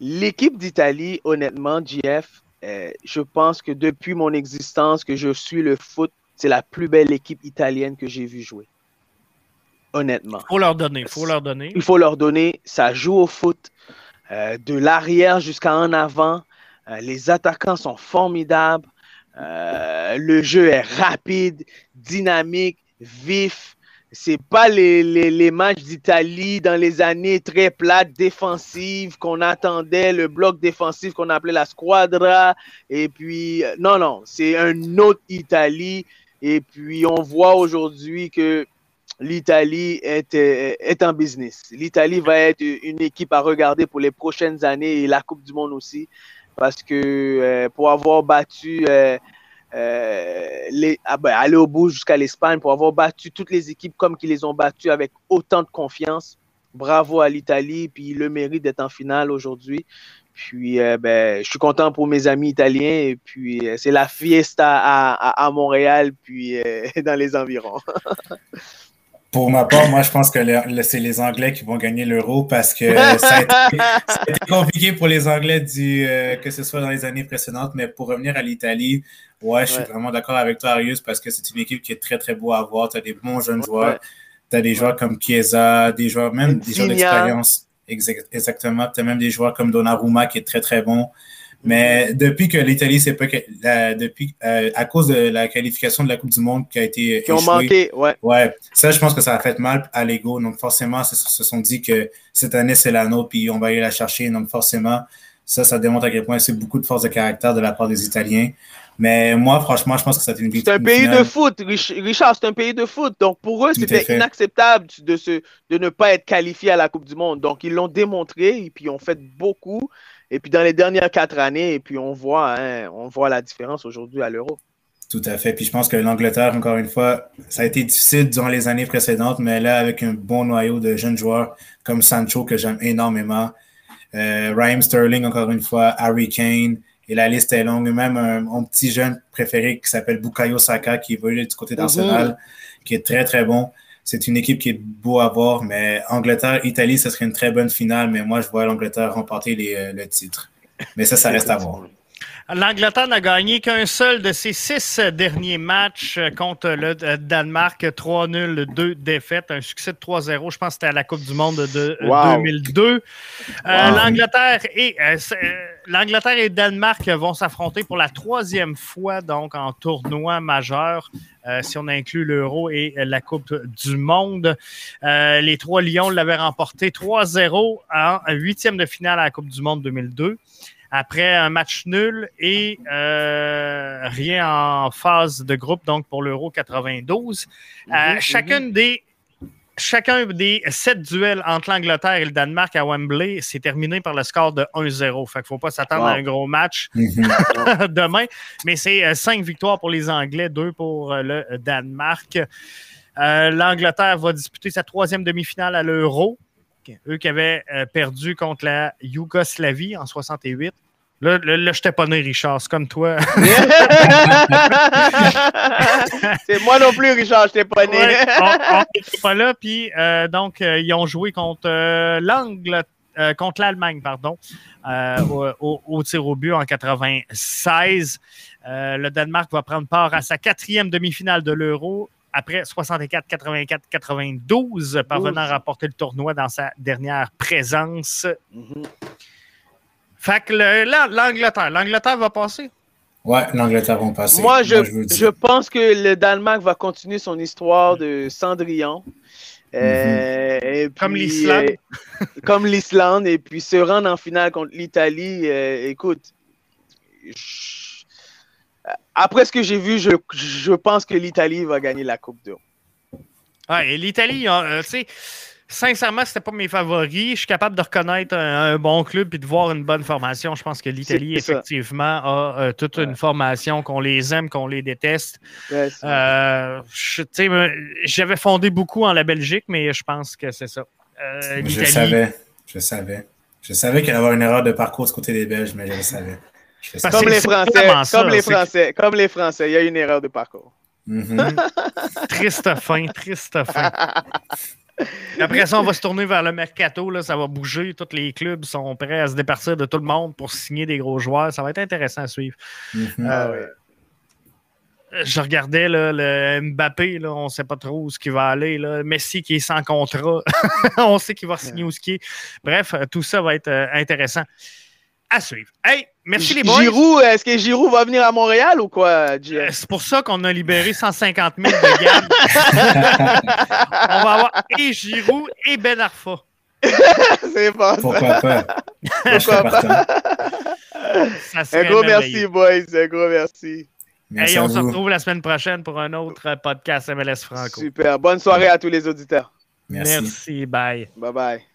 l'équipe d'Italie, honnêtement, Jeff, euh, je pense que depuis mon existence, que je suis le foot, c'est la plus belle équipe italienne que j'ai vue jouer. Honnêtement. Il faut leur donner, faut leur donner. Il faut leur donner. Ça joue au foot. Euh, de l'arrière jusqu'à en avant. Euh, les attaquants sont formidables. Euh, le jeu est rapide, dynamique, vif. C'est pas les, les, matchs d'Italie dans les années très plates, défensives, qu'on attendait, le bloc défensif qu'on appelait la squadra. Et puis, non, non, c'est un autre Italie. Et puis, on voit aujourd'hui que l'Italie est, euh, est en business. L'Italie va être une équipe à regarder pour les prochaines années et la Coupe du Monde aussi, parce que euh, pour avoir battu, euh, les, ah ben, aller au bout jusqu'à l'Espagne, pour avoir battu toutes les équipes comme qu'ils les ont battues avec autant de confiance, bravo à l'Italie, puis le mérite d'être en finale aujourd'hui. Puis, ben, je suis content pour mes amis italiens. Et puis, c'est la fiesta à, à, à Montréal, puis dans les environs. Pour ma part, moi, je pense que c'est les Anglais qui vont gagner l'euro parce que ça a, été, compliqué pour les Anglais du, euh, que ce soit dans les années précédentes. Mais pour revenir à l'Italie, ouais, je suis vraiment d'accord avec toi, Arius, parce que c'est une équipe qui est très, très beau à voir. Tu as des bons jeunes joueurs. Tu as des joueurs comme Chiesa, des joueurs, même des joueurs d'expérience. Exactement. Tu as même des joueurs comme Donnarumma qui est très, très bon. Mais depuis que l'Italie, c'est pas depuis euh, à cause de la qualification de la Coupe du Monde qui a été qui ont manqué, ouais. Ouais, ça je pense que ça a fait mal à l'ego. Donc forcément, ils se sont dit que cette année c'est la nôtre puis on va aller la chercher. Donc forcément, ça, ça démontre à quel point c'est beaucoup de force de caractère de la part des Italiens. Mais moi, franchement, je pense que c'est une victoire. C'est un pays de foot, Richard, c'est un pays de foot. Donc pour eux, c'était inacceptable de, se, de ne pas être qualifié à la Coupe du Monde. Donc ils l'ont démontré et puis ils ont fait beaucoup. Et puis dans les dernières quatre années, et puis on voit, hein, on voit la différence aujourd'hui à l'euro. Tout à fait. Puis je pense que l'Angleterre, encore une fois, ça a été difficile durant les années précédentes, mais là, avec un bon noyau de jeunes joueurs comme Sancho, que j'aime énormément, euh, Raheem Sterling, encore une fois, Harry Kane, et la liste est longue. Même un, mon petit jeune préféré qui s'appelle Bukayo Saka, qui évolue du côté d'Arsenal, mm-hmm. qui est très, très bon c'est une équipe qui est beau à voir, mais Angleterre, Italie, ce serait une très bonne finale, mais moi, je vois l'Angleterre remporter les, euh, le titre. Mais ça, ça reste à voir. L'Angleterre n'a gagné qu'un seul de ses six derniers matchs contre le euh, Danemark. 3-0, 2 défaites, un succès de 3-0. Je pense que c'était à la Coupe du Monde de 2002. Euh, L'Angleterre et, l'Angleterre et le Danemark vont s'affronter pour la troisième fois donc en tournoi majeur. si on inclut l'Euro et la Coupe du Monde. les trois Lions l'avaient remporté 3-0 en huitième de finale à la Coupe du Monde 2002 après un match nul et euh, rien en phase de groupe, donc pour l'Euro 92. Euh, mhm, mhm. chacune des chacun des sept duels entre l'Angleterre et le Danemark à Wembley s'est terminé par le score de 1-0. Fait qu'il ne faut pas s'attendre à un gros match mhm. demain. Mais c'est euh, cinq victoires pour les Anglais, deux pour le Danemark. L'Angleterre va disputer sa troisième demi-finale à l'Euro. Eux qui avaient euh, perdu contre la Yougoslavie en 68. Là, là, je t'ai pas né, Richard. C'est comme toi. c'est moi non plus, Richard. Je t'ai pas né. on n'était pas là. Puis, euh, donc, euh, ils ont joué contre l'Angle, contre l'Allemagne, pardon, au, au, tir au but en 96. le Danemark va prendre part à sa quatrième demi-finale de l'Euro après 64, 84, 92, parvenant à remporter le tournoi dans sa dernière présence. Mhm. Fait que l'Angleterre, l'Angleterre va passer. Ouais, l'Angleterre vont passer. Moi, je, je pense que le Danemark va continuer son histoire de Cendrillon. Euh, et Mhm. Comme l'Islande. euh, comme l'Islande. Et puis se rendre en finale contre l'Italie. euh, écoute, je- après ce que j'ai vu, je, je pense que l'Italie va gagner la Coupe d'Euro. Ouais, et l'Italie, euh, tu sais, sincèrement, c'était pas mes favoris. Je suis capable de reconnaître un, un bon club et de voir une bonne formation. Je pense que l'Italie, effectivement, a euh, toute une formation, qu'on les aime, qu'on les déteste. Ouais, Euh, J'avais fondé beaucoup en la Belgique, mais je pense que c'est ça. Euh, Je savais. Je le savais. Je savais qu'il y avoir une erreur de parcours du côté des Belges, mais je le savais. Je comme les Français, ça, comme les Français, comme les Français, il y a une erreur de parcours. Mhm. triste fin, triste fin. Après ça, on va se tourner vers le mercato. Là, ça va bouger. Tous les clubs sont prêts à se départir de tout le monde pour signer des gros joueurs. Ça va être intéressant à suivre. Mhm. Ah Euh, Je regardais là, le Mbappé, là, on ne sait pas trop où ce qu'il va aller. Là. Messi qui est sans contrat, on sait qu'il va signer où ce qui est. Bref, tout ça va être euh, intéressant à suivre. Hey, merci les boys. Giroud, est-ce que Giroud va venir à Montréal ou quoi, Euh? C'est pour ça qu'on a libéré 150 000 de Gab. on va avoir et Giroud et Ben Arfa. C'est bon. ça. Pourquoi pas? Pourquoi pas? Un gros merci, boys. Un gros merci. Merci Hey, on se retrouve la semaine prochaine pour un autre podcast MLS Franco. Super. Bonne soirée à tous les auditeurs. Merci. Merci, bye. Bye bye.